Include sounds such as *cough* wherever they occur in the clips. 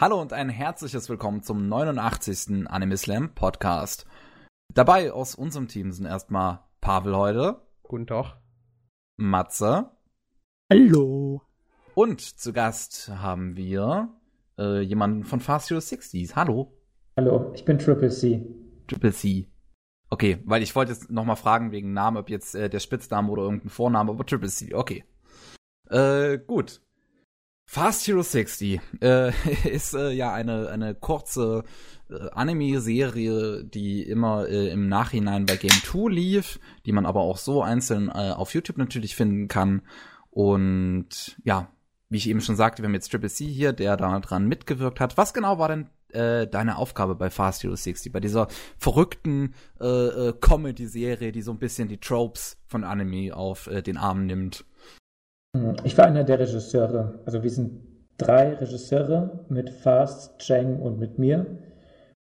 Hallo und ein herzliches Willkommen zum 89. Anime Slam Podcast. Dabei aus unserem Team sind erstmal Pavel heute. Guten Tag. Matze. Hallo. Und zu Gast haben wir äh, jemanden von Fast Hero 60s. Hallo. Hallo, ich bin Triple C. Triple C. Okay, weil ich wollte jetzt nochmal fragen wegen Namen, ob jetzt äh, der Spitzname oder irgendein Vorname, aber Triple C, okay. Äh, gut. Fast Hero 60 äh, *laughs* ist äh, ja eine, eine kurze äh, Anime-Serie, die immer äh, im Nachhinein bei Game 2 lief, die man aber auch so einzeln äh, auf YouTube natürlich finden kann. Und ja, wie ich eben schon sagte, wir haben jetzt Triple C hier, der da dran mitgewirkt hat. Was genau war denn äh, deine Aufgabe bei Fast Hero 60, bei dieser verrückten Comedy-Serie, die so ein bisschen die Tropes von Anime auf den Arm nimmt? Ich war einer der Regisseure. Also wir sind drei Regisseure mit Fast, Cheng und mit mir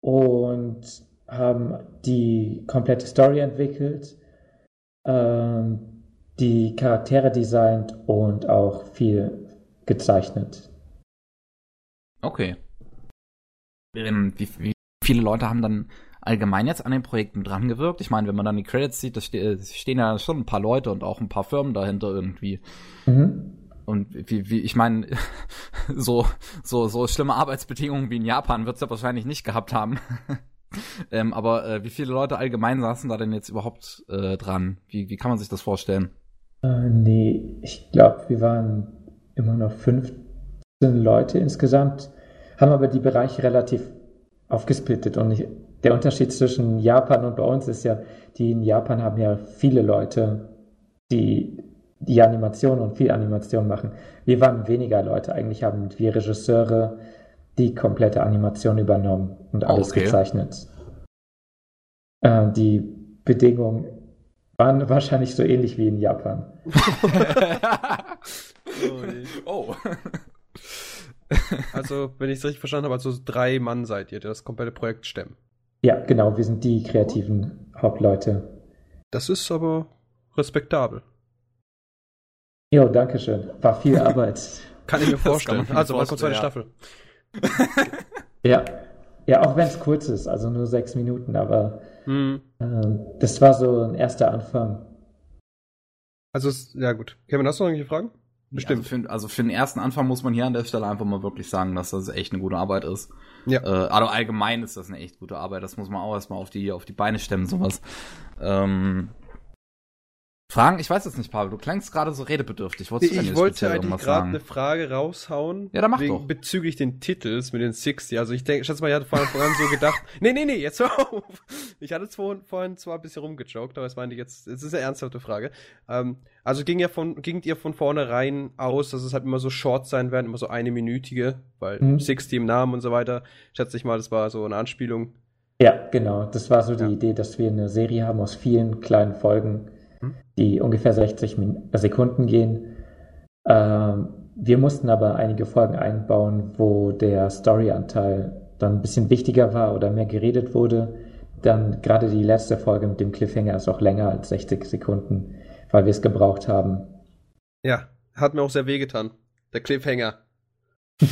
und haben die komplette Story entwickelt, ähm, die Charaktere designt und auch viel gezeichnet. Okay. Wie, wie viele Leute haben dann allgemein jetzt an den Projekten dran gewirkt? Ich meine, wenn man dann die Credits sieht, da ste stehen ja schon ein paar Leute und auch ein paar Firmen dahinter irgendwie. Mhm. Und wie, wie, ich meine, *laughs* so, so, so schlimme Arbeitsbedingungen wie in Japan wird's ja wahrscheinlich nicht gehabt haben. *laughs* ähm, aber äh, wie viele Leute allgemein saßen da denn jetzt überhaupt äh, dran? Wie, wie kann man sich das vorstellen? Äh, nee, ich glaube, wir waren immer noch 15 Leute insgesamt, haben aber die Bereiche relativ aufgesplittet und ich, der Unterschied zwischen Japan und bei uns ist ja, die in Japan haben ja viele Leute, die die Animation und viel Animation machen. Wir waren weniger Leute. Eigentlich haben wir Regisseure die komplette Animation übernommen und alles okay. gezeichnet. Äh, die Bedingungen waren *laughs* wahrscheinlich so ähnlich wie in Japan. *laughs* oh. also, wenn ich es richtig verstanden habe, also drei Mann seid ihr, die das komplette Projekt stemmen. Ja, genau, wir sind die kreativen Hauptleute. Das ist aber respektabel. Jo, danke schön. War viel *laughs* Arbeit. kann ich mir vorstellen. Also, mal kurz zweite ja. Staffel. *laughs* ja. Ja, auch wenn es kurz ist, also nur sechs Minuten, aber hm. äh, das war so ein erster Anfang. Also, ja gut. Kevin, hast du noch irgendwelche Fragen? Bestimmt. Also für, also für, den ersten Anfang muss man hier an der Stelle einfach mal wirklich sagen, dass das echt eine gute Arbeit ist. Ja. Äh, also allgemein ist das eine echt gute Arbeit. Das muss man auch erstmal auf die, auf die Beine stemmen, sowas. Ähm, Fragen? Ich weiß es nicht, Pavel. Du klangst gerade so redebedürftig. Wolltest ich wollte eigentlich gerade eine Frage raushauen. Ja, dann mach wegen, doch. Bezüglich den Titels mit den 60. Also ich denke, schätze mal, ich hatte vorhin, vorhin so gedacht. *laughs* Nee, nee, nee, jetzt hör auf. Ich hatte vorhin, vorhin zwar ein bisschen rumgejoked, aber es meine ich jetzt, es ist eine ernsthafte Frage. Ähm, also ging ja von, gingt ihr von vornherein aus, dass es halt immer so Shorts sein werden, immer so eine minütige, weil mhm. 60 im Namen und so weiter. Schätze ich mal, das war so eine Anspielung. Ja, genau. Das war so die ja. Idee, dass wir eine Serie haben aus vielen kleinen Folgen die ungefähr 60 Sekunden gehen. Ähm, wir mussten aber einige Folgen einbauen, wo der Storyanteil dann ein bisschen wichtiger war oder mehr geredet wurde. Dann gerade die letzte Folge mit dem Cliffhanger ist auch länger als 60 Sekunden, weil wir es gebraucht haben. Ja, hat mir auch sehr wehgetan. Der Cliffhanger. *laughs*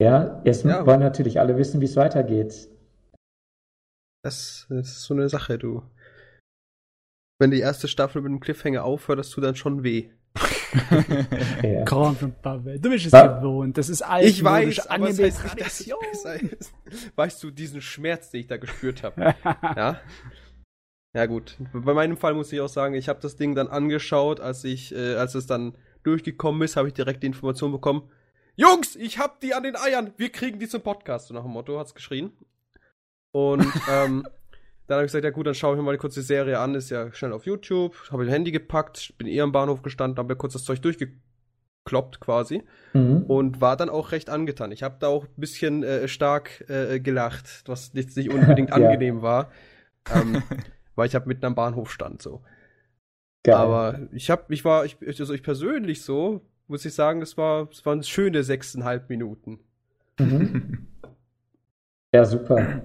ja, jetzt ja. wollen natürlich alle wissen, wie es weitergeht. Das, ist so eine Sache, du. Wenn die erste Staffel mit dem Cliffhanger aufhört, das tut dann schon weh. *laughs* ja. Komm, Pavel, du bist es gewohnt. Das ist alt. Ich weiß, aber das heißt nicht, dass es besser ist. Weißt du, diesen Schmerz, den ich da gespürt habe. *laughs* ja? Ja gut. Bei meinem Fall muss ich auch sagen, ich habe das Ding dann angeschaut, als ich, äh, als es dann durchgekommen ist, habe ich direkt die Information bekommen. Jungs, ich hab die an den Eiern. Wir kriegen die zum Podcast. So nach dem Motto hat's geschrien. Und ähm, *laughs* dann habe ich gesagt, ja gut, dann schaue ich mir mal kurz die Serie an, ist ja schnell auf YouTube, habe ich Handy gepackt, bin eher am Bahnhof gestanden, habe mir kurz das Zeug durchgekloppt quasi mhm. und war dann auch recht angetan. Ich habe da auch ein bisschen äh, stark äh, gelacht, was nicht, nicht unbedingt *laughs* angenehm ja. war, ähm, *laughs* weil ich habe mitten am Bahnhof stand so. Geil. Aber ich habe, ich war, ich, also ich persönlich so, muss ich sagen, es war, es waren schöne sechseinhalb Minuten. Mhm. Ja, super.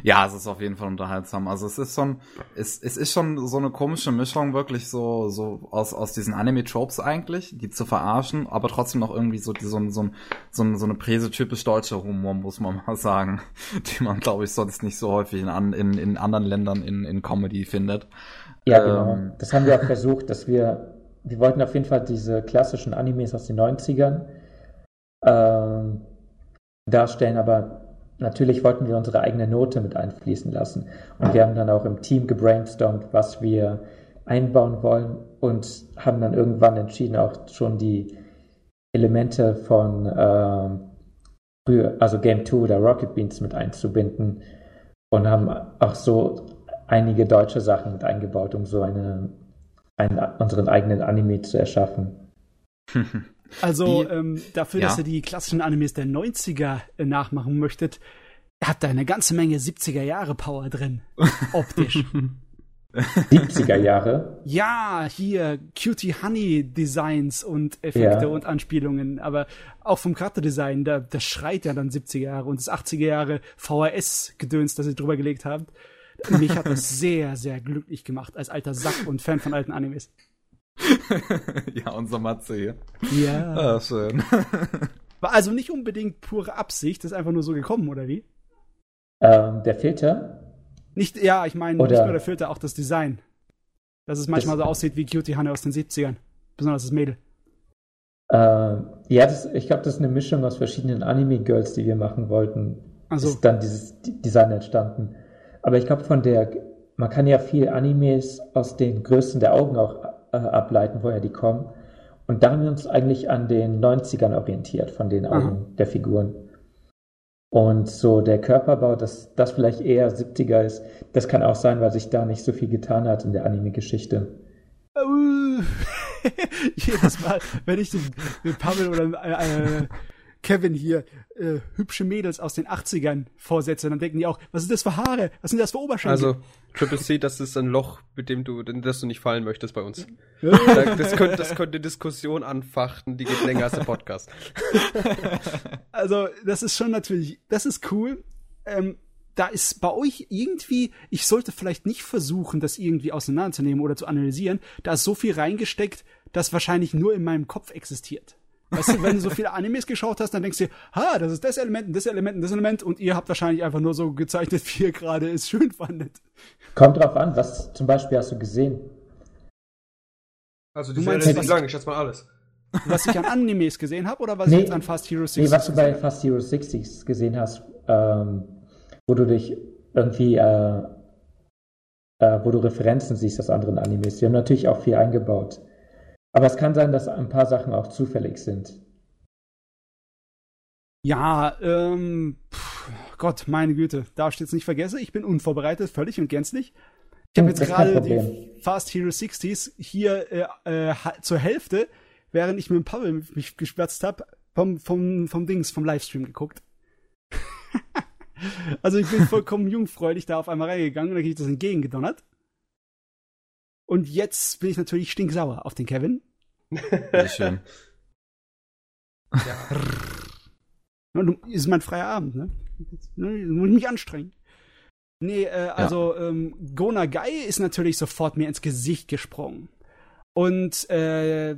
Ja, es ist auf jeden Fall unterhaltsam. Also es ist schon, es, es ist schon so eine komische Mischung, wirklich so, so aus, aus diesen Anime-Tropes eigentlich, die zu verarschen, aber trotzdem noch irgendwie so, so, so, so, so, so eine Präse-typisch deutsche Humor, muss man mal *laughs* sagen, die man, glaube ich, sonst nicht so häufig in, in, in anderen Ländern in, in Comedy findet. Ja, genau. Ähm, das haben wir auch versucht, dass wir, wir wollten auf jeden Fall diese klassischen Animes aus den 90ern ähm, darstellen, aber natürlich wollten wir unsere eigene Note mit einfließen lassen. Und wir haben dann auch im Team gebrainstormt, was wir einbauen wollen und haben dann irgendwann entschieden, auch schon die Elemente von äh, also Game 2 oder Rocket Beans mit einzubinden und haben auch so einige deutsche Sachen mit eingebaut, um so eine, einen, unseren eigenen Anime zu erschaffen. *laughs* Also ähm, dafür, ja. dass ihr die klassischen Animes der 90er äh, nachmachen möchtet, habt ihr eine ganze Menge 70er Jahre Power drin. *laughs* Optisch. 70er Jahre? Ja, hier Cutie Honey Designs und Effekte ja. und Anspielungen, aber auch vom Charakterdesign, da, das schreit ja dann 70er Jahre und das 80er Jahre VHS-Gedöns, das ihr drüber gelegt habt. Mich hat das *laughs* sehr, sehr glücklich gemacht als alter Sack und Fan von alten Animes. *laughs* ja, unser Matze hier. Ja. Ah, schön. War also nicht unbedingt pure Absicht, das ist einfach nur so gekommen, oder wie? Ähm, der Filter? Nicht, ja, ich meine, nicht nur der Filter, auch das Design. Dass es manchmal das, so aussieht wie Cutie Honey aus den 70ern. Besonders das Mädel. Äh, ja, das, ich glaube, das ist eine Mischung aus verschiedenen Anime-Girls, die wir machen wollten. Also. Ist dann dieses Design entstanden. Aber ich glaube, von der, man kann ja viel Animes aus den Größen der Augen auch äh, ableiten, woher die kommen. Und da haben wir uns eigentlich an den 90ern orientiert, von den Augen Aha. der Figuren. Und so der Körperbau, dass das vielleicht eher 70er ist, das kann auch sein, weil sich da nicht so viel getan hat in der Anime-Geschichte. *laughs* Jedes Mal, wenn ich den, den Pavel oder äh, Kevin hier äh, hübsche Mädels aus den 80ern vorsetze, dann denken die auch, was sind das für Haare? Was sind das für Oberschenkel? Also, Triple C, das ist ein Loch, mit dem du, in das du nicht fallen möchtest bei uns. das, könnte, das könnte Diskussion anfachten, die geht länger als der Podcast. *laughs* also, das ist schon natürlich, das ist cool. Ähm, da ist bei euch irgendwie, ich sollte vielleicht nicht versuchen, das irgendwie auseinanderzunehmen oder zu analysieren. Da ist so viel reingesteckt, das wahrscheinlich nur in meinem Kopf existiert. Weißt du, wenn du so viele Animes geschaut hast, dann denkst du dir, ha, das ist das Element, das Element, das Element und ihr habt wahrscheinlich einfach nur so gezeichnet, *laughs* wie ihr gerade es schön fandet. Kommt drauf an, was zum Beispiel hast du gesehen? Also die Serie ist nicht lang, ich schätze mal alles. Was ich an Animes gesehen habe oder was nee, ich jetzt an Fast Hero 60 Nee, was du bei Fast Hero 60 gesehen hast, ähm, wo du dich irgendwie, äh, äh, wo du Referenzen siehst aus anderen Animes. Die haben natürlich auch viel eingebaut. Aber es kann sein, dass ein paar Sachen auch zufällig sind. Ja, ähm, pff, Gott, meine Güte, darf ich jetzt nicht vergessen, ich bin unvorbereitet, völlig und gänzlich. Ich habe jetzt gerade die Fast Hero 60s hier äh, äh, zur Hälfte, während ich mit dem Pavel mich gespatzt habe, vom, vom, vom Dings, vom Livestream geguckt. *laughs* also ich bin vollkommen jungfräulich da auf einmal reingegangen und da kriege ich das entgegengedonnert. Und jetzt bin ich natürlich stinksauer auf den Kevin. Sehr schön. *laughs* ja. Du, ist mein freier Abend, ne? ne muss ich mich anstrengen. Nee, äh, also ja. ähm, Gona Gai ist natürlich sofort mir ins Gesicht gesprungen. Und äh,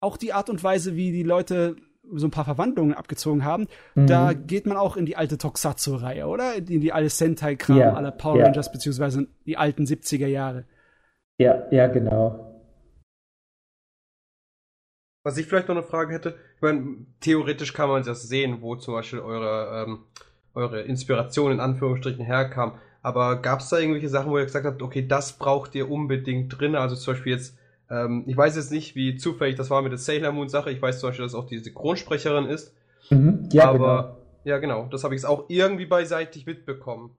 auch die Art und Weise, wie die Leute so ein paar Verwandlungen abgezogen haben, mhm. da geht man auch in die alte Tokusatsu-Reihe, oder? In die alte Sentai-Kram ja. aller Power ja. Rangers, beziehungsweise die alten 70er Jahre. Ja, ja, genau. Was ich vielleicht noch eine Frage hätte, ich meine, theoretisch kann man das sehen, wo zum Beispiel eure, ähm, eure Inspiration in Anführungsstrichen herkam. Aber gab es da irgendwelche Sachen, wo ihr gesagt habt, okay, das braucht ihr unbedingt drin? Also zum Beispiel jetzt, ähm, ich weiß jetzt nicht, wie zufällig das war mit der Sailor Moon Sache. Ich weiß zum Beispiel, dass auch die Synchronsprecherin ist. Mhm, ja, aber genau. ja, genau, das habe ich jetzt auch irgendwie beiseitig mitbekommen.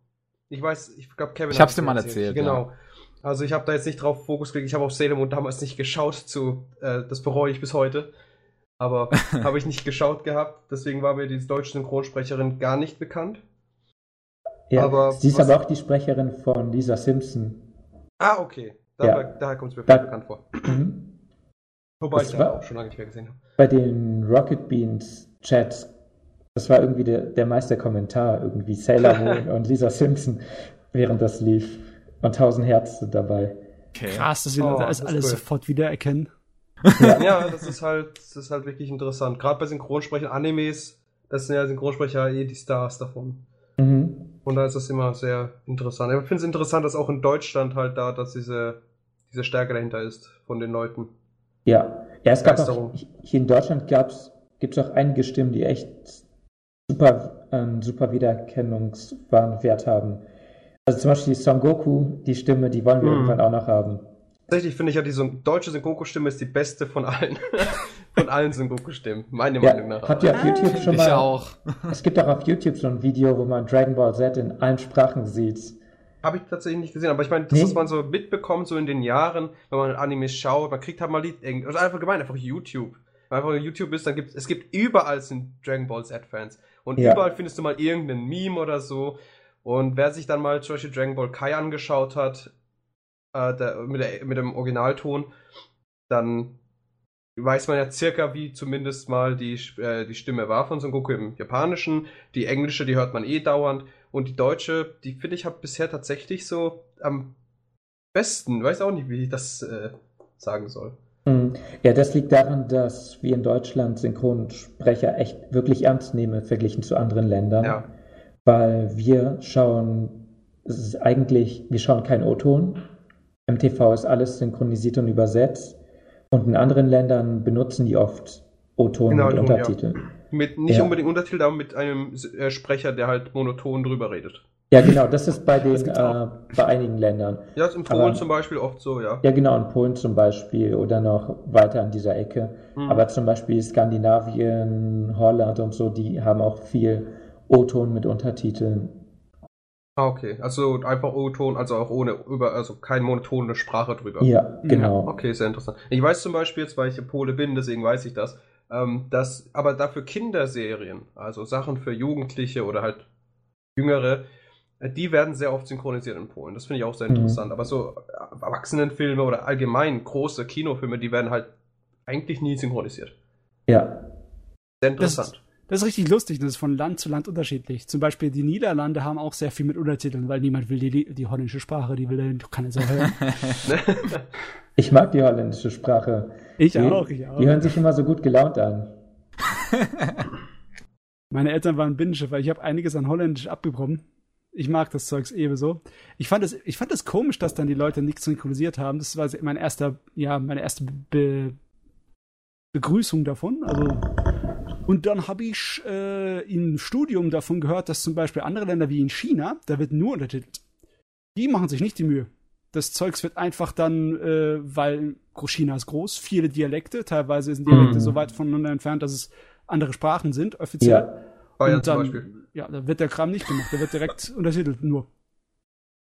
Ich weiß, ich glaube, Kevin. Ich hab's dir mal erzählt. erzählt genau. Ja. Also ich habe da jetzt nicht drauf Fokus gelegt. Ich habe auf Sailor Moon damals nicht geschaut zu, äh, das bereue ich bis heute. Aber *laughs* habe ich nicht geschaut gehabt. Deswegen war mir die deutsche Synchronsprecherin gar nicht bekannt. Ja, aber sie ist aber auch die Sprecherin von Lisa Simpson. Ah, okay. Daher, ja. daher kommt es mir da, bekannt vor. Mhm. Wobei das ich ja auch schon lange nicht mehr gesehen habe. Bei den Rocket Beans Chats Das war irgendwie der, der meiste Kommentar, irgendwie Sailor *laughs* Moon und Lisa Simpson, während das lief. Und 1000 Hertz sind dabei. Okay. Krass, dass wir oh, das, das alles cool. sofort wiedererkennen. Ja. ja, das ist halt, das ist halt wirklich interessant. Gerade bei Synchronsprechern, Animes, das sind ja Synchronsprecher eh die Stars davon. Mhm. Und da ist das immer sehr interessant. Ich finde es interessant, dass auch in Deutschland halt da, dass diese, diese Stärke dahinter ist von den Leuten. Ja, ja es gab auch, hier in Deutschland gibt es auch einige Stimmen, die echt super, ähm, super Wiedererkennungswert haben. Also zum Beispiel Son Goku, die Stimme, die wollen wir mhm. irgendwann auch noch haben. Tatsächlich finde ich ja, die deutsche Sengoku-Stimme ist die beste von allen. *laughs* von allen Sengoku-Stimmen, meine ja, Meinung nach. Habt ihr auf YouTube schon mal. Ich auch. es gibt auch auf YouTube so ein Video, wo man Dragon Ball Z in allen Sprachen sieht. Habe ich tatsächlich nicht gesehen, aber ich meine, das, nee. was man so mitbekommt, so in den Jahren, wenn man Animes schaut, man kriegt halt mal Lied, also einfach gemeint, einfach YouTube. Wenn man einfach YouTube ist, dann gibt es gibt überall sind Dragon Ball Z-Fans. Und ja. überall findest du mal irgendeinen Meme oder so. Und wer sich dann mal zum Beispiel Dragon Ball Kai angeschaut hat, äh, der, mit, der, mit dem Originalton, dann weiß man ja circa, wie zumindest mal die, äh, die Stimme war von Son Goku im Japanischen. Die englische, die hört man eh dauernd. Und die deutsche, die finde ich, hat bisher tatsächlich so am besten. Weiß auch nicht, wie ich das äh, sagen soll. Hm. Ja, das liegt daran, dass wir in Deutschland Synchronsprecher echt wirklich ernst nehmen, verglichen zu anderen Ländern. Ja. Weil wir schauen, es ist eigentlich, wir schauen keinen O-Ton, im TV ist alles synchronisiert und übersetzt. Und in anderen Ländern benutzen die oft O-Ton genau, mit Untertitel. Ja. Mit, nicht ja. unbedingt Untertitel, aber mit einem äh, Sprecher, der halt monoton drüber redet. Ja, genau, das ist bei *laughs* den äh, bei einigen Ländern. Ja, ist in Polen aber, zum Beispiel oft so, ja. Ja, genau, in Polen zum Beispiel oder noch weiter an dieser Ecke. Mhm. Aber zum Beispiel Skandinavien, Holland und so, die haben auch viel O-Ton mit Untertiteln. Ah, okay. Also einfach O-Ton, also auch ohne, über, also keine monotone Sprache drüber. Ja, genau. Ja, okay, sehr interessant. Ich weiß zum Beispiel jetzt, weil ich in Pole bin, deswegen weiß ich das, ähm, dass aber dafür Kinderserien, also Sachen für Jugendliche oder halt Jüngere, äh, die werden sehr oft synchronisiert in Polen. Das finde ich auch sehr mhm. interessant. Mhm. Aber so äh, Erwachsenenfilme oder allgemein große Kinofilme, die werden halt eigentlich nie synchronisiert. Ja. Sehr interessant. Das, ist richtig lustig, das ist von Land zu Land unterschiedlich. Zum Beispiel die Niederlande haben auch sehr viel mit Untertiteln, weil niemand will die, die holländische Sprache, die will dann keine Sau hören. *laughs* ich mag die holländische Sprache. Ich die, auch, ich auch. Die hören sich immer so gut gelaunt an. *laughs* Meine Eltern waren Binnenschiffer, ich habe einiges an Holländisch abbekommen. Ich mag das Zeugs ebenso. Ich fand es, ich fand es komisch, dass dann die Leute nichts synchronisiert haben. Das war mein erster, ja, meine erste Be Begrüßung davon. Also und dann habe ich äh, im Studium davon gehört, dass zum Beispiel andere Länder wie in China, da wird nur untertitelt. Die machen sich nicht die Mühe. Das Zeugs wird einfach dann, äh, weil China ist groß, viele Dialekte, teilweise sind Dialekte mm. so weit voneinander entfernt, dass es andere Sprachen sind, offiziell. Ja. Bayern und dann, zum Beispiel. Ja, da wird der Kram nicht gemacht, der wird direkt *laughs* untertitelt, nur.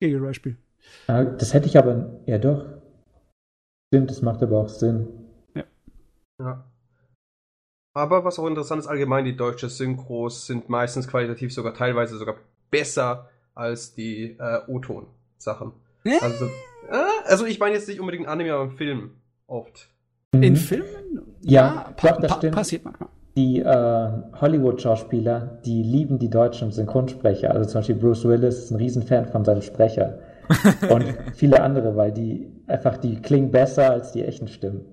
Beispiel. Das hätte ich aber, ja doch. Stimmt, das macht aber auch Sinn. Ja. Ja. Aber was auch interessant ist, allgemein die deutsche Synchros sind meistens qualitativ sogar teilweise sogar besser als die äh, O-Ton-Sachen. Also, äh, also ich meine jetzt nicht unbedingt Anime, aber im Film oft. In mhm. Filmen? Ja, ja pa pa passiert manchmal. Die äh, Hollywood-Schauspieler, die lieben die deutschen Synchronsprecher. Also zum Beispiel Bruce Willis ist ein Riesenfan von seinem Sprecher. *laughs* Und viele andere, weil die einfach, die klingen besser als die echten Stimmen.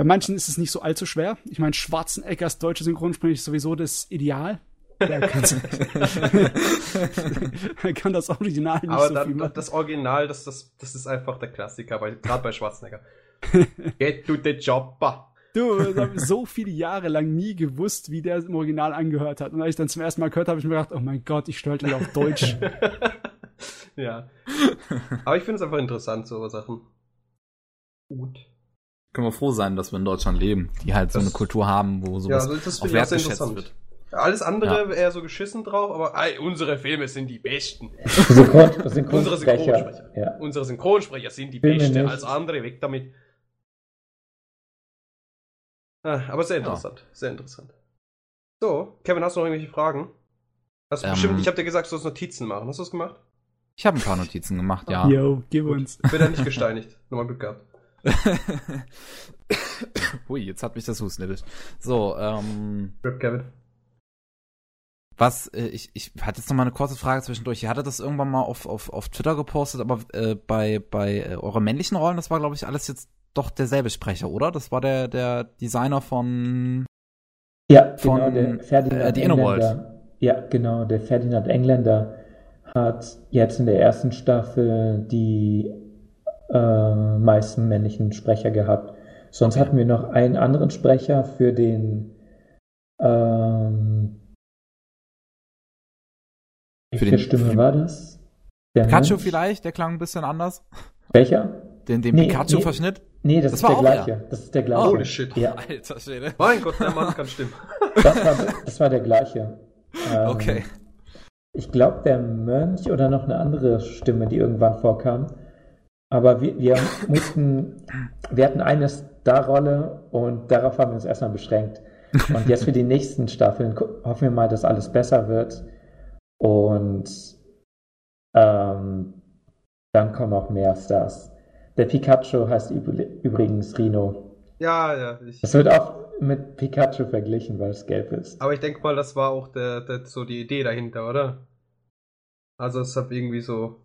Bei manchen ist es nicht so allzu schwer. Ich meine, Schwarzeneggers deutsche Synchronsprecher ist sowieso das Ideal. Der, *laughs* kann das Original nicht Aber so dann, viel machen. das Original, das, das, das ist einfach der Klassiker, gerade bei Schwarzenegger. *laughs* Get to the chopper. Du, ich habe so viele Jahre lang nie gewusst, wie der im Original angehört hat. Und als ich dann zum ersten Mal gehört habe, habe ich mir gedacht, oh mein Gott, ich stelle wieder auf Deutsch. *laughs* ja. Aber ich finde es einfach interessant, so Sachen. Gut können wir froh sein, dass wir in Deutschland leben, die halt das, so eine Kultur haben, wo sowas ja, das auch wertgeschätzt wird. Alles andere ja. eher so geschissen drauf, aber ey, unsere Filme sind die besten. Synchron Synchronsprecher. *laughs* unsere Synchronsprecher. Ja. Unsere Synchronsprecher sind die besten als andere, weg damit. Ah, aber sehr interessant, ja. sehr interessant. So, Kevin, hast du noch irgendwelche Fragen? Hast du ähm, bestimmt, ich habe dir gesagt, du sollst Notizen machen. Hast du das gemacht? Ich habe ein paar Notizen gemacht, ja. Jo, gib uns. Wird er nicht gesteinigt. Nochmal Glück gehabt. *laughs* Hui, jetzt hat mich das Husten erwischt. So, ähm. Rip Kevin. was, äh, ich, ich hatte jetzt noch mal eine kurze Frage zwischendurch. Ihr hattet das irgendwann mal auf, auf, auf Twitter gepostet, aber äh, bei, bei äh, euren männlichen Rollen, das war, glaube ich, alles jetzt doch derselbe Sprecher, oder? Das war der, der Designer von. Ja, von, genau, der Ferdinand äh, die Engländer. Ja, genau, der Ferdinand Engländer hat jetzt in der ersten Staffel die äh, meisten männlichen Sprecher gehabt. Sonst Okay. hatten wir noch einen anderen Sprecher für den ähm, Für welche den- Stimme war das? Der Pikachu Mensch? vielleicht, der klang ein bisschen anders. Welcher? Den, den Nee, Pikachu-Verschnitt. Nee, das, Das ist war der auch gleiche. Das ist der gleiche. Holy shit. Ja, Alter Schwede. Mein Gott, der Mann kann stimmen. das war, das war der gleiche. *laughs* Ähm, Okay. Ich glaube, der Mönch oder noch eine andere Stimme, die irgendwann vorkam. Aber wir, wir mussten, wir hatten eine Starrolle und darauf haben wir uns erstmal beschränkt. Und jetzt für die nächsten Staffeln hoffen wir mal, dass alles besser wird. Und ähm, dann kommen auch mehr Stars. Der Pikachu heißt übr- übrigens Rino. Ja, ja. Ich, Es wird auch mit Pikachu verglichen, weil es gelb ist. aber ich denke mal, das war auch der, der, so die Idee dahinter, oder? Also es hat irgendwie so.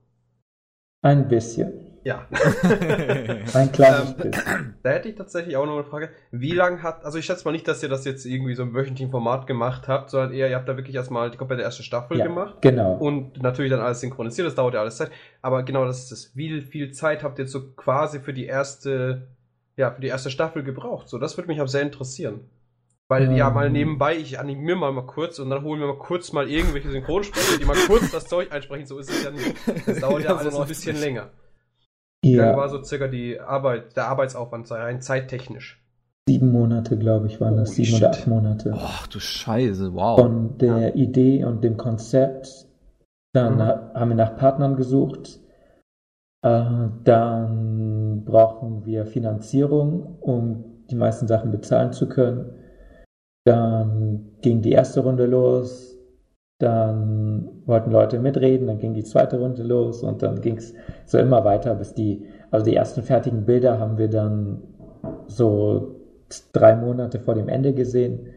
Ein bisschen. Ja. *laughs* Ein kleines Ähm. Da hätte ich tatsächlich auch noch eine Frage. Wie lang hat, also ich schätze mal nicht, dass ihr das jetzt irgendwie so im wöchentlichen Format gemacht habt, sondern eher, ihr habt da wirklich erstmal die komplette erste Staffel Ja, gemacht. genau. Und natürlich dann alles synchronisiert, das dauert ja alles Zeit. Aber genau, das ist das. Wie viel Zeit habt ihr jetzt so quasi für die erste, ja, für die erste Staffel gebraucht? So, das würde mich auch sehr interessieren. Weil ja Ähm. mal nebenbei, ich animiere mal, mal kurz und dann holen wir mal kurz mal irgendwelche Synchronsprecher, die mal kurz das Zeug einsprechen. So ist es ja nicht. Das dauert ja, *laughs* Ja, so alles ein läuft's bisschen nicht. länger. Wie lange war Ja, so circa die Arbeit, der Arbeitsaufwand rein zeittechnisch? sieben Monate, glaube ich, waren das. Holy Sieben oder shit. acht Monate. Ach du Scheiße, wow. Von der Idee und dem Konzept. Dann Mhm. ha- haben wir nach Partnern gesucht. Äh, dann brauchen wir Finanzierung, um die meisten Sachen bezahlen zu können. Dann ging die erste Runde los. Dann wollten Leute mitreden, dann ging die zweite Runde los und dann ging es so immer weiter, bis die, also die ersten fertigen Bilder haben wir dann so drei Monate vor dem Ende gesehen.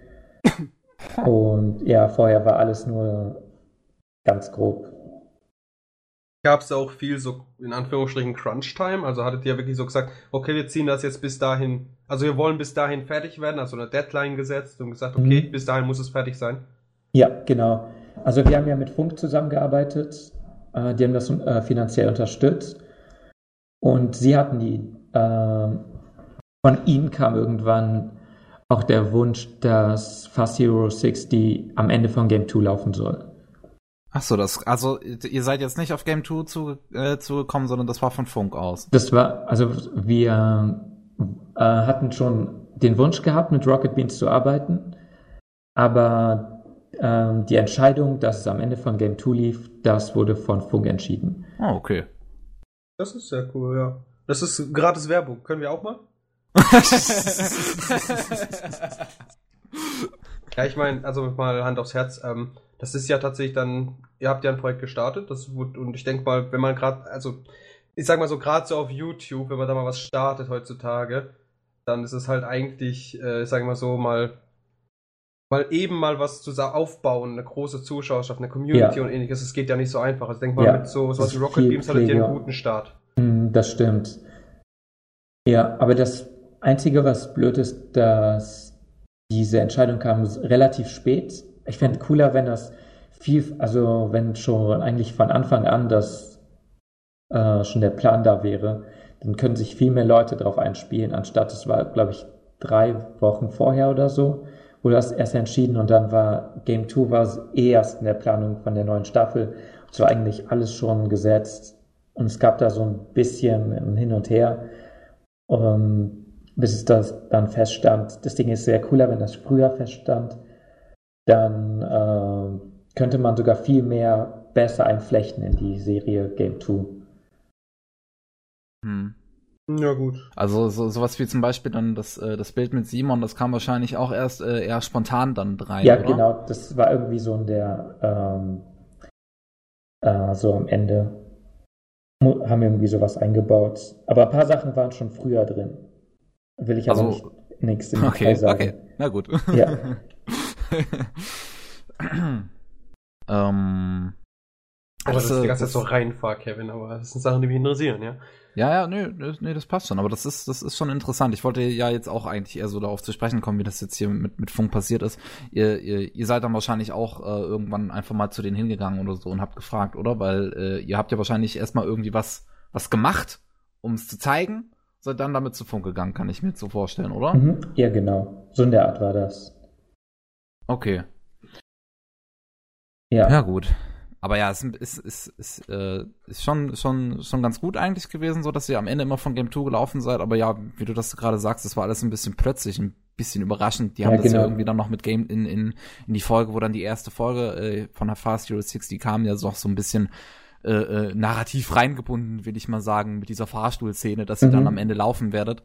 *coughs* Und ja, vorher war alles nur ganz grob. Gab es auch viel so in Anführungsstrichen Crunch-Time? Also hattet ihr wirklich so gesagt, okay, wir ziehen das jetzt bis dahin, also wir wollen bis dahin fertig werden, also eine Deadline gesetzt und gesagt, okay, Mhm. bis dahin muss es fertig sein. Ja, genau. Also wir haben ja mit Funk zusammengearbeitet. Äh, die haben das äh, finanziell unterstützt. Und sie hatten die, äh, von ihnen kam irgendwann auch der Wunsch, dass Fast Hero 60 am Ende von Game 2 laufen soll. Ach so, das, also ihr seid jetzt nicht auf Game 2 zu, äh, zugekommen, sondern das war von Funk aus. Das war, also wir äh, hatten schon den Wunsch gehabt, mit Rocket Beans zu arbeiten, aber ähm, die Entscheidung, dass es am Ende von Game 2 lief, das wurde von Funk entschieden. Oh, okay. Das ist sehr cool, ja. Das ist gratis Werbung. Können wir auch mal? *laughs* Ja, ich meine, also mal Hand aufs Herz, ähm, das ist ja tatsächlich dann, ihr habt ja ein Projekt gestartet, das wurde, und ich denke mal, wenn man gerade, also ich sag mal so, gerade so auf YouTube, wenn man da mal was startet heutzutage, dann ist es halt eigentlich, äh, ich sag mal so, mal mal eben mal was zu aufbauen, eine große Zuschauerschaft, eine Community Ja. und ähnliches, es geht ja nicht so einfach. Also ich denke mal, Ja, mit so das ist wie Rocket Beams hattet ihr einen guten Start. Hm, Das stimmt. Ja, aber das Einzige, was blöd ist, dass diese Entscheidung kam relativ spät. Ich fände cooler, wenn das viel, also wenn schon eigentlich von Anfang an das äh, schon der Plan da wäre, dann können sich viel mehr Leute darauf einspielen, anstatt es war, glaube ich, drei Wochen vorher oder so, wurde das erst entschieden und dann war Game 2 war eh erst in der Planung von der neuen Staffel. Es war eigentlich alles schon gesetzt und es gab da so ein bisschen ein Hin und Her, ähm, bis es das dann feststand. Das Ding ist sehr cooler, wenn das früher feststand. Dann äh, könnte man sogar viel mehr besser einflechten in die Serie Game 2. Ja, gut. Also so, sowas wie zum Beispiel dann das, äh, das Bild mit Simon, das kam wahrscheinlich auch erst äh, eher spontan dann rein, Ja, oder? genau, das war irgendwie so in der, ähm, äh, so am Ende haben wir irgendwie sowas eingebaut. Aber ein paar Sachen waren schon früher drin. Will ich aber Also- nicht nichts *laughs* im Okay, Detail sagen. okay, na gut. Ja. *laughs* Ähm, aber das, ist die ganze das, Zeit so reinfahr, Kevin, aber das sind Sachen, die mich interessieren, ja. Ja, ja, nee, nee, das passt schon. Aber das ist, das ist schon interessant. Ich wollte ja jetzt auch eigentlich eher so darauf zu sprechen kommen, wie das jetzt hier mit, mit Funk passiert ist. Ihr, ihr, ihr seid dann wahrscheinlich auch äh, irgendwann einfach mal zu denen hingegangen oder so und habt gefragt, oder? Weil äh, ihr habt ja wahrscheinlich erstmal irgendwie was, was gemacht, um es zu zeigen. Seid dann damit zu Funk gegangen, kann ich mir jetzt so vorstellen, oder? Mhm. Ja, genau. So in der Art war das. Okay. Ja. Ja, gut. Aber ja, es ist, ist, ist, äh, ist schon, schon, schon ganz gut eigentlich gewesen, so dass ihr am Ende immer von Game 2 gelaufen seid. Aber ja, wie du das gerade sagst, das war alles ein bisschen plötzlich, ein bisschen überraschend. Die haben Ja, das ja genau. irgendwie dann noch mit Game in, in, in die Folge, wo dann die erste Folge äh, von der Fast Hero 60 kam, ja so, so ein bisschen äh, äh, narrativ reingebunden, will ich mal sagen, mit dieser Fahrstuhlszene, dass ihr Mhm. dann am Ende laufen werdet.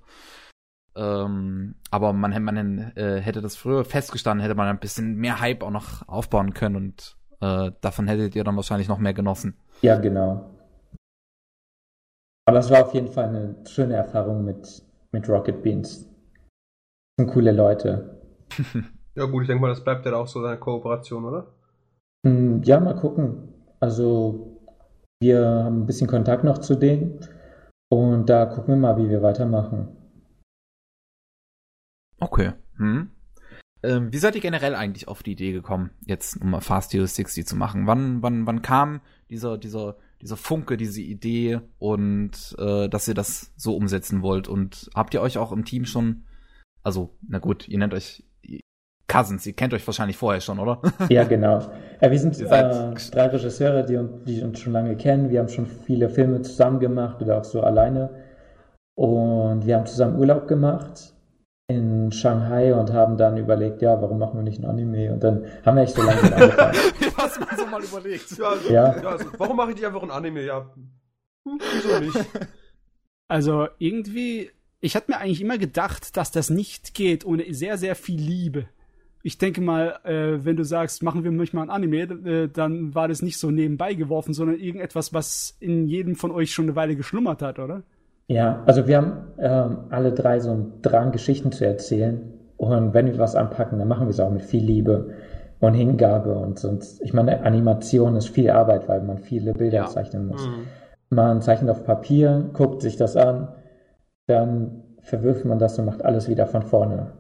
Ähm, aber man, man äh, hätte das früher festgestanden, hätte man ein bisschen mehr Hype auch noch aufbauen können und äh, davon hättet ihr dann wahrscheinlich noch mehr genossen. Ja, genau. Aber es war auf jeden Fall eine schöne Erfahrung mit, mit Rocket Beans. Das sind coole Leute. *laughs* Ja gut, ich denke mal, das bleibt ja auch so seine Kooperation, oder? Hm, Ja, mal gucken. Also, wir haben ein bisschen Kontakt noch zu denen. Und da gucken wir mal, wie wir weitermachen. Okay. Hm. Ähm, wie seid ihr generell eigentlich auf die Idee gekommen, jetzt um mal Fast Hero 60 zu machen? Wann, wann, wann kam dieser, dieser, dieser Funke, diese Idee und äh, dass ihr das so umsetzen wollt? Und habt ihr euch auch im Team schon, also, na gut, ihr nennt euch Cousins, ihr kennt euch wahrscheinlich vorher schon, oder? Ja, genau. Ja, wir sind äh, drei Regisseure, die, die uns schon lange kennen. Wir haben schon viele Filme zusammen gemacht oder auch so alleine. Und wir haben zusammen Urlaub gemacht in Shanghai und haben dann überlegt, ja, warum machen wir nicht ein Anime? Und dann haben wir echt so langsam angefangen. *laughs* Was man so mal überlegt. Ja, also, Ja. ja. also, warum mache ich nicht einfach ein Anime? Ja, hm, wieso nicht? Also irgendwie, ich hatte mir eigentlich immer gedacht, dass das nicht geht ohne sehr, sehr viel Liebe. Ich denke mal, äh, wenn du sagst, machen wir manchmal ein Anime, äh, dann war das nicht so nebenbei geworfen, sondern irgendetwas, was in jedem von euch schon eine Weile geschlummert hat, oder? Ja, also wir haben ähm, alle drei so einen Drang, Geschichten zu erzählen. Und wenn wir was anpacken, dann machen wir es auch mit viel Liebe und Hingabe. Und sonst, ich meine, Animation ist viel Arbeit, weil man viele Bilder Ja. zeichnen muss. Hm. Man zeichnet auf Papier, guckt sich das an, dann verwirft man das und macht alles wieder von vorne.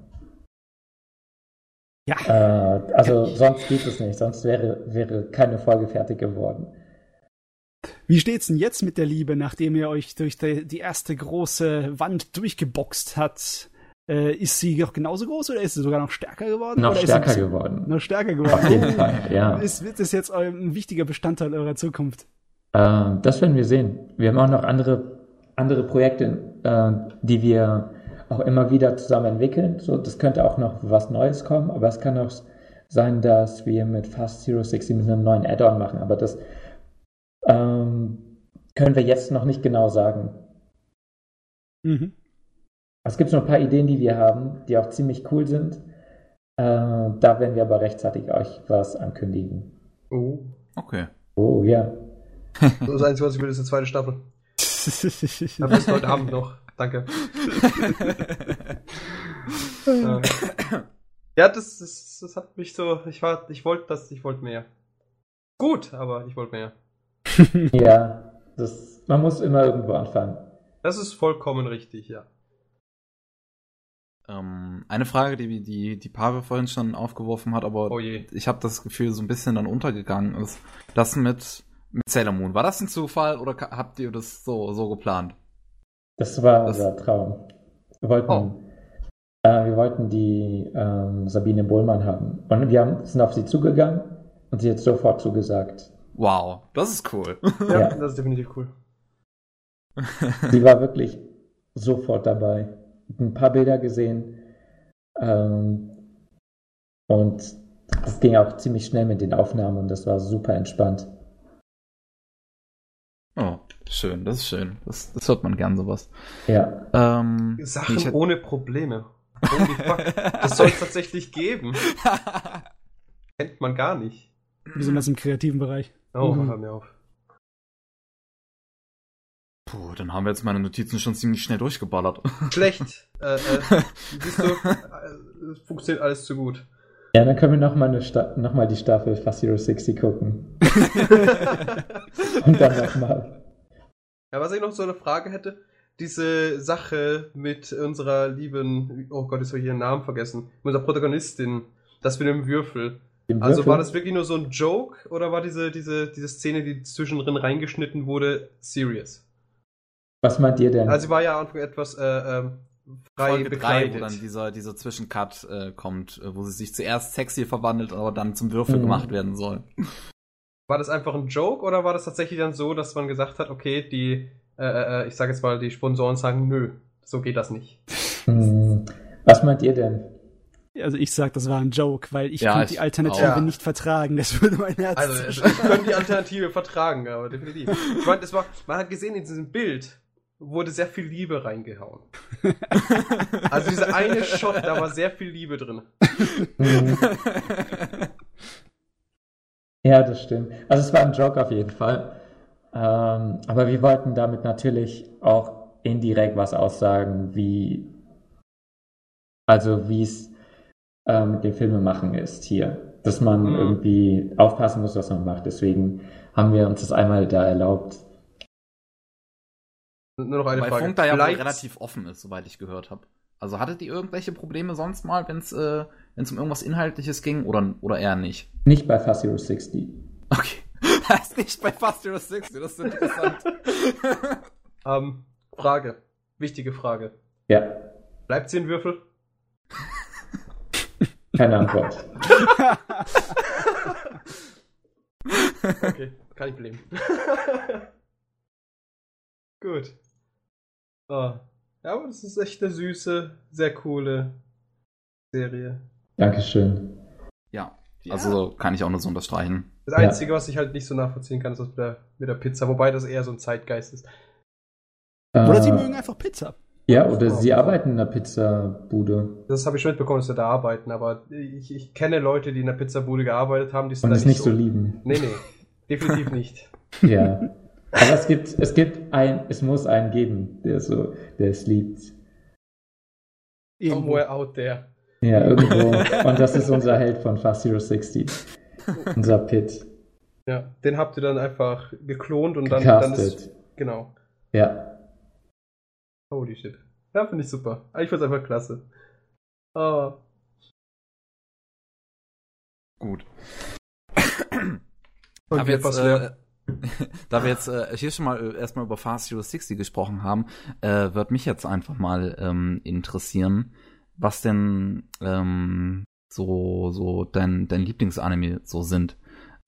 Ja. Äh, also sonst geht es nicht, sonst wäre, wäre keine Folge fertig geworden. Wie steht's denn jetzt mit der Liebe, nachdem ihr euch durch die, die erste große Wand durchgeboxt hat? Äh, ist sie noch genauso groß oder ist sie sogar noch stärker geworden? Noch stärker sie geworden. Noch stärker Auf jeden geworden. Fall, *laughs* ja. Ist, wird das jetzt ein wichtiger Bestandteil eurer Zukunft? Äh, das werden wir sehen. Wir haben auch noch andere, andere Projekte, äh, die wir auch immer wieder zusammen entwickeln. So, das könnte auch noch was Neues kommen, aber es kann auch sein, dass wir mit Fast Zero 60 mit einem neuen Add-on machen. Aber das ähm, können wir jetzt noch nicht genau sagen. Mhm. Es gibt so ein paar Ideen, die wir haben, die auch ziemlich cool sind. Äh, da werden wir aber rechtzeitig euch was ankündigen. Oh. Okay. Oh ja. *laughs* Das Einzige, was ich will, ist eine zweite Staffel. Aber bis heute Abend noch. Danke. *laughs* Äh, ja, das, das, das hat mich so. Ich war, ich wollte das, ich wollte mehr. Gut, aber ich wollte mehr. *laughs* Ja, das, man muss immer irgendwo anfangen. Das ist vollkommen richtig, ja. Ähm, eine Frage, die, die, die Pavel vorhin schon aufgeworfen hat, aber Oh je. ich habe das Gefühl, so ein bisschen dann untergegangen ist. Das mit, mit Sailor Moon. War das ein Zufall oder habt ihr das so, so geplant? Das war Das- unser Traum. Wir wollten, Oh. äh, wir wollten die ähm, Sabine Bohlmann haben. Und wir haben, sind auf sie zugegangen und sie hat sofort zugesagt. Wow, das ist cool. *laughs* Ja, Ja. das ist definitiv cool. *laughs* Sie war wirklich sofort dabei. Ein paar Bilder gesehen. Ähm, und es ging auch ziemlich schnell mit den Aufnahmen und das war super entspannt. oh, schön, das ist schön. Das, das hört man gern sowas. Ja. Ähm, Sachen ich hätt- ohne Probleme. Holy fuck. Das soll es tatsächlich geben. *laughs* Kennt man gar nicht. Besonders im kreativen Bereich. Oh, Mhm. hör mir auf. Puh, dann haben wir jetzt meine Notizen schon ziemlich schnell durchgeballert. Schlecht. *laughs* Äh, äh, siehst du, äh, es funktioniert alles zu gut. Ja, dann können wir nochmal noch mal die Staffel Fast Zero 60 gucken. *laughs* Und dann nochmal. Ja, was ich noch so eine Frage hätte, diese Sache mit unserer lieben, oh Gott, ich soll hier einen Namen vergessen, mit unserer Protagonistin, das mit dem Würfel. Also war das wirklich nur so ein Joke oder war diese, diese, diese Szene, die zwischendrin reingeschnitten wurde, serious? Was meint ihr denn? Also sie war ja am Anfang etwas äh, äh, frei Folge bekleidet. Drei, wo dann dieser, dieser Zwischencut äh, kommt, äh, wo sie sich zuerst sexy verwandelt, aber dann zum Würfel mhm. gemacht werden soll. War das einfach ein Joke oder war das tatsächlich dann so, dass man gesagt hat, okay, die, äh, äh, ich sage jetzt mal, die Sponsoren sagen, nö, so geht das nicht. Hm. Was meint ihr denn? Also ich sag, das war ein Joke, weil ich ja, konnte die Alternative auch. nicht vertragen. Das würde mein Herz. Also ich könnte die Alternative vertragen, aber definitiv. Ich meine, das war, man hat gesehen in diesem Bild, wurde sehr viel Liebe reingehauen. also dieser eine Shot, da war sehr viel Liebe drin. ja, das stimmt. Also es war ein Joke auf jeden Fall. Ähm, aber wir wollten damit natürlich auch indirekt was aussagen, wie also wie es äh, mit dem Filmemachen ist hier. Dass man mhm. irgendwie aufpassen muss, was man macht. Deswegen haben wir uns das einmal da erlaubt, nur noch eine Weil Frage. Funk da ja wohl relativ offen ist, soweit ich gehört habe. Also hattet ihr irgendwelche Probleme sonst mal, wenn es äh, wenn's um irgendwas Inhaltliches ging oder, oder eher nicht? Nicht bei Fast Zero 60. Okay. *laughs* das ist nicht bei Fast Zero 60, das ist interessant. *laughs* ähm, Frage. Wichtige Frage. Ja. Bleibt sie ein Würfel? Keine Antwort. *laughs* okay, kann ich leben. *laughs* Gut. Oh. Ja, aber das ist echt eine süße, sehr coole Serie. Dankeschön. Ja, also ja. kann ich auch nur so unterstreichen. Das Einzige, ja. was ich halt nicht so nachvollziehen kann, ist das mit der, mit der Pizza, wobei das eher so ein Zeitgeist ist. Äh, oder sie mögen einfach Pizza. Ja, oder sie arbeiten in der Pizzabude. Das habe ich schon mitbekommen, dass sie da arbeiten, aber ich, ich kenne Leute, die in der Pizzabude gearbeitet haben, die es nicht, nicht so lieben. Nee, nee, definitiv nicht. *laughs* Ja. Aber es gibt, es gibt ein, es muss einen geben, der so, der es liebt. Somewhere out there. Ja, irgendwo. Und das ist unser Held von Fast Zero 60. *laughs* unser Pit. Ja, den habt ihr dann einfach geklont und dann, dann ist. Genau. Ja. Holy shit. Ja, finde ich super. Ich finde es einfach klasse. Oh. Gut. *coughs* Und Aber jetzt, äh, *laughs* da wir jetzt äh, hier schon mal äh, erstmal über Fast Zero 60 gesprochen haben, äh, wird mich jetzt einfach mal ähm, interessieren, was denn ähm, so so dein dein Lieblingsanime so sind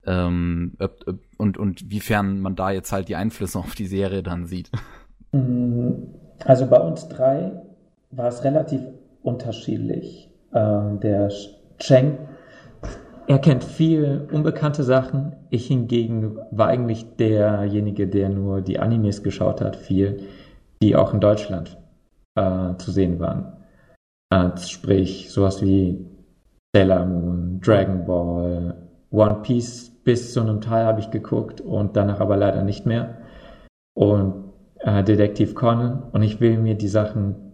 ähm, ob, ob, und und wiefern man da jetzt halt die Einflüsse auf die Serie dann sieht. Mm, also bei uns drei war es relativ unterschiedlich. Ähm, der Cheng er kennt viel unbekannte Sachen. Ich hingegen war eigentlich derjenige, der nur die Animes geschaut hat, viel, die auch in Deutschland äh, zu sehen waren. Äh, sprich, sowas wie Sailor Moon, Dragon Ball, One Piece bis zu einem Teil habe ich geguckt und danach aber leider nicht mehr. Und äh, Detective Conan. Und ich will mir die Sachen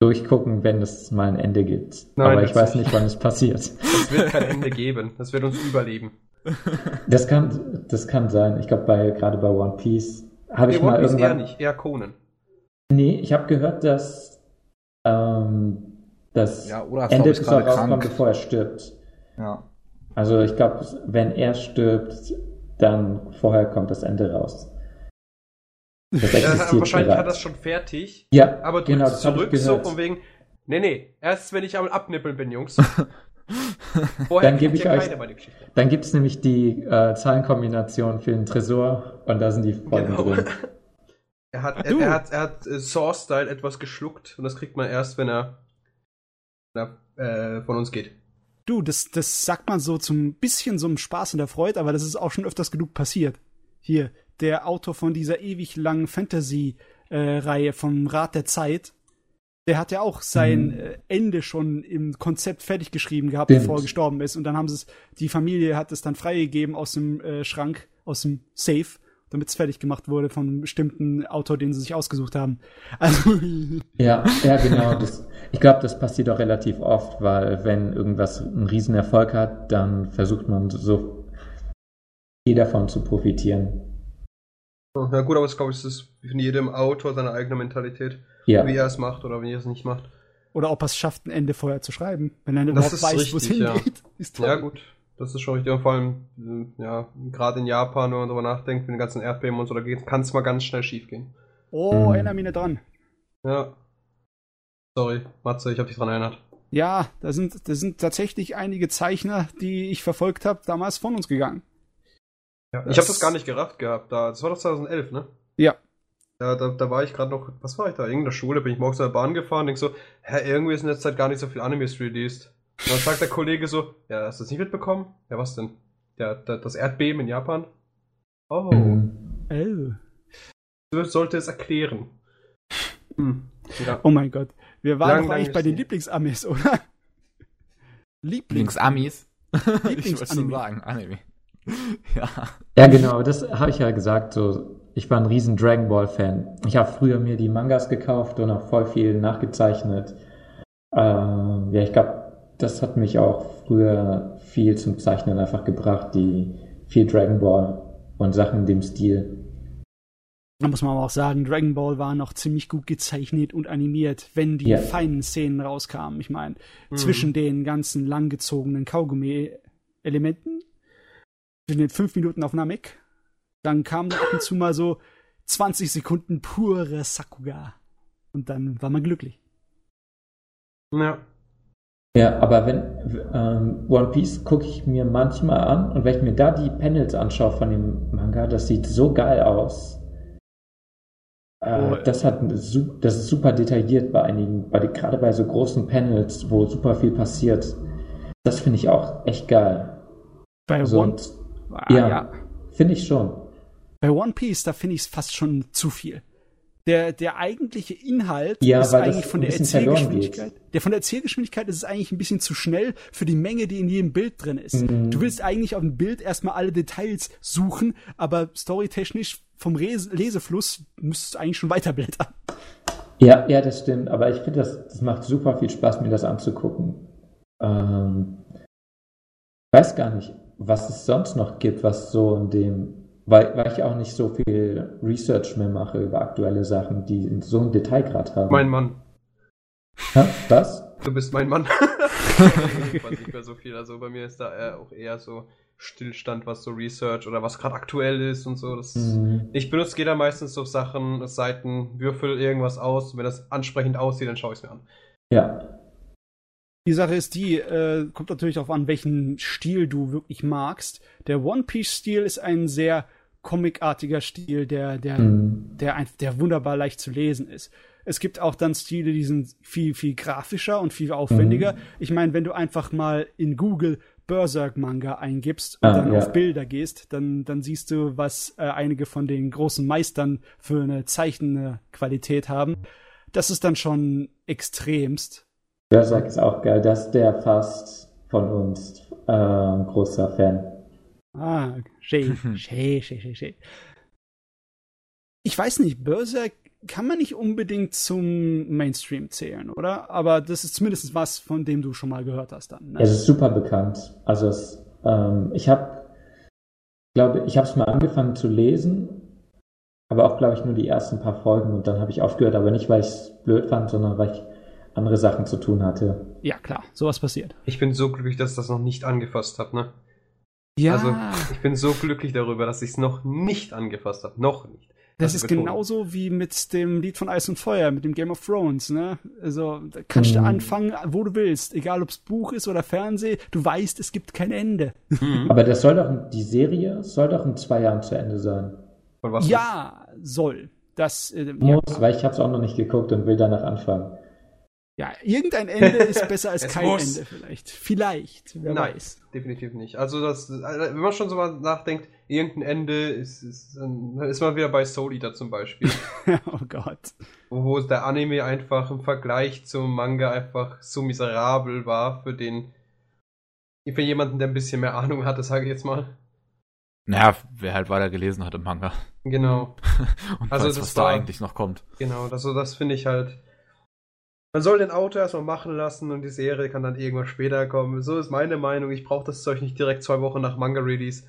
durchgucken, wenn es mal ein Ende gibt. Nein, Aber ich weiß nicht, wann es passiert. *laughs* Es wird kein Ende geben. Das wird uns überleben. *laughs* Das kann, das kann sein. Ich glaube, bei, gerade bei One Piece habe ich One mal Piece irgendwann... eher nicht, eher Conan. Nee, ich habe gehört, dass ähm, das ja, Ende bis er rauskommt, bevor er stirbt. Ja. Also ich glaube, wenn er stirbt, dann vorher kommt das Ende raus. Das ja, wahrscheinlich bereits. hat das schon fertig. Ja, aber du genau, zurück so von wegen, nee, nee, erst wenn ich am Abnippeln bin, Jungs. *laughs* Vorher dann gebe ich euch, dann gibt es nämlich die äh, Zahlenkombination für den Tresor und da sind die Folgen genau. drin. *laughs* Er hat, er, er, hat, er hat äh, Source-Style etwas geschluckt und das kriegt man erst, wenn er, wenn er äh, von uns geht. Du, das, das sagt man so zum bisschen so einem Spaß und der Freude, aber das ist auch schon öfters genug passiert. Hier, der Autor von dieser ewig langen Fantasy-Reihe äh, vom Rat der Zeit, der hat ja auch sein mhm. Äh, Ende schon im Konzept fertig geschrieben gehabt, Stimmt. bevor er gestorben ist. Und dann haben sie es, die Familie hat es dann freigegeben aus dem äh, Schrank, aus dem Safe. damit es fertig gemacht wurde von einem bestimmten Autor, den sie sich ausgesucht haben. Also *laughs* ja, ja, genau. Das, ich glaube, das passiert auch relativ oft, weil wenn irgendwas einen Riesenerfolg hat, dann versucht man so viel davon zu profitieren. Ja gut, aber ich glaube, es ist von jedem Autor seine eigene Mentalität, Ja. wie er es macht oder wie er es nicht macht. Oder ob er es schafft, ein Ende vorher zu schreiben. Wenn er Das überhaupt weiß, wo es richtig, ja. hingeht. *laughs* Ist toll. Ja gut, das ist schon richtig. Und vor allem, äh, ja, gerade in Japan, wenn man darüber nachdenkt, mit den ganzen Erdbeben und so, da kann es mal ganz schnell schief gehen. Oh, Mhm. erinnere mich nicht dran. Ja. Sorry, Matze, ich habe dich dran erinnert. Ja, da sind, da sind tatsächlich einige Zeichner, die ich verfolgt habe, damals von uns gegangen. Ja, ich habe das gar nicht gerafft gehabt. Da, das war doch 2011, ne? Ja. Da, da, da war ich gerade noch, was war ich da? In irgendeiner Schule, bin ich morgens in der Bahn gefahren, denk so, hä, irgendwie ist in letzter Zeit gar nicht so viel Animes released. Und dann sagt der Kollege so, ja, hast du das nicht mitbekommen? Ja, was denn? Ja, da, das Erdbeben in Japan? Oh, Mhm. Oh. du sollte es erklären. Hm. Ja. oh mein Gott. Wir waren Lang, doch eigentlich bei den Lieblingsamis, oder? Lieblings Lieblings-Amis. ich wollte schon sagen, Anime. *laughs* ja. Ja, genau, das habe ich ja gesagt. So, ich war ein riesen Dragon Ball Fan. Ich habe früher mir die Mangas gekauft und auch voll viel nachgezeichnet. Ähm, ja, ich glaube, das hat mich auch früher viel zum Zeichnen einfach gebracht, die viel Dragon Ball und Sachen in dem Stil. Da muss man aber auch sagen, Dragon Ball war noch ziemlich gut gezeichnet und animiert, wenn die Ja. feinen Szenen rauskamen. Ich meine, Mhm. zwischen den ganzen langgezogenen Kaugummi-Elementen, in den fünf Minuten auf Namek, dann kam da ab und zu mal so 20 Sekunden pure Sakuga. Und dann war man glücklich. Ja. Ja, aber wenn ähm, One Piece gucke ich mir manchmal an und wenn ich mir da die Panels anschaue von dem Manga, das sieht so geil aus. Äh, Oh, das hat das ist super detailliert bei einigen, bei, gerade bei so großen Panels, wo super viel passiert. Das finde ich auch echt geil. Bei So, One, und- ah, ja. ja. Finde ich schon. Bei One Piece, da finde ich es fast schon zu viel. Der, der eigentliche Inhalt Ja, ist eigentlich von der Erzählgeschwindigkeit. Der von der Erzählgeschwindigkeit ist es eigentlich ein bisschen zu schnell für die Menge, die in jedem Bild drin ist. Mhm. Du willst eigentlich auf dem Bild erstmal alle Details suchen, aber storytechnisch vom Res Lesefluss müsstest du eigentlich schon weiterblättern. Ja, ja, das stimmt. Aber ich finde, das, das macht super viel Spaß, mir das anzugucken. Ähm, weiß gar nicht, was es sonst noch gibt, was so in dem, weil, weil ich auch nicht so viel Research mehr mache über aktuelle Sachen, die so einen Detailgrad haben. Mein Mann. Hä? Was? Du bist mein Mann. *laughs* ich nicht mehr so viel. Also bei mir ist da auch eher so Stillstand, was so Research oder was gerade aktuell ist und so. Das Mhm. Ich benutze da meistens so Sachen, Seiten, würfel irgendwas aus. Wenn das ansprechend aussieht, dann schaue ich es mir an. Ja. Die Sache ist die, äh, kommt natürlich darauf an, welchen Stil du wirklich magst. Der One Piece-Stil ist ein sehr comicartiger Stil, der, der, Mhm. der, ein- der wunderbar leicht zu lesen ist. Es gibt auch dann Stile, die sind viel, viel grafischer und viel aufwendiger. Mhm. Ich meine, wenn du einfach mal in Google Berserk-Manga eingibst und Ah, dann ja. auf Bilder gehst, dann, dann siehst du, was äh, einige von den großen Meistern für eine zeichnende Qualität haben. Das ist dann schon extremst. Berserk ist auch geil. Das ist der fast von uns äh, großer Fan. Ah, schön, *laughs* schön, schön, schön, schön. Ich weiß nicht, Berserk kann man nicht unbedingt zum Mainstream zählen, oder? Aber das ist zumindest was, von dem du schon mal gehört hast dann. Ne? Es ist super bekannt. Also es, ähm, ich habe, glaube ich, habe es mal angefangen zu lesen, aber auch, glaube ich, nur die ersten paar Folgen und dann habe ich aufgehört, aber nicht, weil ich es blöd fand, sondern weil ich andere Sachen zu tun hatte. Ja, klar, sowas passiert. Ich bin so glücklich, dass ich das noch nicht angefasst habe, ne? Ja, Also, ich bin so glücklich darüber, dass ich es noch nicht angefasst habe. Noch nicht. das Also ist Betonung. genauso wie mit dem Lied von Eis und Feuer, mit dem Game of Thrones, ne? Also, da kannst du Mhm. anfangen, wo du willst. Egal, ob es Buch ist oder Fernseh, du weißt, es gibt kein Ende. Mhm. Aber das soll doch, die Serie soll doch in zwei Jahren zu Ende sein. Von was? Ja, soll. Das, äh, ja, Muss, weil ich habe es auch noch nicht geguckt und will danach anfangen. Ja, irgendein Ende ist besser als *laughs* kein muss. Ende vielleicht. Vielleicht, wer Nein, weiß. definitiv nicht. Also, das, wenn man schon so mal nachdenkt, irgendein Ende ist, ist, dann ist man wieder bei Soul Eater zum Beispiel. *laughs* oh Gott. wo wo der Anime einfach im Vergleich zum Manga einfach so miserabel war für den, für jemanden, der ein bisschen mehr Ahnung hatte, sage ich jetzt mal. Naja, wer halt weiter gelesen hat im Manga. Genau. *laughs* Und Also weiß, das was da war- eigentlich noch kommt. Genau, das, so, das finde ich halt. Man soll den Autor erstmal machen lassen und die Serie kann dann irgendwann später kommen. So ist meine Meinung. Ich brauche das Zeug nicht direkt zwei Wochen nach Manga-Release.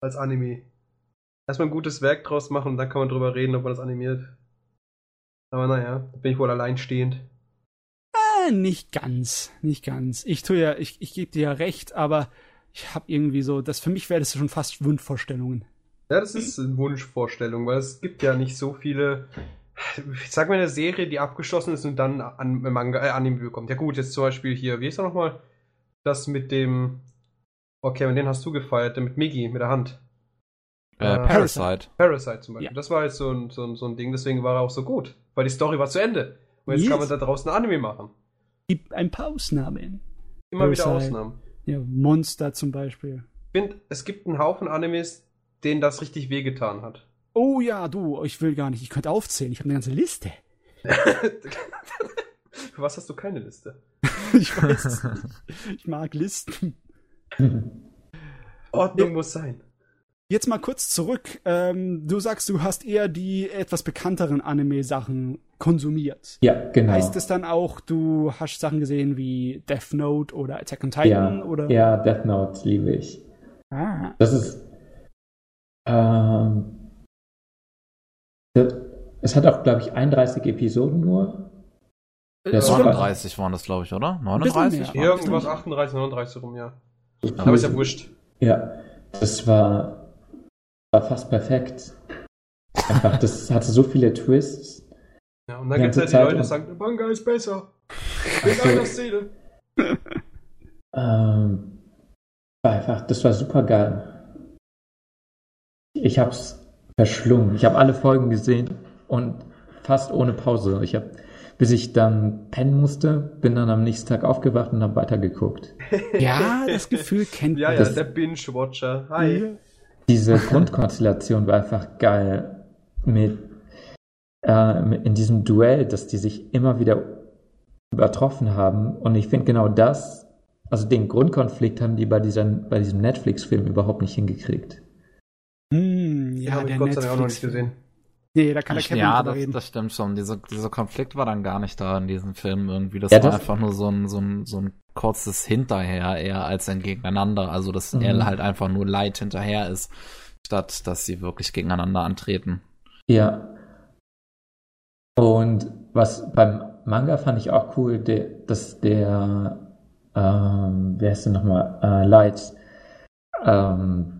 Als Anime. Erstmal ein gutes Werk draus machen und dann kann man drüber reden, ob man das animiert. Aber naja, da bin ich wohl alleinstehend. Äh, nicht ganz, nicht ganz. Ich tue ja, ich, ich gebe dir ja recht, aber ich habe irgendwie so, das für mich wäre das schon fast Wunschvorstellungen. Ja, das ist eine Wunschvorstellung, weil es gibt ja nicht so viele. Ich sag mal eine Serie, die abgeschlossen ist und dann an Manga, äh, Anime bekommt. Ja gut, jetzt zum Beispiel hier, wie ist er nochmal? Das mit dem. Okay, und den hast du gefeiert, der mit Miggy, mit der Hand. Äh, Äh, Parasite. Parasite zum Beispiel. Ja. Das war jetzt so ein, so, ein, so ein Ding, deswegen war er auch so gut. Weil die Story war zu Ende. Und jetzt Yes. kann man da draußen ein Anime machen. Gibt ein paar Ausnahmen. Immer wieder Parasite. Ausnahmen. Ja, Monster zum Beispiel. Ich finde, es gibt einen Haufen Animes, denen das richtig wehgetan hat. Oh ja, du, ich will gar nicht. Ich könnte aufzählen. Ich habe eine ganze Liste. *laughs* Für was hast du keine Liste? *laughs* ich weiß es nicht. Ich mag Listen. Ordnung muss sein. Jetzt mal kurz zurück. Ähm, du sagst, du hast eher die etwas bekannteren Anime-Sachen konsumiert. Ja, genau. Heißt es dann auch, du hast Sachen gesehen wie Death Note oder Attack on Titan ja, oder? ja, Death Note liebe ich. Ah. Das ist. Ähm, es hat auch, glaube ich, 31 Episoden nur. Ja, sogar- 39 waren das, glaube ich, oder? 39? mehr. waren Irgendwas das? 38, 39 rum, ja. So Aber ist ja wurscht. Ja, das war, war fast perfekt. Einfach, das hatte so viele Twists. Ja, und dann gibt es halt ganze die Leute, die und- sagen, der Manga ist besser. In einer Szene. Ähm, war einfach, das war super geil. Ich hab's verschlungen. Ich habe alle Folgen gesehen und fast ohne Pause. Ich habe, bis ich dann pennen musste, bin dann am nächsten Tag aufgewacht und habe weitergeguckt. *laughs* Ja, das Gefühl kennt Ja, man. ja, Das- der Binge-Watcher. Hi. Ja. Diese Grundkonstellation war einfach geil mit äh, mit- in diesem Duell, dass die sich immer wieder übertroffen haben. Und ich finde genau das, also den Grundkonflikt haben die bei, dieser, bei diesem Netflix-Film überhaupt nicht hingekriegt. Hm, Den ja, habe ich Gott sei Dank auch noch nicht Netflix. gesehen. Nee, da kann der Kevin ja, das, reden. das stimmt schon. Dieser, dieser Konflikt war dann gar nicht da in diesem Film irgendwie. Das Ja, war das- einfach nur so ein, so ein, so ein kurzes Hinterher eher als ein Gegeneinander. Also, dass Mhm. er halt einfach nur Leid hinterher ist, statt dass sie wirklich gegeneinander antreten. Ja. Und was beim Manga fand ich auch cool, der, dass der, ähm, wer ist denn nochmal, äh, Light, ähm,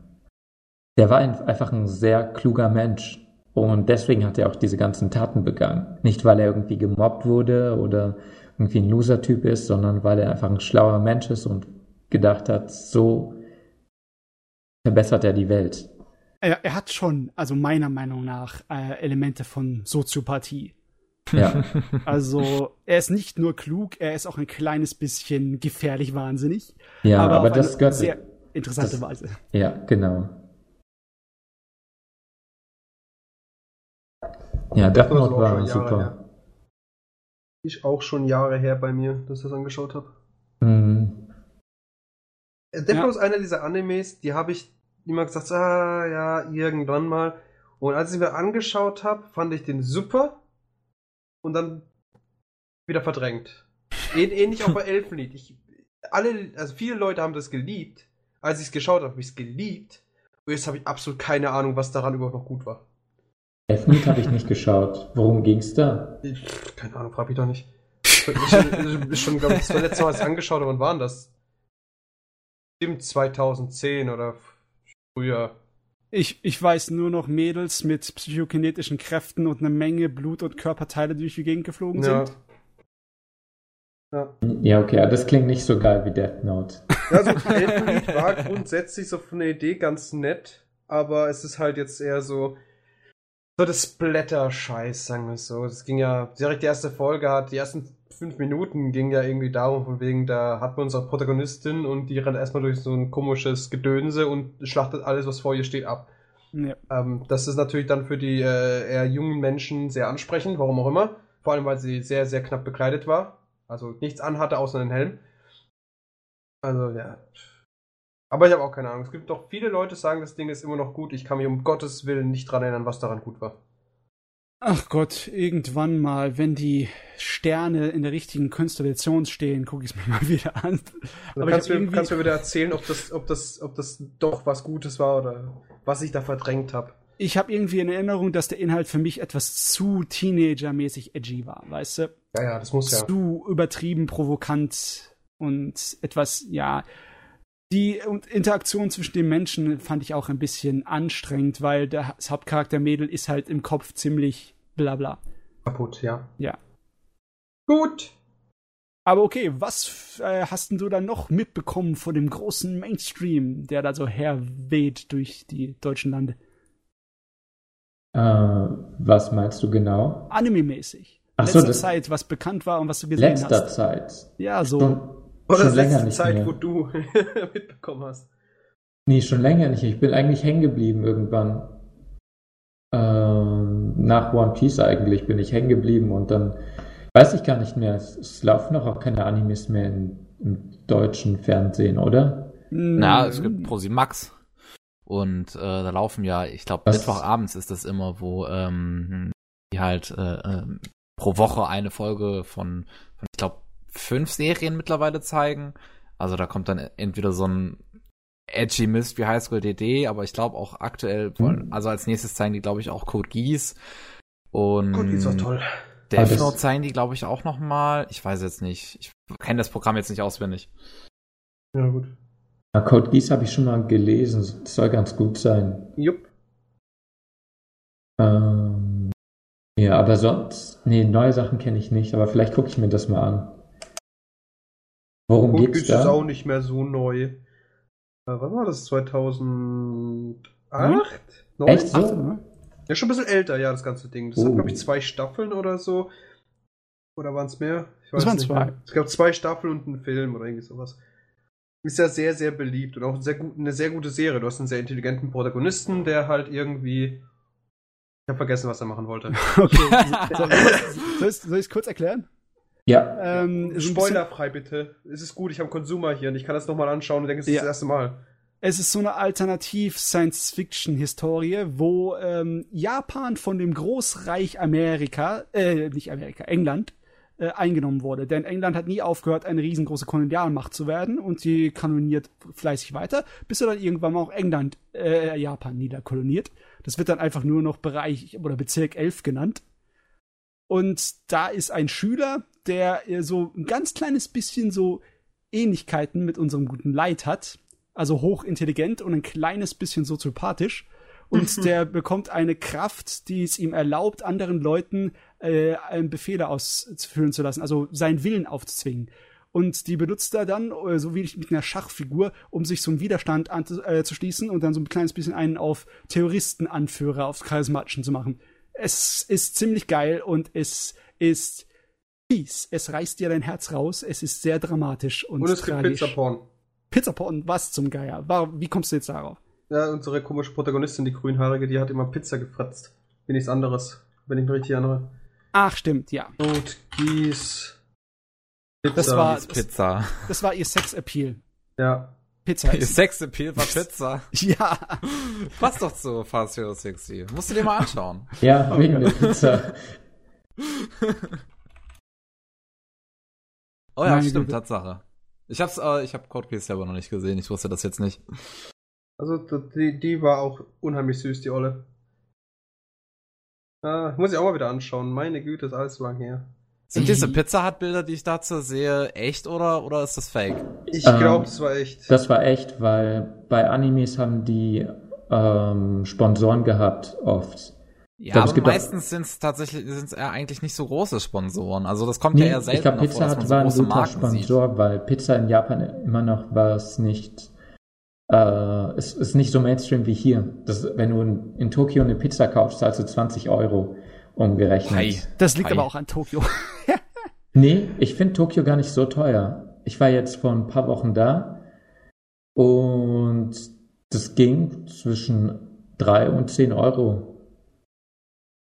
der war ein, einfach ein sehr kluger Mensch. Und deswegen hat er auch diese ganzen Taten begangen. Nicht, weil er irgendwie gemobbt wurde oder irgendwie ein Loser-Typ ist, sondern weil er einfach ein schlauer Mensch ist und gedacht hat, so verbessert er die Welt. Er, er hat schon, also meiner Meinung nach, äh, Elemente von Soziopathie. Ja. *laughs* Also er ist nicht nur klug, er ist auch ein kleines bisschen gefährlich wahnsinnig. Ja, aber, aber, das eine gehört. sehr interessante das- Weise. Ja, genau. Ja, Death Note auch war schon Jahre super. her. Ist auch schon Jahre her bei mir, dass ich das angeschaut habe. Mhm. Death Ja. Note ist einer dieser Animes, die habe ich immer gesagt, ah ja, irgendwann mal. Und als ich mir angeschaut habe, fand ich den super und dann wieder verdrängt. Ähn, ähnlich auch bei *laughs* Elfenlied. Ich, alle, also viele Leute haben das geliebt. Als ich es geschaut habe, habe ich es geliebt. Und jetzt habe ich absolut keine Ahnung, was daran überhaupt noch gut war. Elfenlied habe ich nicht geschaut. Worum ging's da? Ich, keine Ahnung, frag mich doch nicht. Schon, ist schon glaube ich, das war letztes Mal, ich angeschaut habe, wann waren das? Stimmt, 2010 oder früher. Ich, ich weiß nur noch Mädels mit psychokinetischen Kräften und eine Menge Blut- und Körperteile, die durch die Gegend geflogen Ja. sind. Ja. Ja, okay, aber das klingt nicht so geil wie Death Note. Also, Elfenlied war grundsätzlich so von der Idee ganz nett, aber es ist halt jetzt eher so, so das Splatter-Scheiß, sagen wir es so. Das ging ja, direkt die erste Folge hat, die ersten fünf Minuten ging ja irgendwie darum, von wegen, da hat man unsere Protagonistin und die rennt erstmal durch so ein komisches Gedönse und schlachtet alles, was vor ihr steht, ab. Ja. Ähm, das ist natürlich dann für die äh, eher jungen Menschen sehr ansprechend, warum auch immer. Vor allem, weil sie sehr, sehr knapp bekleidet war. Also nichts anhatte außer einen Helm. Also ja. Aber ich habe auch keine Ahnung. Es gibt doch viele Leute, die sagen, das Ding ist immer noch gut. Ich kann mich um Gottes Willen nicht dran erinnern, was daran gut war. Ach Gott, irgendwann mal, wenn die Sterne in der richtigen Konstellation stehen, gucke ich es mir *laughs* mal wieder an. Aber kannst, du mir, kannst mir wieder erzählen, ob das, ob, das, ob das doch was Gutes war oder was ich da verdrängt habe. Ich habe irgendwie in Erinnerung, dass der Inhalt für mich etwas zu Teenager-mäßig edgy war, weißt du? Ja, ja, das muss ja. Zu übertrieben provokant und etwas, ja, die Interaktion zwischen den Menschen fand ich auch ein bisschen anstrengend, weil das Hauptcharakter Mädel ist halt im Kopf ziemlich blabla. Kaputt, ja. Ja. Gut. Aber okay, was äh, hast denn du dann noch mitbekommen von dem großen Mainstream, der da so herweht durch die deutschen Lande? Äh, was meinst du genau? Anime-mäßig. Ach Letzte so, das Zeit, was bekannt war und was du gesehen letzter hast. Zeit. Ja, so. Schon, Oder schon das länger letzte nicht Zeit, mehr. wo du *laughs* mitbekommen hast. Nee, schon länger nicht. Ich bin eigentlich hängen geblieben irgendwann. Ähm, nach One Piece eigentlich bin ich hängen geblieben und dann weiß ich gar nicht mehr. Es, es laufen doch auch keine Animes mehr in, im deutschen Fernsehen, oder? Na, es gibt ProSieben Max. Und äh, da laufen ja, ich glaube? Mittwochabends ist das immer, wo ähm, die halt äh, ähm, pro Woche eine Folge von, von ich glaube, fünf Serien mittlerweile zeigen. Also da kommt dann entweder so ein edgy Mist wie Highschool DD, aber ich glaube auch aktuell, wollen, Hm. also als nächstes zeigen die, glaube ich, auch Code Geass. Und die ist auch toll. Death das- Note zeigen die, glaube ich, auch noch mal. Ich weiß jetzt nicht. Ich kenne das Programm jetzt nicht auswendig. Ja, gut. Na, Code Geass habe ich schon mal gelesen. Es soll ganz gut sein. Jupp. Ähm, ja, aber sonst, nee, neue Sachen kenne ich nicht, aber vielleicht gucke ich mir das mal an. Worum Gut, geht's ist auch da? nicht mehr so neu. Äh, wann war das? 2008? Neun? Echt so? ne? Ja, schon ein bisschen älter, ja, das ganze Ding. Das Oh. hat, glaube ich, zwei Staffeln oder so. Oder waren es mehr? Ich Das waren nicht zwei. mehr. Es gab zwei Staffeln und einen Film oder irgendwie sowas. Ist ja sehr, sehr beliebt und auch sehr gut, eine sehr gute Serie. Du hast einen sehr intelligenten Protagonisten, der halt irgendwie. Ich habe vergessen, was er machen wollte. *laughs* Okay. *laughs* soll, soll, ich- soll ich es kurz erklären? Ja, Ähm, Spoilerfrei bitte. Es ist gut, ich habe Consumer hier und ich kann das nochmal anschauen und denke, es ist Ja. das erste Mal. Es ist so eine Alternativ-Science-Fiction-Historie, wo ähm, Japan von dem Großreich Amerika, äh, nicht Amerika, England, äh, eingenommen wurde. Denn England hat nie aufgehört, eine riesengroße Kolonialmacht zu werden und sie kanoniert fleißig weiter, bis er dann irgendwann mal auch England, äh, Japan niederkoloniert. Das wird dann einfach nur noch Bereich oder Bezirk 11 genannt. Und da ist ein Schüler, der äh, so ein ganz kleines bisschen so Ähnlichkeiten mit unserem guten Leid hat. Also hochintelligent und ein kleines bisschen soziopathisch. Und der bekommt eine Kraft, die es ihm erlaubt, anderen Leuten äh, Befehle ausführen zu lassen, also seinen Willen aufzuzwingen. Und die benutzt er dann, äh, so wie mit einer Schachfigur, um sich so einen Widerstand anzuschließen und dann so ein kleines bisschen einen auf Terroristenanführer, auf Charismatischen zu machen. Es ist ziemlich geil und es ist fies. Es reißt dir dein Herz raus. Es ist sehr dramatisch und, Und es gibt tragisch. Pizzaporn. Pizzaporn, was zum Geier? Warum, wie kommst du jetzt darauf? Ja, unsere komische Protagonistin, die grünhaarige, die hat immer Pizza gefratzt. Wie nichts anderes, wenn ich mich richtig erinnere. Ach, stimmt, ja. Und Gieß. Pizza. Das war- Pizza. Das war ihr Sex-Appeal. Ja. Pizza Ihr ist. Sexappeal war Pizza. *laughs* ja. Passt doch zu Fast Furious 60. Musst du dir mal anschauen. ja, wegen der Pizza. *laughs* Oh ja, Meine stimmt, Güte. Tatsache. Ich hab's, äh, ich hab Code Geass selber noch nicht gesehen. Ich wusste das jetzt nicht. Also die, die war auch unheimlich süß, die Olle. Ah, muss ich auch mal wieder anschauen. Meine Güte, ist alles so lang her. Sind diese Pizza Hut Bilder, die ich dazu sehe, echt oder, oder ist das fake? Ich Ähm, glaube, das war echt. Das war echt, weil bei Animes haben die ähm, Sponsoren gehabt oft. Ja, glaub, es aber meistens sind es tatsächlich sind's eher eigentlich nicht so große Sponsoren. Also das kommt Nee, ja eher selten ich glaube, Pizza Hut man war ein guter Marken sieht. Sponsor, weil Pizza in Japan immer noch was nicht, äh, es ist nicht so Mainstream wie hier. Das, wenn du in, in Tokio eine Pizza kaufst, zahlst du 20 Euro umgerechnet. Hi. Das liegt Hi. aber auch an Tokio. *laughs* Nee, ich finde Tokio gar nicht so teuer. Ich war jetzt vor ein paar Wochen da und das ging zwischen 3 und 10 Euro.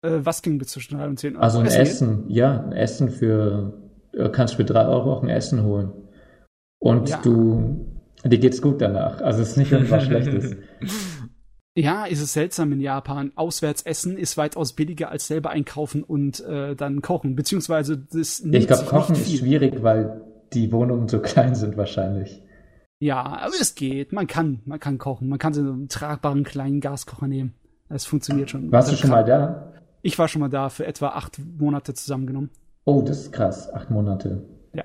Äh, was ging bis zwischen 3 und 10 Euro? Also ein Essen Essen, ja, ein Essen für, äh, kannst für 3 Euro auch ein Essen holen. Und Ja. du dir geht's gut danach. Also es ist nicht irgendwas *laughs* Schlechtes. Ja, ist es seltsam in Japan. Auswärts essen ist weitaus billiger als selber einkaufen und äh, dann kochen. Beziehungsweise das nimmt Ich glaube, kochen ist schwierig, weil die Wohnungen so *laughs* klein sind wahrscheinlich. Ja, aber es geht. Man kann, man kann kochen. Man kann so einen tragbaren kleinen Gaskocher nehmen. Es funktioniert schon. Warst du schon mal da? Ich war schon mal da für etwa acht Monate zusammengenommen. Oh, das ist krass. Acht Monate. Ja.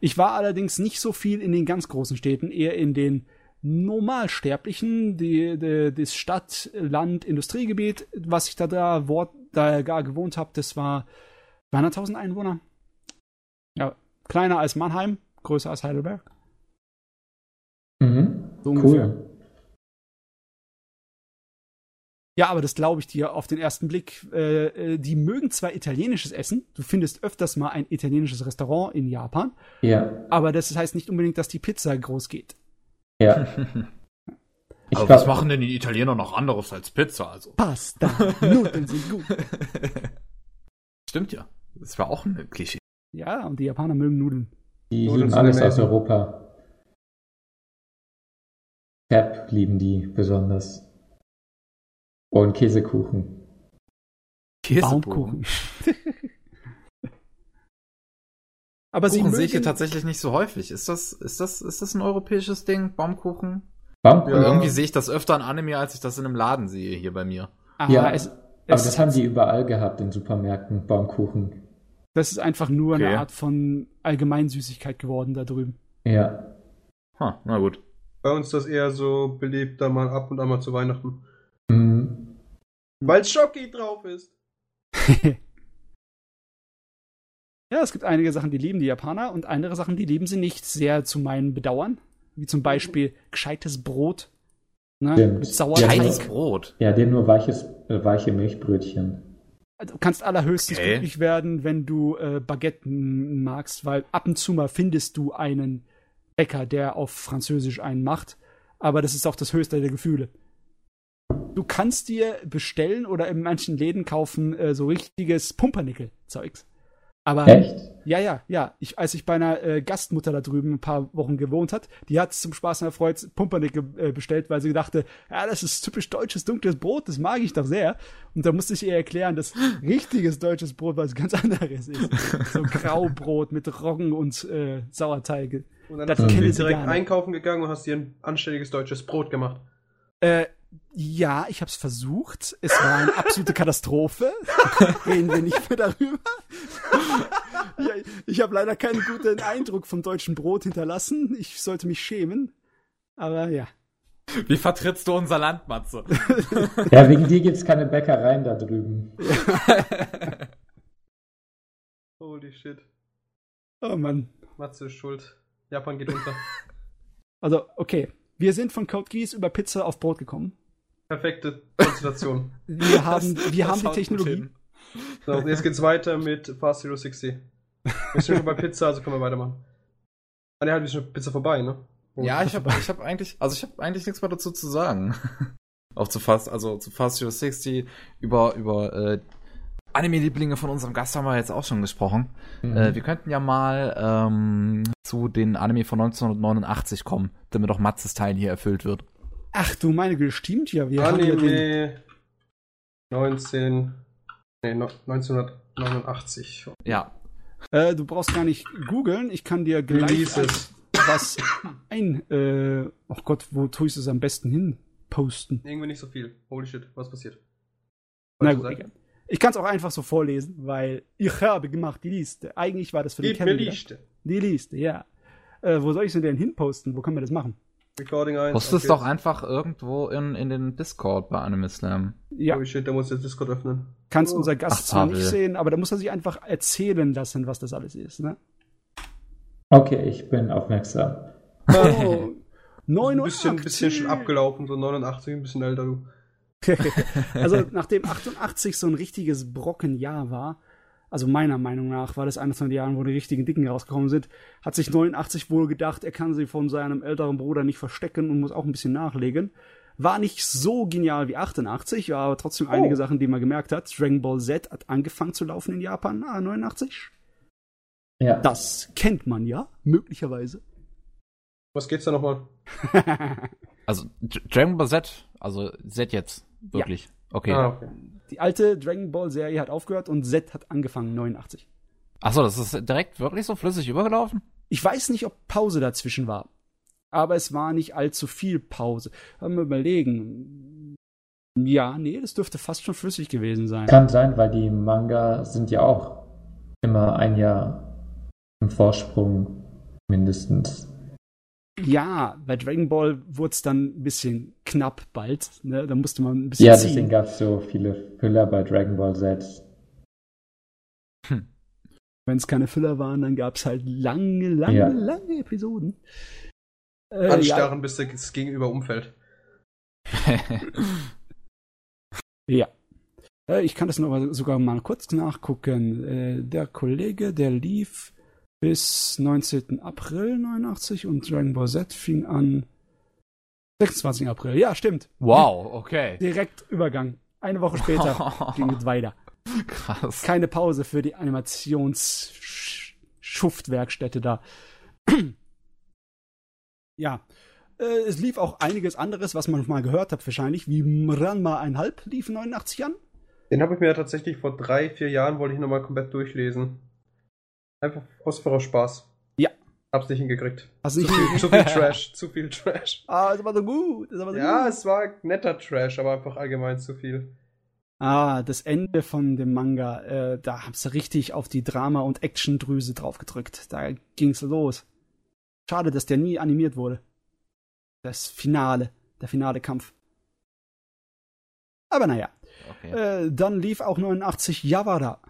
Ich war allerdings nicht so viel in den ganz großen Städten, eher in den Normalsterblichen, die, die, das Stadt, Land, Industriegebiet, was ich da, da, wo, da gar gewohnt habe, das war 200.000 Einwohner. Ja, kleiner als Mannheim, größer als Heidelberg. Mhm. So cool. Ja, aber das glaube ich dir auf den ersten Blick. Äh, äh, die mögen zwar italienisches Essen, du findest öfters mal ein italienisches Restaurant in Japan, ja. aber das heißt nicht unbedingt, dass die Pizza groß geht. Ja. *laughs* Ich Aber glaub, was machen denn die Italiener noch anderes als Pizza? Also? Pasta, Nudeln sind gut. *laughs* Stimmt ja. Das war auch ein Klischee. Ja, und die Japaner mögen Nudeln. Die lieben alles aus Europa. Pep lieben die besonders. Und Käsekuchen. Käsekuchen. *laughs* Aber Kuchen sehe ich hier tatsächlich nicht so häufig. Ist das, ist das, ist das ein europäisches Ding? Baumkuchen? Baumkuchen? Ja. Irgendwie sehe ich das öfter in Anime, als ich das in einem Laden sehe hier bei mir. Aha, ja, es, aber es das haben die überall gehabt in Supermärkten, Baumkuchen. Das ist einfach nur okay. eine Art von Allgemeinsüßigkeit geworden da drüben. Ja. Ha, na gut. Bei uns das eher so beliebt, da mal ab und an mal zu Weihnachten. Mhm. Weil Schoki drauf ist. *laughs* Ja, es gibt einige Sachen, die lieben die Japaner und andere Sachen, die lieben sie nicht sehr zu meinem Bedauern. Wie zum Beispiel gescheites Brot. Ne? Mit Sauerteig. Brot. Ja, dem nur weiches, äh, weiche Milchbrötchen. Du kannst allerhöchstens okay. glücklich werden, wenn du äh, Baguette magst, weil ab und zu mal findest du einen Bäcker, der auf Französisch einen macht. Aber das ist auch das höchste der Gefühle. Du kannst dir bestellen oder in manchen Läden kaufen äh, so richtiges Pumpernickel-Zeugs. Aber Echt? ja, ja, ja. Ich, als ich bei einer äh, Gastmutter da drüben ein paar Wochen gewohnt hat, die hat zum Spaß und Erfreut Pumpernick äh, bestellt, weil sie dachte, ja, das ist typisch deutsches dunkles Brot, das mag ich doch sehr. Und da musste ich ihr erklären, dass *laughs* richtiges deutsches Brot was ganz anderes ist. so Graubrot mit Roggen und äh, Sauerteig. Und dann das bist du direkt einkaufen gegangen und hast dir ein anständiges deutsches Brot gemacht. Äh, ja, ich habe es versucht. Es war eine absolute Katastrophe. Reden wir nicht mehr darüber. ja, ich habe leider keinen guten Eindruck vom deutschen Brot hinterlassen. Ich sollte mich schämen. Aber ja. Wie vertrittst du unser Land, Matze? ja, wegen dir gibt's keine Bäckereien da drüben. *laughs* Holy shit. Oh Mann. Matze ist schuld. Japan geht unter. Also, okay. Wir sind von Code Geass über Pizza auf Brot gekommen. Perfekte Konstellation. *laughs* wir haben, wir haben die Technologie. So, jetzt geht's weiter mit Fast Zero 60. Wir sind schon bei Pizza, also können wir weitermachen. Ah, ne, halt ist schon Pizza vorbei, ne? Oh, ja, ich habe ich hab eigentlich, also ich habe eigentlich nichts mehr dazu zu sagen. *laughs* Auch zu Fast, also zu Fast Zero 60 über, über äh, Anime-Lieblinge von unserem Gast haben wir jetzt auch schon gesprochen. Mhm. Äh, wir könnten ja mal ähm, zu den Anime von 1989 kommen, damit auch Matzes Teil hier erfüllt wird. Ach du meine Güte, stimmt ja. Wir Anime haben ja den 19, nee, 1989. Ja. Äh, du brauchst gar nicht googeln, ich kann dir gleich was ein, äh, oh Gott, wo tue ich es am besten hin posten? Irgendwie nicht so viel. Holy shit, was passiert? Na gut, egal. Ich kann es auch einfach so vorlesen, weil ich habe gemacht die Liste. Eigentlich war das für den Kevin. Die Liste. Die Liste, ja. Äh, wo soll ich sie denn hinposten? Wo können wir das machen? Recording 1. Post es doch einfach irgendwo in, in den Discord bei Anime Slam. Ja. Oh shit, da muss jetzt Discord öffnen. Kannst oh. unser Gast Ach, zwar nicht sehen, aber da muss er sich einfach erzählen lassen, was das alles ist, ne? Okay, ich bin aufmerksam. Oh, *laughs* 89. Ein bisschen, bisschen schon abgelaufen, so 89, ein bisschen älter, du. *laughs* also nachdem 88 so ein richtiges Brockenjahr war, also meiner Meinung nach war das eines von den Jahren, wo die richtigen Dicken rausgekommen sind, hat sich 89 wohl gedacht, er kann sie von seinem älteren Bruder nicht verstecken und muss auch ein bisschen nachlegen. War nicht so genial wie 88, aber trotzdem oh. einige Sachen, die man gemerkt hat. Dragon Ball Z hat angefangen zu laufen in Japan, ah, 89. Ja. Das kennt man ja, möglicherweise. Was geht's da nochmal? *laughs* also Dragon Ball Z, also Z jetzt, wirklich. Ja. Okay. Ah, okay. Die alte Dragon Ball Serie hat aufgehört und Z hat angefangen, 89. Achso, das ist direkt wirklich so flüssig übergelaufen? Ich weiß nicht, ob Pause dazwischen war. Aber es war nicht allzu viel Pause. Haben wir überlegen. Ja, nee, das dürfte fast schon flüssig gewesen sein. Kann sein, weil die Manga sind ja auch immer ein Jahr im Vorsprung mindestens. Ja, bei Dragon Ball wurde es dann ein bisschen knapp bald. Ne? Da musste man ein bisschen. Ja, deswegen gab es so viele Füller bei Dragon Ball Z. Hm. Wenn es keine Füller waren, dann gab es halt lange, lange, ja. lange Episoden. Äh, Anstarren, ja. bis das Gegenüber umfällt. *laughs* ja. Äh, ich kann das noch sogar mal kurz nachgucken. Äh, der Kollege, der lief bis 19. April 89 und Dragon Ball Z fing an 26. April. Ja, stimmt. Wow, okay. Direkt Übergang. Eine Woche später *laughs* ging es weiter. Krass. Keine Pause für die Animationsschuftwerkstätte da. *clears throat* ja. Äh, es lief auch einiges anderes, was man mal gehört hat, wahrscheinlich, wie Ranma 1,5 lief in 89 Jahren. Den habe ich mir ja tatsächlich vor drei, vier Jahren, wollte ich nochmal komplett durchlesen. Einfach aus voller Spaß. Ja. Hab's nicht hingekriegt. Hast zu, nicht viel, zu viel *laughs* Trash, zu viel Trash. Ah, das war so gut. War so ja, gut. es war netter Trash, aber einfach allgemein zu viel. Ah, das Ende von dem Manga, äh, da haben sie richtig auf die Drama- und Action-Drüse draufgedrückt. Da ging's los. Schade, dass der nie animiert wurde. Das Finale, der finale Kampf. Aber naja. Okay. Äh, dann lief auch 89 Yawara.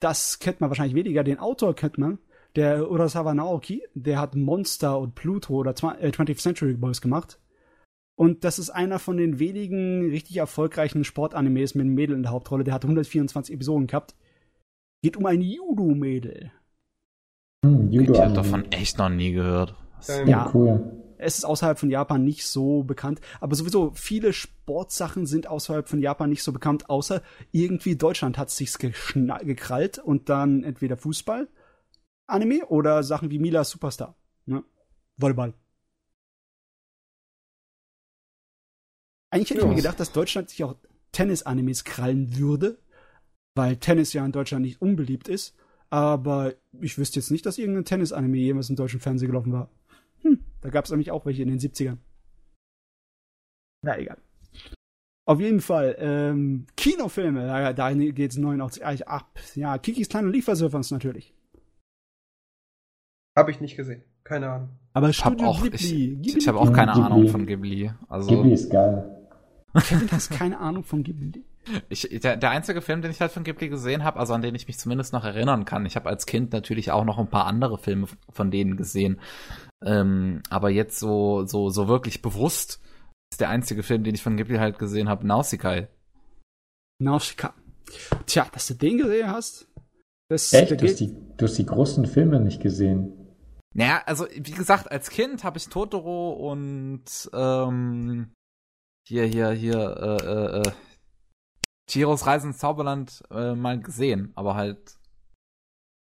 Das kennt man wahrscheinlich weniger. Den Autor kennt man. Der Urasawa Naoki, der hat Monster und Pluto oder 20th äh, Century Boys gemacht. Und das ist einer von den wenigen richtig erfolgreichen Sportanimes mit einem Mädel in der Hauptrolle. Der hat 124 Episoden gehabt. Geht um ein Judo-Mädel. Hm, Judo ich habe davon echt noch nie gehört. Ja, cool. Es ist außerhalb von Japan nicht so bekannt. Aber sowieso, viele Sportsachen sind außerhalb von Japan nicht so bekannt, außer irgendwie Deutschland hat sich's gekrallt und dann entweder Fußball, Anime oder Sachen wie Mila Superstar. Ne? Volleyball. Eigentlich hätte ja. ich mir gedacht, dass Deutschland sich auch Tennis-Animes krallen würde, weil Tennis ja in Deutschland nicht unbeliebt ist. Aber ich wüsste jetzt nicht, dass irgendein Tennis-Anime jemals im deutschen Fernsehen gelaufen war. Hm, da gab es nämlich auch welche in den 70ern. Na egal. Auf jeden Fall, ähm, Kinofilme, da, da geht es 89 ab. Ja, Kikis kleine Liefersurfers natürlich. Habe ich nicht gesehen. Keine Ahnung. Aber ich habe auch, ich, ich hab auch keine Ghibli. Ahnung von Ghibli. Also, Ghibli ist geil. Kevin hast keine Ahnung von Ghibli. Ich, der, der einzige Film, den ich halt von Ghibli gesehen habe, also an den ich mich zumindest noch erinnern kann. Ich habe als Kind natürlich auch noch ein paar andere Filme von denen gesehen. Ähm, aber jetzt so, so, so wirklich bewusst ist der einzige Film, den ich von Ghibli halt gesehen habe, Nausicaa. Nausicaa. Tja, dass du den gesehen hast. Das, Echt? Du hast, die, du hast die großen Filme nicht gesehen. Naja, also wie gesagt, als Kind habe ich Totoro und ähm, hier, hier, hier, äh, äh, äh Chiros Reise ins Zauberland äh, mal gesehen, aber halt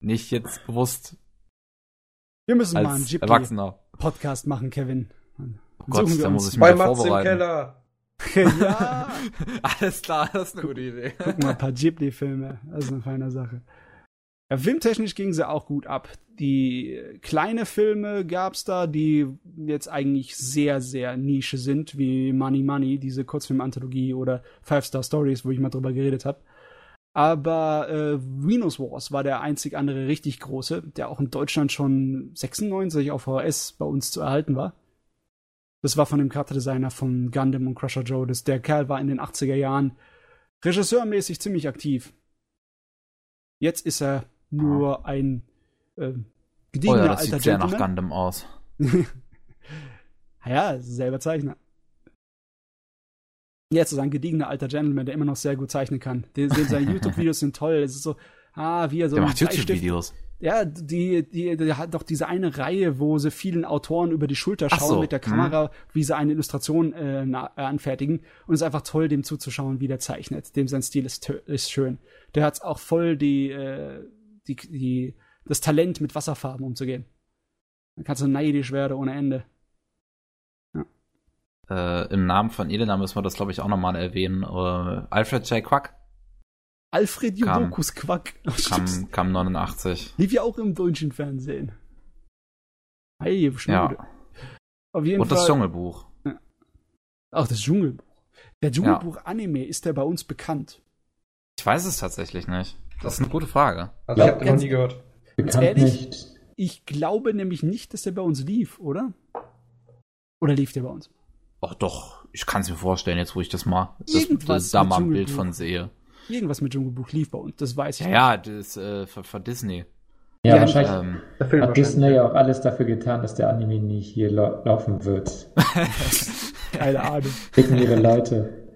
nicht jetzt bewusst. Wir müssen als mal einen Ghibli Podcast machen, Kevin. Oh Gott, da muss ich mich Bei Mats im Keller. *laughs* ja. *laughs* Alles klar, das ist eine gute Idee. Guck mal, ein paar Ghibli-Filme. Das ist eine feine Sache. Ja, filmtechnisch ging sie auch gut ab. Die kleine Filme gab's da, die jetzt eigentlich sehr, sehr Nische sind, wie Money Money, diese Kurzfilm-Anthologie oder Five Star Stories, wo ich mal drüber geredet habe. Aber äh, Venus Wars war der einzig andere richtig große, der auch in Deutschland schon 96 auf VHS bei uns zu erhalten war. Das war von dem Charakterdesigner von Gundam und Crusher Joe. Das, der Kerl war in den 80er Jahren regisseurmäßig ziemlich aktiv. Jetzt ist er nur ein äh, gediegener oh ja, das alter sieht sehr nach Gundam aus. *laughs* ja, selber Zeichner. Jetzt ist ein gediegener alter Gentleman, der immer noch sehr gut zeichnen kann. Den, seine *laughs* YouTube-Videos sind toll. Es ist so, ah, wie er so. Der macht YouTube-Videos. Ja, die, die, die hat doch diese eine Reihe, wo sie vielen Autoren über die Schulter schauen so. mit der Kamera, hm. wie sie eine Illustration äh, anfertigen. Und es ist einfach toll, dem zuzuschauen, wie der zeichnet. Dem sein Stil ist, ist schön. Der hat auch voll die, äh, die, die, das Talent, mit Wasserfarben umzugehen. Dann kannst du neidisch werden ohne Ende. Äh, Im Namen von Elena müssen wir das, glaube ich, auch nochmal erwähnen. Äh, Alfred J. Quack. Alfred Jubokus Quack. *laughs* Kam, kam 89. Lief ja auch im deutschen Fernsehen. Hey, ja. Auf jeden Und Fall. das Dschungelbuch. Ach, das Dschungelbuch. Der Dschungelbuch-Anime, ist der bei uns bekannt? Ich weiß es tatsächlich nicht. Das ist eine gute Frage. Also ich habe den noch nie gehört. Bekannt ehrlich? nicht. Ich glaube nämlich nicht, dass der bei uns lief, oder? Oder lief der bei uns? Ach doch, ich kann es mir vorstellen, jetzt wo ich das mal, das, Irgendwas das, da mal ein Bild von sehe. Irgendwas mit Dschungelbuch lief bei uns, das weiß ich. Ja, ja, das ist äh, für, für Disney. Ja, Ja, wahrscheinlich Ähm, hat wahrscheinlich. Disney ja auch alles dafür getan, dass der Anime nie hier lau laufen wird. *laughs* Keine Ahnung. Ficken ihre Leute.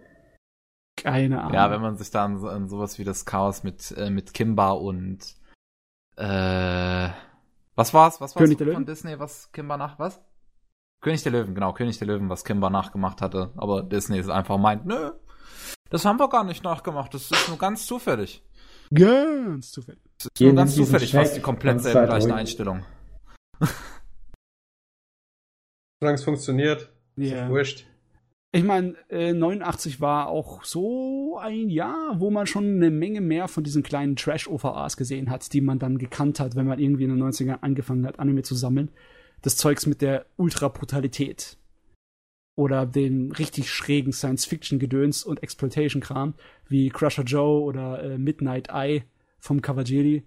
Keine Ahnung. ja, wenn man sich da an, an sowas wie das Chaos mit, äh, mit Kimba und äh, was war's? Was war's König der von Löwen? Disney, was Kimba nach, was? König der Löwen, genau, König der Löwen, was Kimba nachgemacht hatte. Aber Disney ist einfach meint, nö, das haben wir gar nicht nachgemacht, das ist nur ganz zufällig. Ganz zufällig. Das ist Gehen nur ganz zufällig, Check fast die komplett selben gleichen. Einstellungen. Solange es funktioniert, ist doch wurscht. Ich meine, äh, 89 war auch so ein Jahr, wo man schon eine Menge mehr von diesen kleinen Trash-OVAs gesehen hat, die man dann gekannt hat, wenn man irgendwie in den 90ern angefangen hat, Anime zu sammeln. Das Zeugs mit der Ultra-Brutalität. Oder den richtig schrägen Science-Fiction-Gedöns und Exploitation-Kram, wie Crusher Joe oder äh, Midnight Eye vom Kawajiri.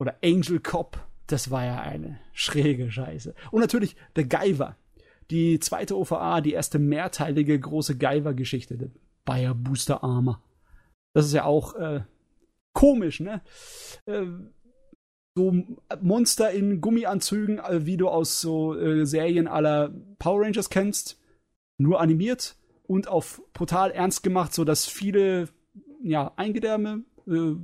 Oder Angel Cop. Das war ja eine schräge Scheiße. Und natürlich der Guyver die zweite OVA, die erste mehrteilige große Guyver-Geschichte, der Bayer Booster Armor. Das ist ja auch äh, komisch, ne? Äh, so Monster in Gummianzügen, äh, wie du aus so äh, Serien aller Power Rangers kennst, nur animiert und auf brutal ernst gemacht, so dass viele ja Eingedärme, äh,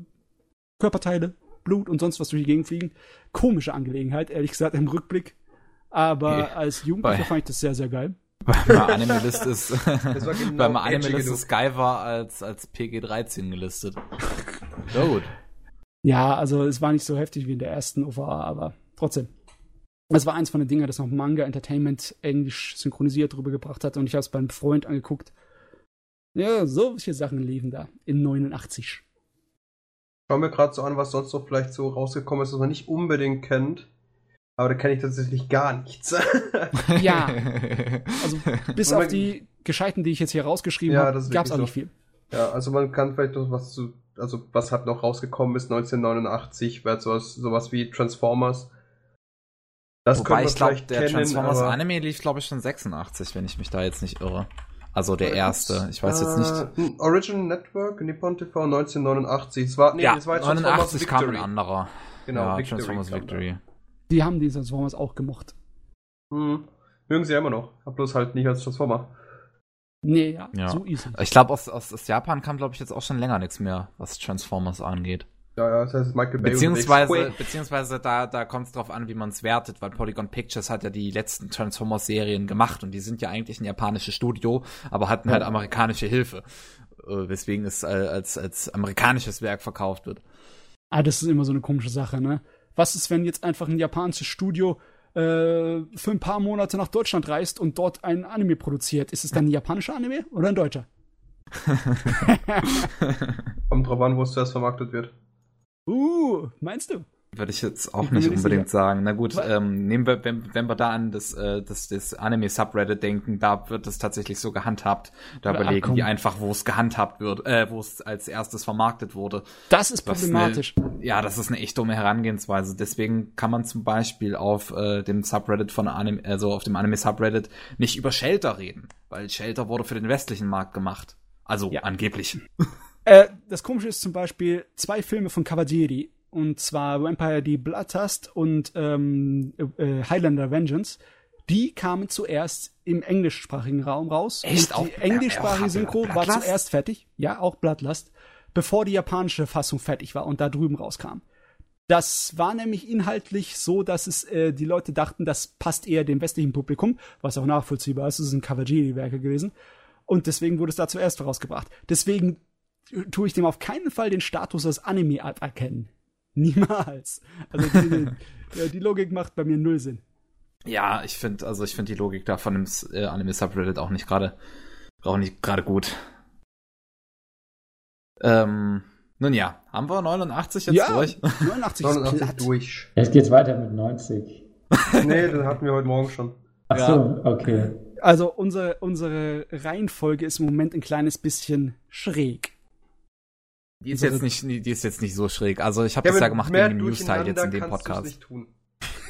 Körperteile, Blut und sonst was durch die Gegend fliegen. Komische Angelegenheit, ehrlich gesagt im Rückblick. Aber Ja. als Jugendlicher Bei- fand ich das sehr, sehr geil. Beim Anime-List ist, war *laughs* genau edgy Anime-List genug. ist Guyver als, als PG-13 gelistet. Ja, gut. Ja, also es war nicht so heftig wie in der ersten OVA, aber trotzdem. Es war eins von den Dingen, das noch Manga Entertainment Englisch synchronisiert rübergebracht hat und ich habe es beim Freund angeguckt. Ja, solche Sachen liefen da in 89. Schau mir gerade so an, was sonst noch vielleicht so rausgekommen ist, was man nicht unbedingt kennt. Aber da kenne ich tatsächlich gar nichts. *laughs* Ja, also bis Und auf man- die Gescheiten, die ich jetzt hier rausgeschrieben Ja, habe, gab es auch wirklich nicht viel. ja, also man kann vielleicht noch was zu, also was halt noch rausgekommen ist, 1989, wäre sowas, sowas wie Transformers. Das Wobei ich glaube, vielleicht der kennen, Transformers aber- Anime lief, glaube ich, schon 86, wenn ich mich da jetzt nicht irre. Also der erste. Ich weiß jetzt nicht. nicht. Original Network, Nippon TV 1989. Es war, nee, ja, es war Transformers 89 kam ein Victory. anderer. Genau, ja, Victory Transformers kam da. Victory. Die haben die Transformers auch gemocht. Hm. Mögen sie ja immer noch. Hab bloß halt nicht als Transformer. Nee, ja, Ja. so easy. Ich glaube, aus, aus, aus Japan kam, glaube ich, jetzt auch schon länger nichts mehr, was Transformers angeht. Ja, ja, das heißt Michael Bay Beziehungsweise, beziehungsweise da, da kommt es drauf an, wie man es wertet, weil Polygon Pictures hat ja die letzten Transformers-Serien gemacht und die sind ja eigentlich ein japanisches Studio, aber hatten halt amerikanische Hilfe. Äh, Weswegen es als, als amerikanisches Werk verkauft wird. Ah, das ist immer so eine komische Sache, ne? Was ist, wenn jetzt einfach ein japanisches Studio äh, für ein paar Monate nach Deutschland reist und dort ein Anime produziert? Ist es dann ein japanischer Anime oder ein deutscher? *laughs* Kommt drauf an, wo es zuerst vermarktet wird. Uh, meinst du? Würde ich jetzt auch Ich nicht unbedingt sagen. Na gut, ähm, nehmen wir, wenn, wenn wir da an das, äh, das, das Anime-Subreddit denken, da wird es tatsächlich so gehandhabt. Da Aber, überlegen ach, die einfach, wo es gehandhabt wird, äh, wo es als erstes vermarktet wurde. Das ist Was problematisch. Eine, ja, das ist eine echt dumme Herangehensweise. Deswegen kann man zum Beispiel auf äh, dem Subreddit von Anime, also auf dem Anime-Subreddit nicht über Shelter reden, weil Shelter wurde für den westlichen Markt gemacht. Also Ja. angeblich. Äh, das Komische ist zum Beispiel zwei Filme von Kawajiri, und zwar Vampire the Bloodlust und ähm, äh, Highlander Vengeance. Die kamen zuerst im englischsprachigen Raum raus. Echt? Und Auch- die englischsprachige äh, auch Synchro war zuerst fertig. Ja, auch Bloodlust. Bevor die japanische Fassung fertig war und da drüben rauskam. Das war nämlich inhaltlich so, dass es äh, die Leute dachten, das passt eher dem westlichen Publikum, was auch nachvollziehbar ist. Es sind Kawajiri-Werke gewesen. Und deswegen wurde es da zuerst rausgebracht. Deswegen tue ich dem auf keinen Fall den Status als Anime aberkennen. Niemals. Also die, die, *laughs* die Logik macht bei mir null Sinn. Ja, ich finde, also ich finde die Logik da von dem äh, Anime Subreddit auch nicht gerade, auch nicht gerade gut. Ähm, nun ja, haben wir 89 jetzt Ja, durch? 89 ist 89 platt. durch. Jetzt geht's weiter mit 90. *laughs* nee, den hatten wir heute Morgen schon. Ach Ja. so, okay. Also unsere, unsere Reihenfolge ist im Moment ein kleines bisschen schräg. Die ist jetzt nicht, die ist jetzt nicht so schräg. Also ich habe das Kevin, ja gemacht wegen dem News-Teil jetzt in dem Podcast. Nicht tun.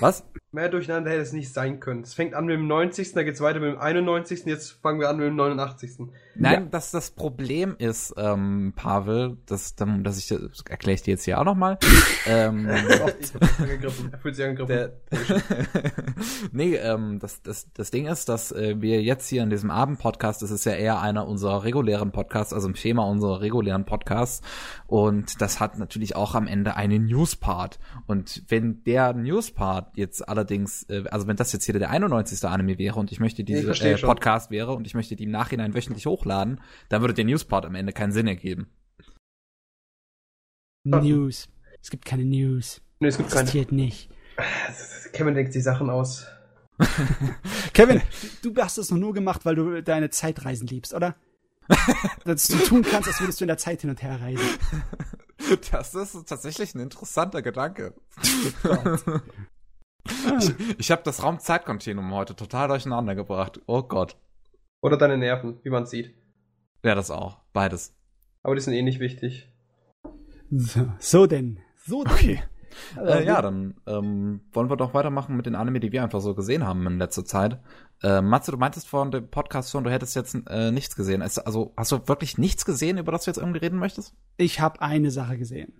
Was? Mehr durcheinander hätte es nicht sein können. Es fängt an mit dem 90., da geht's weiter mit dem 91., jetzt fangen wir an mit dem 89. Nein, das, das Problem ist, ähm, Pavel, das, dann- das ich, das erkläre ich dir jetzt hier auch nochmal. *laughs* ähm, ich hab's angegriffen. Er fühlt sich angegriffen. *laughs* Nee, ähm, das, das, das Ding ist, dass äh, wir jetzt hier in diesem Abend-Podcast, das ist ja eher einer unserer regulären Podcasts, also im Schema unserer regulären Podcasts. Und das hat natürlich auch am Ende einen News-Part. Und wenn der News-Part jetzt allerdings, äh, also wenn das jetzt hier der 91. Anime wäre und ich möchte Ich diese verstehe äh, schon. Podcast wäre und ich möchte die im Nachhinein wöchentlich hochladen, dann würde der News-Part am Ende keinen Sinn ergeben. News. Es gibt keine News. nee, es gibt keine. Existiert nicht. Kevin denkt sich Sachen aus. *laughs* Kevin, du hast das noch nur gemacht, weil du deine Zeitreisen liebst, oder? *laughs* Dass du tun kannst, als würdest du in der Zeit hin und her reisen. Das ist tatsächlich ein interessanter Gedanke. *laughs* Ich, ich habe das Raum-Zeit-Kontinuum heute total durcheinander gebracht. Oh Gott. Oder deine Nerven, wie man sieht. Ja, das auch. Beides. Aber die sind eh nicht wichtig. So, so denn. So denn. Okay. Also, Äh, ja, dann ähm, wollen wir doch weitermachen mit den Anime, die wir einfach so gesehen haben in letzter Zeit. Äh, Matze, du meintest vor dem Podcast schon, du hättest jetzt äh, nichts gesehen. Ist- Also hast du wirklich nichts gesehen, über das du jetzt irgendwie reden möchtest? Ich habe eine Sache gesehen.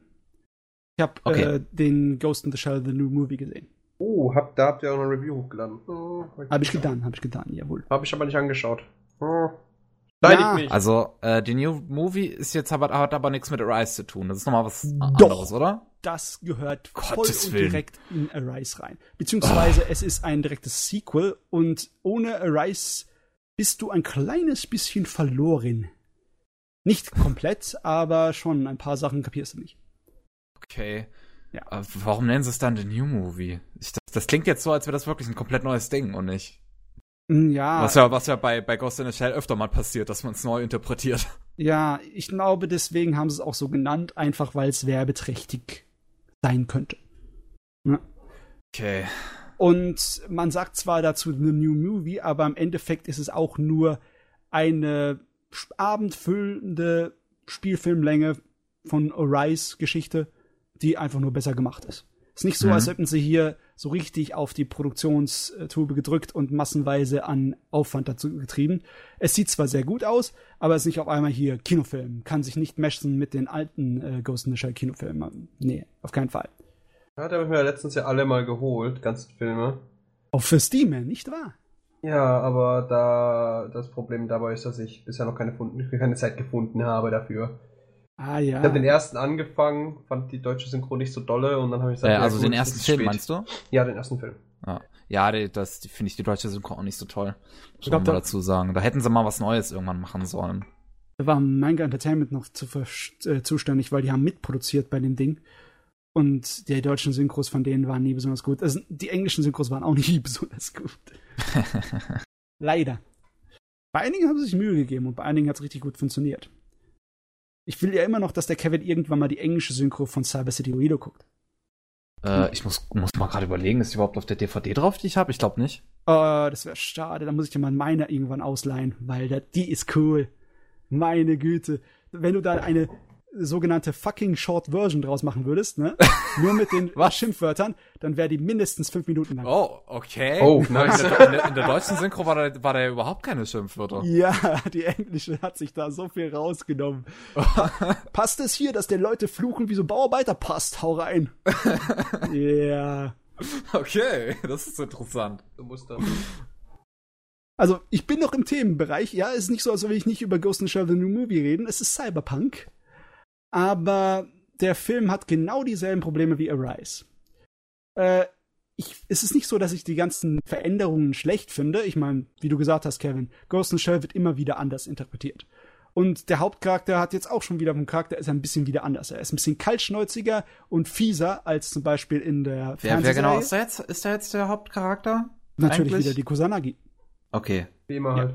Ich habe Okay. äh, den Ghost in the Shell, The New Movie gesehen. Oh, hab, da habt ihr auch eine Review hochgeladen. Oh, Habe ich getan, habe ich getan, jawohl. Hab ich aber nicht angeschaut. Oh. Nein, Ja. ich nicht. Also, äh, die New Movie ist jetzt aber, hat aber nichts mit Arise zu tun. Das ist nochmal was Doch. anderes, oder? Das gehört voll Gottes und Willen. direkt in Arise rein. Beziehungsweise es ist ein direktes Sequel und ohne Arise bist du ein kleines bisschen verloren. Nicht komplett, aber schon ein paar Sachen kapierst du nicht. Okay. Ja. Äh, warum nennen sie es dann The New Movie? Ich, das, das klingt jetzt so, als wäre das wirklich ein komplett neues Ding und nicht. Mm, Ja, Was ja, was ja bei, bei Ghost in the Shell öfter mal passiert, dass man es neu interpretiert. ja, ich glaube, deswegen haben sie es auch so genannt, einfach weil es werbeträchtig sein könnte. Okay. Und man sagt zwar dazu The New Movie, aber im Endeffekt ist es auch nur eine abendfüllende Spielfilmlänge von Arise-Geschichte, die einfach nur besser gemacht ist. Ist nicht so, Mhm. als hätten sie hier so richtig auf die Produktionstube gedrückt und massenweise an Aufwand dazu getrieben. Es sieht zwar sehr gut aus, aber es ist nicht auf einmal hier Kinofilm. Kann sich nicht messen mit den alten äh, Ghost in the Shell Kinofilmen. Nee, auf keinen Fall. Ja, da habe ich mir letztens ja alle mal geholt, ganzen Filme. Auch für Steam, nicht wahr? Ja, aber da das Problem dabei ist, dass ich bisher noch keine, keine Zeit gefunden habe dafür. Ah ja. Ich habe den ersten angefangen, fand die deutsche Synchro nicht so dolle und dann habe ich gesagt, Äh, ja, also gut, den ersten Film, spät. meinst du? Ja, den ersten Film. Ja, ja die, das finde ich die deutsche Synchro auch nicht so toll. Muss glaub, man da- dazu sagen. Da hätten sie mal was Neues irgendwann machen sollen. Da war Manga Entertainment noch zu, äh, zuständig, weil die haben mitproduziert bei dem Ding. Und die deutschen Synchros von denen waren nie besonders gut. Also die englischen Synchros waren auch nie *laughs* besonders gut. *laughs* Leider. Bei einigen haben sie sich Mühe gegeben und bei einigen hat es richtig gut funktioniert. Ich will ja immer noch, dass der Kevin irgendwann mal die englische Synchro von Cyber City Oedo guckt. Äh, ich muss, muss mal gerade überlegen, ist die überhaupt auf der DVD drauf, die ich habe? Ich glaube nicht. Oh, das wäre schade. Da muss ich dir mal meine irgendwann ausleihen, weil da, die ist cool. Meine Güte. Wenn du da eine sogenannte fucking Short Version draus machen würdest, ne? *laughs* Nur mit den Was? Schimpfwörtern, dann wäre die mindestens fünf Minuten lang. Oh, okay. Oh, in, nice. der, in, der, in der deutschen Synchro war da, war da ja überhaupt keine Schimpfwörter. Ja, die englische hat sich da so viel rausgenommen. *laughs* Passt es hier, dass der Leute fluchen wie so Bauarbeiter? Passt, hau rein. *laughs* Ja. Okay, das ist interessant. Du musst das. Also, ich bin noch im Themenbereich. Ja, es ist nicht so, als würde ich nicht über Ghost in the Shell The New Movie reden. Es ist Cyberpunk. Aber der Film hat genau dieselben Probleme wie Arise. Äh, ich, es ist nicht so, dass ich die ganzen Veränderungen schlecht finde. Ich meine, wie du gesagt hast, Kevin, Ghost in the Shell wird immer wieder anders interpretiert. Und der Hauptcharakter hat jetzt auch schon wieder vom Charakter ist er ein bisschen wieder anders. Er ist ein bisschen kaltschnäuziger und fieser als zum Beispiel in der Wer, wer genau ist da jetzt? Ist da jetzt der Hauptcharakter? Natürlich eigentlich? wieder die Kusanagi. Okay. Wie immer ja.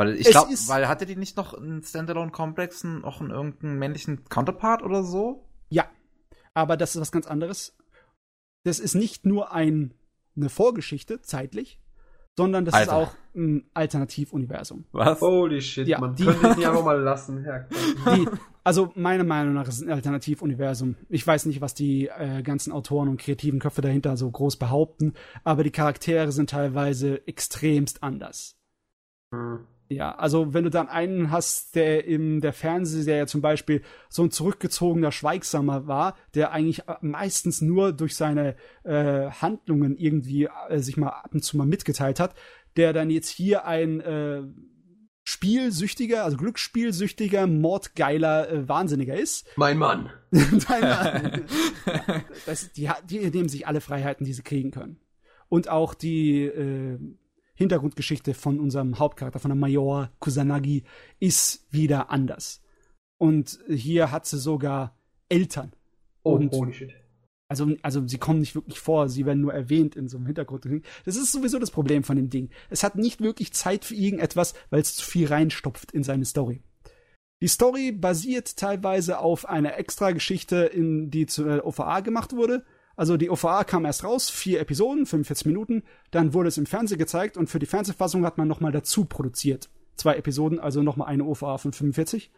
Weil ich glaube, weil hatte die nicht noch einen Standalone-Complex, noch einen irgendeinen männlichen Counterpart oder so? Ja. Aber das ist was ganz anderes. Das ist nicht nur ein, eine Vorgeschichte, zeitlich, sondern das Alter. ist auch ein Alternativuniversum. Was? Holy shit, ja, man die, könnte nicht *laughs* einfach mal lassen, Herr. Die, also meiner Meinung nach ist es ein Alternativuniversum. Ich weiß nicht, was die äh, ganzen Autoren und kreativen Köpfe dahinter so groß behaupten, aber die Charaktere sind teilweise extremst anders. Hm. Ja, also wenn du dann einen hast, der in der Fernsehserie zum Beispiel so ein zurückgezogener Schweigsamer war, der eigentlich meistens nur durch seine äh, Handlungen irgendwie äh, sich mal ab und zu mal mitgeteilt hat, der dann jetzt hier ein äh, Spielsüchtiger, also Glücksspielsüchtiger, mordgeiler äh, Wahnsinniger ist. Mein Mann. *laughs* Dein Mann. das, die, die nehmen sich alle Freiheiten, die sie kriegen können. Und auch die äh, Hintergrundgeschichte von unserem Hauptcharakter, von der Major Kusanagi, ist wieder anders. Und hier hat sie sogar Eltern. Oh, und holy shit. Also, also sie kommen nicht wirklich vor, sie werden nur erwähnt in so einem Hintergrund. Das ist sowieso das Problem von dem Ding. Es hat nicht wirklich Zeit für irgendetwas, weil es zu viel reinstopft in seine Story. Die Story basiert teilweise auf einer Extra-Geschichte, in die zur OVA gemacht wurde, also die OVA kam erst raus, vier Episoden, 45 Minuten, dann wurde es im Fernsehen gezeigt und für die Fernsehfassung hat man nochmal dazu produziert. Zwei Episoden, also nochmal eine OVA von 45.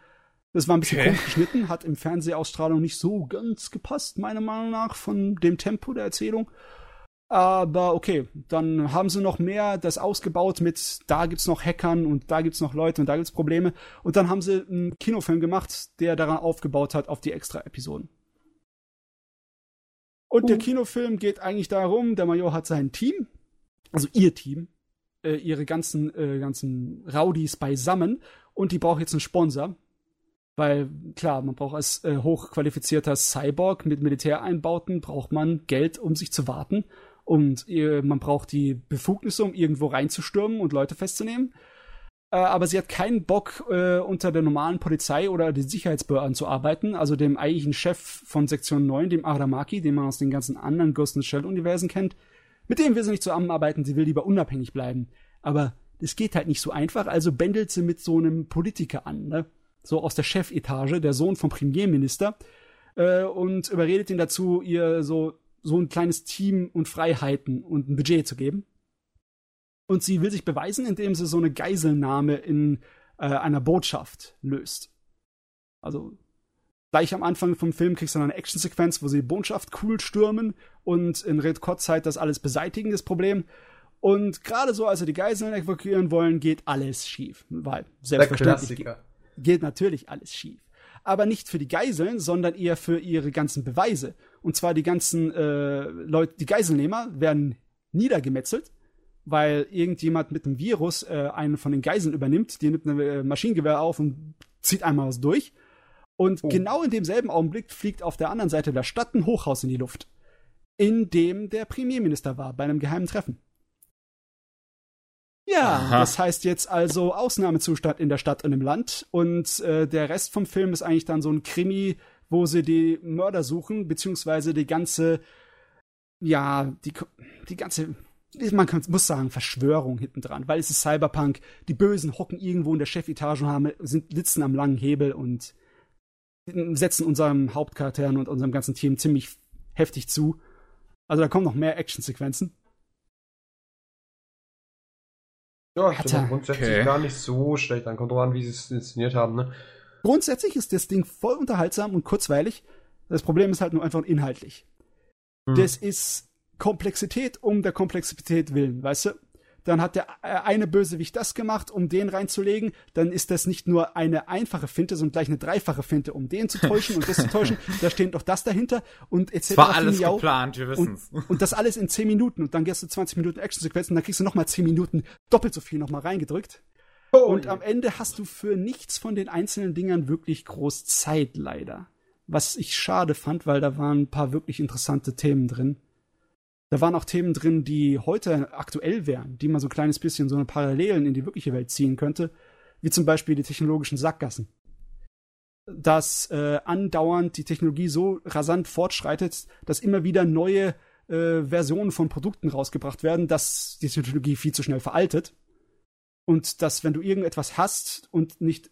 Das war ein bisschen okay. komisch geschnitten, hat im Fernsehausstrahlung nicht so ganz gepasst, meiner Meinung nach, von dem Tempo der Erzählung. Aber okay, dann haben sie noch mehr das ausgebaut mit, da gibt's noch Hackern und da gibt's noch Leute und da gibt's Probleme. Und dann haben sie einen Kinofilm gemacht, der daran aufgebaut hat auf die extra Episoden. Und uh. der Kinofilm geht eigentlich darum, der Major hat sein Team, also ihr Team, äh, ihre ganzen, äh, ganzen Rowdies beisammen und die braucht jetzt einen Sponsor. Weil, klar, man braucht als äh, hochqualifizierter Cyborg mit Militäreinbauten, braucht man Geld, um sich zu warten. Und äh, man braucht die Befugnisse, um irgendwo reinzustürmen und Leute festzunehmen. Äh, aber sie hat keinen Bock, äh, unter der normalen Polizei oder den Sicherheitsbehörden zu arbeiten, also dem eigentlichen Chef von Sektion 9, dem Aramaki, den man aus den ganzen anderen Ghost in Shell-Universen kennt. Mit dem will sie nicht zusammenarbeiten, sie will lieber unabhängig bleiben. Aber das geht halt nicht so einfach, also bändelt sie mit so einem Politiker an, ne? So aus der Chefetage, der Sohn vom Premierminister, äh, und überredet ihn dazu, ihr so, so ein kleines Team und Freiheiten und ein Budget zu geben. Und sie will sich beweisen, indem sie so eine Geiselnahme in äh, einer Botschaft löst. Also gleich am Anfang vom Film kriegst du dann eine Actionsequenz, wo sie die Botschaft cool stürmen und in Rekordzeit das alles beseitigen, das Problem. Und gerade so, als sie die Geiseln evakuieren wollen, geht alles schief. Weil, selbstverständlich, geht, geht natürlich alles schief. Aber nicht für die Geiseln, sondern eher für ihre ganzen Beweise. Und zwar die ganzen äh, Leute, die Geiselnehmer werden niedergemetzelt weil irgendjemand mit einem Virus äh, einen von den Geiseln übernimmt, die nimmt ein äh, Maschinengewehr auf und zieht einmal was durch. Und oh. genau in demselben Augenblick fliegt auf der anderen Seite der Stadt ein Hochhaus in die Luft, in dem der Premierminister war, bei einem geheimen Treffen. Ja, Aha. das heißt jetzt also Ausnahmezustand in der Stadt und im Land. Und äh, der Rest vom Film ist eigentlich dann so ein Krimi, wo sie die Mörder suchen, beziehungsweise die ganze, ja, die, die ganze man kann, muss sagen, Verschwörung hinten dran, weil es ist Cyberpunk, die Bösen hocken irgendwo in der Chefetage und haben, sind, sitzen am langen Hebel und setzen unserem Hauptcharakteren und unserem ganzen Team ziemlich heftig zu. Also da kommen noch mehr Actionsequenzen. Ja, ich finde grundsätzlich okay. gar nicht so schlecht. Dann kommt drauf an, wie sie es inszeniert haben, ne? Grundsätzlich ist das Ding voll unterhaltsam und kurzweilig. Das Problem ist halt nur einfach inhaltlich. Hm. Das ist Komplexität um der Komplexität willen, weißt du? Dann hat der äh, eine Bösewicht das gemacht, um den reinzulegen. Dann ist das nicht nur eine einfache Finte, sondern gleich eine dreifache Finte, um den zu täuschen und das zu täuschen. *laughs* Da steht doch das dahinter und etc. Das war alles geplant, wir wissen's. Und, und das alles in 10 Minuten und dann gehst du 20 Minuten Actionsequenzen und dann kriegst du nochmal 10 Minuten doppelt so viel nochmal reingedrückt. Oh, und am Ende hast du für nichts von den einzelnen Dingern wirklich groß Zeit, leider. Was ich schade fand, weil da waren ein paar wirklich interessante Themen drin. Da waren auch Themen drin, die heute aktuell wären, die man so ein kleines bisschen so eine Parallelen in die wirkliche Welt ziehen könnte, wie zum Beispiel die technologischen Sackgassen. Dass äh, andauernd die Technologie so rasant fortschreitet, dass immer wieder neue äh, Versionen von Produkten rausgebracht werden, dass die Technologie viel zu schnell veraltet. Und dass, wenn du irgendetwas hast und nicht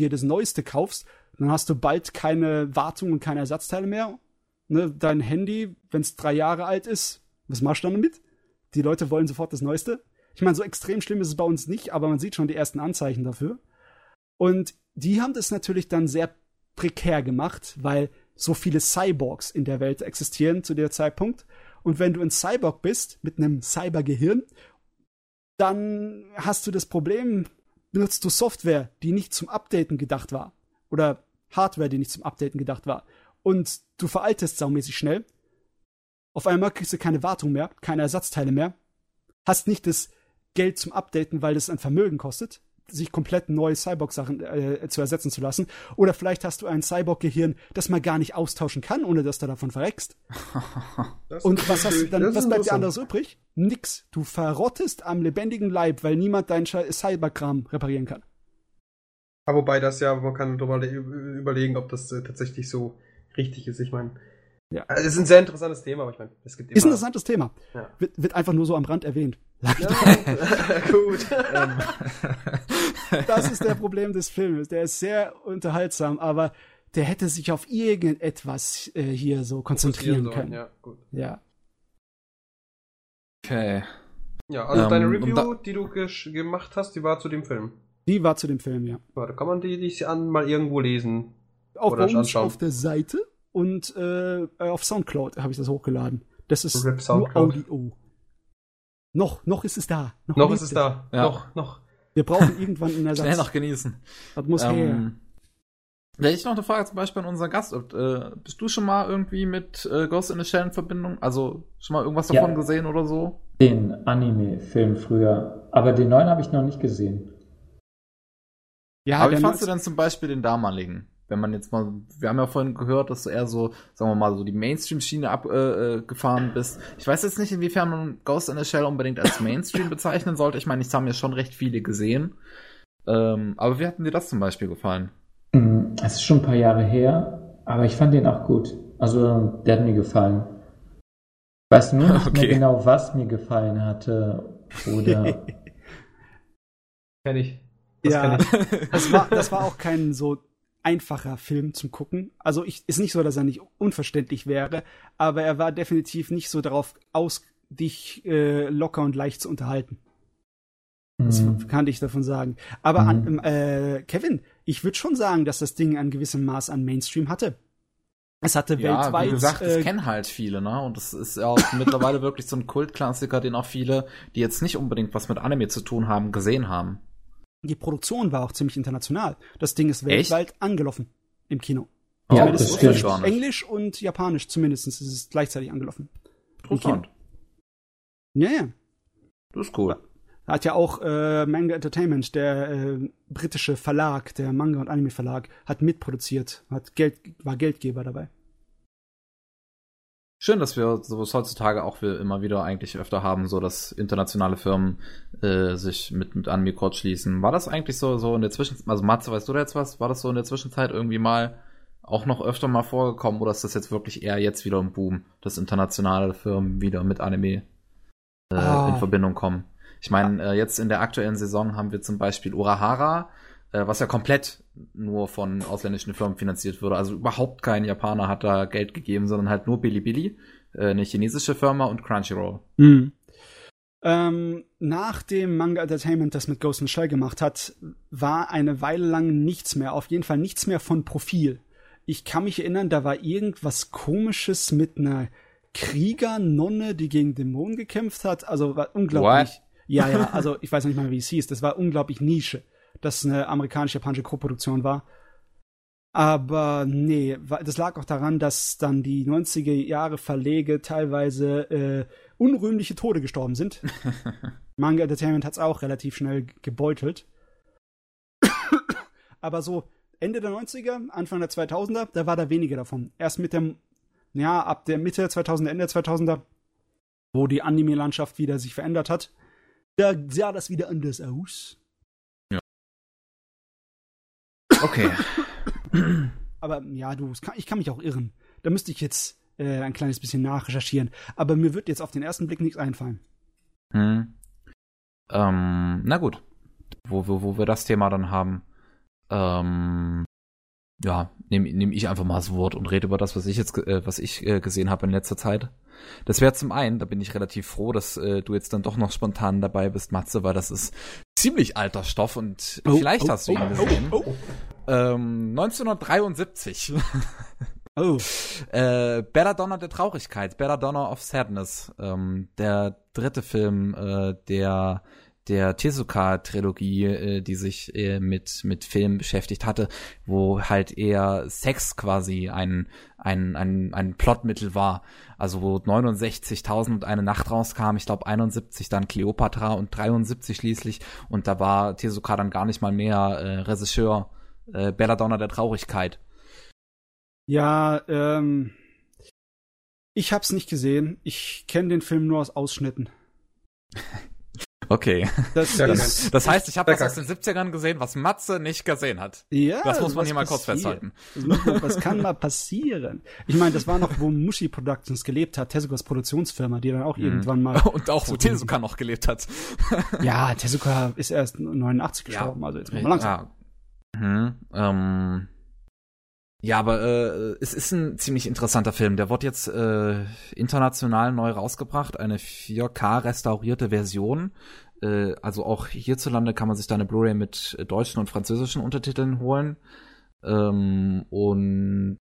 dir das Neueste kaufst, dann hast du bald keine Wartung und keine Ersatzteile mehr. Ne, dein Handy, wenn es drei Jahre alt ist, was machst du damit? Die Leute wollen sofort das Neueste. Ich meine, so extrem schlimm ist es bei uns nicht, aber man sieht schon die ersten Anzeichen dafür. Und die haben das natürlich dann sehr prekär gemacht, weil so viele Cyborgs in der Welt existieren zu der Zeitpunkt. Und wenn du ein Cyborg bist mit einem Cybergehirn, dann hast du das Problem, benutzt du Software, die nicht zum Updaten gedacht war. Oder Hardware, die nicht zum Updaten gedacht war. Und du veraltest saumäßig schnell. Auf einmal kriegst du keine Wartung mehr, keine Ersatzteile mehr. Hast nicht das Geld zum Updaten, weil das ein Vermögen kostet sich komplett neue Cyborg-Sachen äh, zu ersetzen zu lassen. Oder vielleicht hast du ein Cyborg-Gehirn, das man gar nicht austauschen kann, ohne dass du davon verreckst. *laughs* Und was hast dann, was bleibt dir anderes übrig? Nix. Du verrottest am lebendigen Leib, weil niemand deinen Cyberkram reparieren kann. Aber wobei das ja, man kann darüber überlegen, ob das äh, tatsächlich so richtig ist. Ich meine, ja. Es ist ein sehr interessantes Thema, aber ich meine, es gibt immer. Ist ein interessantes Thema. Ja. Wird, wird einfach nur so am Rand erwähnt. Ja, *laughs* gut. Ähm. das ist der Problem des Films. Der ist sehr unterhaltsam, aber der hätte sich auf irgendetwas äh, hier so konzentrieren können. Ja, gut. Ja. Okay. Ja, also um, deine Review, die du gemacht hast, die war zu dem Film. Die war zu dem Film, ja. Warte, kann man die, die an mal irgendwo lesen? Auch bei uns anschauen? auf der Seite und äh, auf Soundcloud habe ich das hochgeladen. Das ist nur Audio. Noch, noch ist es da. Noch, noch ist es da. Ja. Noch, noch. Wir brauchen irgendwann einen *laughs* Ersatz. Schnell noch genießen. Das muss ähm, her. Ich noch eine Frage zum Beispiel an unseren Gast. Äh, bist du schon mal irgendwie mit äh, Ghost in the Shell in Verbindung? Also schon mal irgendwas davon ja, gesehen oder so? Den Anime-Film früher. Aber den neuen habe ich noch nicht gesehen. Ja, Aber wie fandst du denn zum Beispiel den damaligen? Wenn man jetzt mal, wir haben ja vorhin gehört, dass du eher so, sagen wir mal, so die Mainstream-Schiene abgefahren äh, äh bist. Ich weiß jetzt nicht, inwiefern man Ghost in the Shell unbedingt als Mainstream *laughs* bezeichnen sollte. Ich meine, ich habe ja schon recht viele gesehen. Ähm, aber wie hat dir das zum Beispiel gefallen? Mm, es ist schon ein paar Jahre her, aber ich fand den auch gut. Also, der hat mir gefallen. Ich weiß nur nicht *laughs* okay. mehr genau, was mir gefallen hatte. Oder. *laughs* Kenn ich. Das ja, ich. Das, war, das war auch kein so einfacher Film zum Gucken. Also ich, ist nicht so, dass er nicht unverständlich wäre, aber er war definitiv nicht so darauf aus, dich äh, locker und leicht zu unterhalten. Das mhm. kann ich davon sagen. Aber mhm. an, äh, Kevin, ich würde schon sagen, dass das Ding ein gewisses Maß an Mainstream hatte. Es hatte ja, weltweit. Wie gesagt, das äh, kennen halt viele, ne? Und das ist ja auch mittlerweile wirklich so ein Kultklassiker, den auch viele, die jetzt nicht unbedingt was mit Anime zu tun haben, gesehen haben. Die Produktion war auch ziemlich international. Das Ding ist weltweit Echt? angelaufen im Kino. Oh, ja, das ist Englisch und Japanisch zumindest ist es gleichzeitig angelaufen. Interessant. Ja, ja. Das ist cool. Hat ja auch äh, Manga Entertainment, der äh, britische Verlag, der Manga- und Anime-Verlag, hat mitproduziert, hat Geld, war Geldgeber dabei. Schön, dass wir sowas heutzutage auch wir immer wieder eigentlich öfter haben, so dass internationale Firmen äh, sich mit, mit Anime kurz schließen. War das eigentlich so, so in der Zwischenzeit, also Matze, weißt du da jetzt was? War das so in der Zwischenzeit irgendwie mal auch noch öfter mal vorgekommen oder ist das jetzt wirklich eher jetzt wieder ein Boom, dass internationale Firmen wieder mit Anime äh, ah. in Verbindung kommen? Ich meine, äh, jetzt in der aktuellen Saison haben wir zum Beispiel Urahara, was ja komplett nur von ausländischen Firmen finanziert wurde. Also überhaupt kein Japaner hat da Geld gegeben, sondern halt nur Bilibili, äh, eine chinesische Firma und Crunchyroll. Mhm. Ähm, nach dem Manga Entertainment, das mit Ghost in the Shell gemacht hat, war eine Weile lang nichts mehr, auf jeden Fall nichts mehr von Profil. Ich kann mich erinnern, da war irgendwas komisches mit einer Kriegernonne, die gegen Dämonen gekämpft hat. Also war unglaublich. What? Ja, ja, also ich weiß nicht mal, wie es hieß. Das war unglaublich Nische dass es eine amerikanisch-japanische Co-Produktion war. Aber nee, das lag auch daran, dass dann die 90er Jahre Verlege teilweise äh, unrühmliche Tode gestorben sind. *laughs* Manga Entertainment hat es auch relativ schnell gebeutelt. Aber so Ende der 90er, Anfang der 2000er, da war da weniger davon. Erst mit dem, ja, ab der Mitte der 2000er, Ende der 2000er, wo die Anime-Landschaft wieder sich verändert hat, da sah das wieder anders aus. Okay. *clears throat* Aber ja, du, ich kann mich auch irren. Da müsste ich jetzt äh, ein kleines bisschen nachrecherchieren. Aber mir wird jetzt auf den ersten Blick nichts einfallen. Hm. Ähm, na gut. Wo, wo, wo wir das Thema dann haben, ähm, ja, nehme nehm ich einfach mal das Wort und rede über das, was ich jetzt, äh, was ich äh, gesehen habe in letzter Zeit. Das wäre zum einen, da bin ich relativ froh, dass äh, du jetzt dann doch noch spontan dabei bist, Matze, weil das ist ziemlich alter Stoff und oh, vielleicht oh, hast du ihn oh, gesehen. Oh, ähm, 1973. *laughs* Oh. äh, Belladonna der Traurigkeit, Belladonna of Sadness, ähm, der dritte Film äh, der der Tezuka-Trilogie, äh, die sich äh, mit, mit Film beschäftigt hatte, wo halt eher Sex quasi ein, ein, ein, ein Plotmittel war. Also wo 69.000 und eine Nacht rauskam, ich glaube 71 dann Cleopatra und 73 schließlich und da war Tezuka dann gar nicht mal mehr äh, Regisseur äh, Belladonna der Traurigkeit. Ja, ähm, ich hab's nicht gesehen. Ich kenne den Film nur aus Ausschnitten. *laughs* Okay. Das, das, das heißt, ich habe was aus den 70ern gesehen, was Matze nicht gesehen hat. Ja. Das muss man hier mal kurz festhalten. Das, das kann mal passieren. Ich meine, das war noch, wo Mushi Productions gelebt hat, Tezukas Produktionsfirma, die dann auch mhm. irgendwann mal. *laughs* Und auch, wo Tezuka noch gelebt hat. ja, Tezuka ist erst 89 gestorben, ja. also jetzt mal langsam. Ja. Mhm. Ähm. Ja, aber äh, es ist ein ziemlich interessanter Film. Der wird jetzt äh, international neu rausgebracht, eine 4K restaurierte Version. Äh, also auch hierzulande kann man sich da eine Blu-ray mit deutschen und französischen Untertiteln holen. Ähm, und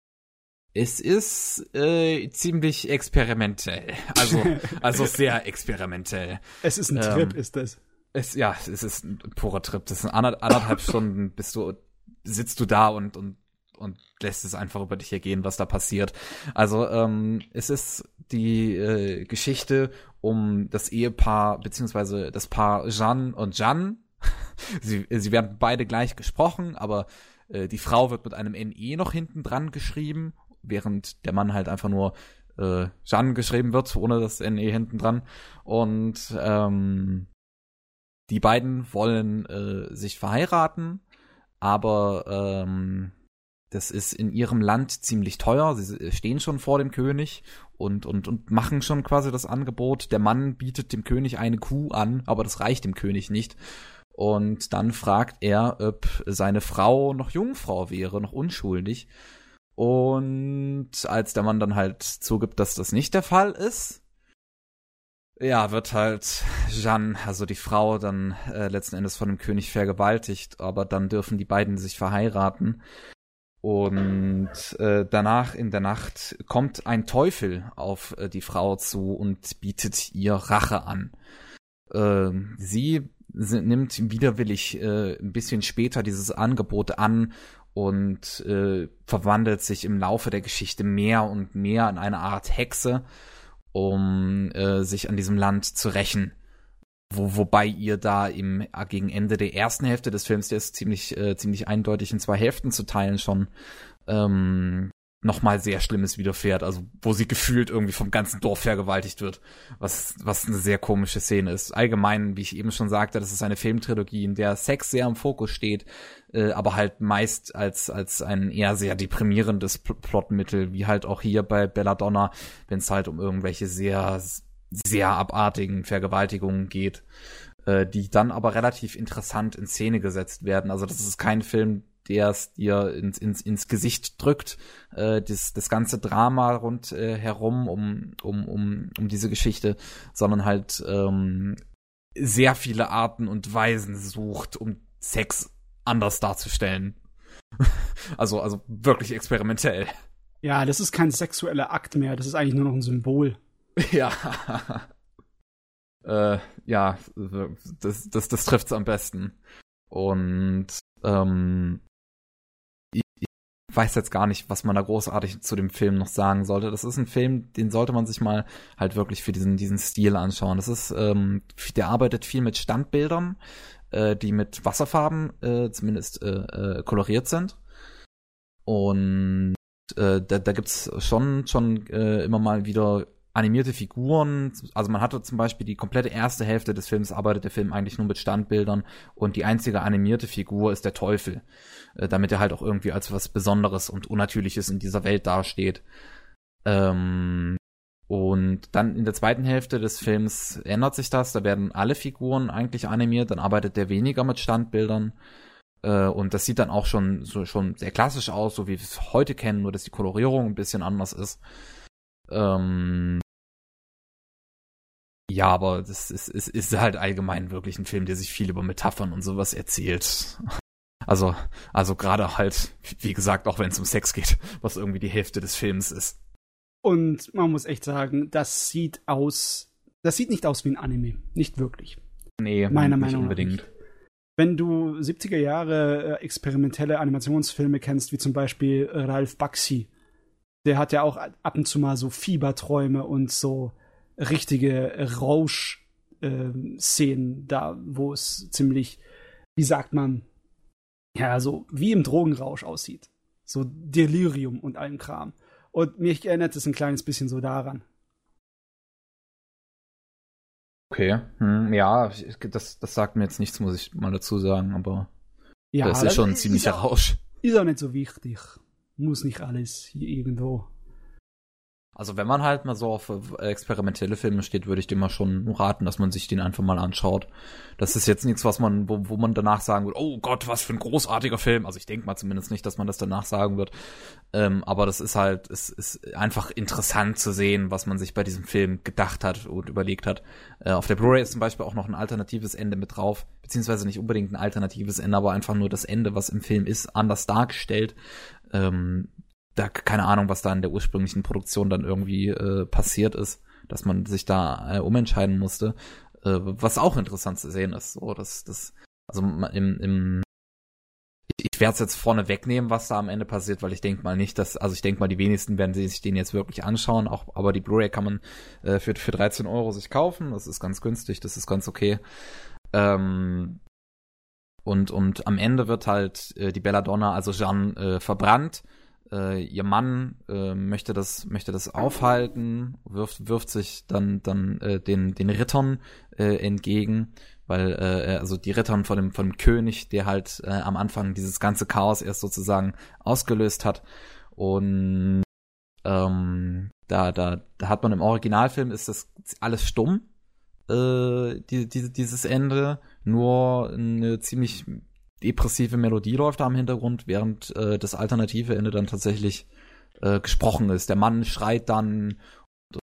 es ist äh, ziemlich experimentell. Also, *laughs* also sehr experimentell. Es ist ein ähm, Trip, ist das. Es, ja, es ist ein purer Trip. Das sind anderthalb *laughs* Stunden, bist du, sitzt du da und, und und lässt es einfach über dich ergehen, was da passiert. Also ähm, es ist die äh, Geschichte um das Ehepaar beziehungsweise das Paar Jeanne und Jeanne. *laughs* sie, sie werden beide gleich gesprochen, aber äh, die Frau wird mit einem NE noch hinten dran geschrieben, während der Mann halt einfach nur äh, Jeanne geschrieben wird, ohne das NE hinten dran. Und ähm, die beiden wollen äh, sich verheiraten, aber ähm, das ist in ihrem Land ziemlich teuer. Sie stehen schon vor dem König und, und, und machen schon quasi das Angebot. Der Mann bietet dem König eine Kuh an, aber das reicht dem König nicht. Und dann fragt er, ob seine Frau noch Jungfrau wäre, noch unschuldig. Und als der Mann dann halt zugibt, dass das nicht der Fall ist, ja, wird halt Jeanne, also die Frau, dann äh, letzten Endes von dem König vergewaltigt, aber dann dürfen die beiden sich verheiraten. Und äh, danach in der Nacht kommt ein Teufel auf äh, die Frau zu und bietet ihr Rache an. Äh, sie nimmt widerwillig äh, ein bisschen später dieses Angebot an und äh, verwandelt sich im Laufe der Geschichte mehr und mehr in eine Art Hexe, um äh, sich an diesem Land zu rächen. Wo, wobei ihr da im äh, gegen Ende der ersten Hälfte des Films, der ist ziemlich äh, ziemlich eindeutig in zwei Hälften zu teilen schon, ähm, nochmal sehr Schlimmes widerfährt, also wo sie gefühlt irgendwie vom ganzen Dorf vergewaltigt wird, was, was eine sehr komische Szene ist. Allgemein, wie ich eben schon sagte, das ist eine Filmtrilogie, in der Sex sehr im Fokus steht, äh, aber halt meist als, als ein eher sehr deprimierendes Plotmittel, wie halt auch hier bei Belladonna, wenn es halt um irgendwelche sehr sehr abartigen Vergewaltigungen geht, äh, die dann aber relativ interessant in Szene gesetzt werden. Also das ist kein Film, der es dir ins, ins, ins Gesicht drückt, äh, das, das ganze Drama rund äh, herum um, um, um, um diese Geschichte, sondern halt ähm, sehr viele Arten und Weisen sucht, um Sex anders darzustellen. *laughs* also, also wirklich experimentell. Ja, das ist kein sexueller Akt mehr, das ist eigentlich nur noch ein Symbol. *laughs* Ja. äh, ja, das, das, das trifft's am besten. Und ähm, weiß jetzt gar nicht, was man da großartig zu dem Film noch sagen sollte. Das ist ein Film, den sollte man sich mal halt wirklich für diesen, diesen Stil anschauen. Das ist, ähm, der arbeitet viel mit Standbildern, äh, die mit Wasserfarben äh, zumindest äh, äh, koloriert sind. Und äh, da, da gibt's schon schon äh, immer mal wieder animierte Figuren, also man hatte zum Beispiel die komplette erste Hälfte des Films arbeitet der Film eigentlich nur mit Standbildern und die einzige animierte Figur ist der Teufel, äh, damit er halt auch irgendwie als was Besonderes und Unnatürliches in dieser Welt dasteht. Ähm, und dann in der zweiten Hälfte des Films ändert sich das. Da werden alle Figuren eigentlich animiert. Dann arbeitet der weniger mit Standbildern. Äh, und das sieht dann auch schon, so, schon sehr klassisch aus, so wie wir es heute kennen, nur dass die Kolorierung ein bisschen anders ist. Ähm, ja, aber das ist, ist, ist halt allgemein wirklich ein Film, der sich viel über Metaphern und sowas erzählt. *laughs* Also, also gerade halt, wie gesagt, auch wenn es um Sex geht, was irgendwie die Hälfte des Films ist. Und man muss echt sagen, das sieht aus, das sieht nicht aus wie ein Anime. Nicht wirklich. Nee, meiner nicht Meinung unbedingt. nach. Wenn du 70er Jahre äh, experimentelle Animationsfilme kennst, wie zum Beispiel äh, Ralph Bakshi, der hat ja auch ab und zu mal so Fieberträume und so richtige Rausch-Szenen da, wo es ziemlich, wie sagt man, ja, so wie im Drogenrausch aussieht. So Delirium und allem Kram. Und mich erinnert es ein kleines bisschen so daran. Okay, hm, ja, das, das sagt mir jetzt nichts, muss ich mal dazu sagen, aber Ja, das ist schon ein ziemlicher Rausch. ist auch nicht so wichtig. Muss nicht alles hier irgendwo. Also wenn man halt mal so auf experimentelle Filme steht, würde ich dem mal schon raten, dass man sich den einfach mal anschaut. Das ist jetzt nichts, was man, wo, wo man danach sagen wird, oh Gott, was für ein großartiger Film. Also ich denke mal zumindest nicht, dass man das danach sagen wird. Ähm, aber das ist halt, es ist einfach interessant zu sehen, was man sich bei diesem Film gedacht hat und überlegt hat. Äh, auf der Blu-ray ist zum Beispiel auch noch ein alternatives Ende mit drauf, beziehungsweise nicht unbedingt ein alternatives Ende, aber einfach nur das Ende, was im Film ist, anders dargestellt. Ähm, da keine Ahnung, was da in der ursprünglichen Produktion dann irgendwie äh, passiert ist, dass man sich da äh, umentscheiden musste, äh, was auch interessant zu sehen ist. So, dass das also im, im ich, ich werde es jetzt vorne wegnehmen, was da am Ende passiert, weil ich denke mal nicht, dass also ich denke mal die wenigsten werden sich den jetzt wirklich anschauen, auch aber die Blu-ray kann man äh, für für 13 Euro sich kaufen, das ist ganz günstig, das ist ganz okay. Ähm, und und am Ende wird halt äh, die Belladonna, also Jeanne, äh, verbrannt. Äh, ihr Mann äh, möchte das möchte das aufhalten, wirft wirft sich dann dann äh, den den Rittern äh, entgegen, weil äh, also die Rittern von dem von dem König, der halt äh, am Anfang dieses ganze Chaos erst sozusagen ausgelöst hat. Und ähm, da da da hat man im Originalfilm ist das alles stumm äh, die, die, dieses Ende nur eine ziemlich depressive Melodie läuft da im Hintergrund, während äh, das alternative Ende dann tatsächlich äh, gesprochen ist. Der Mann schreit dann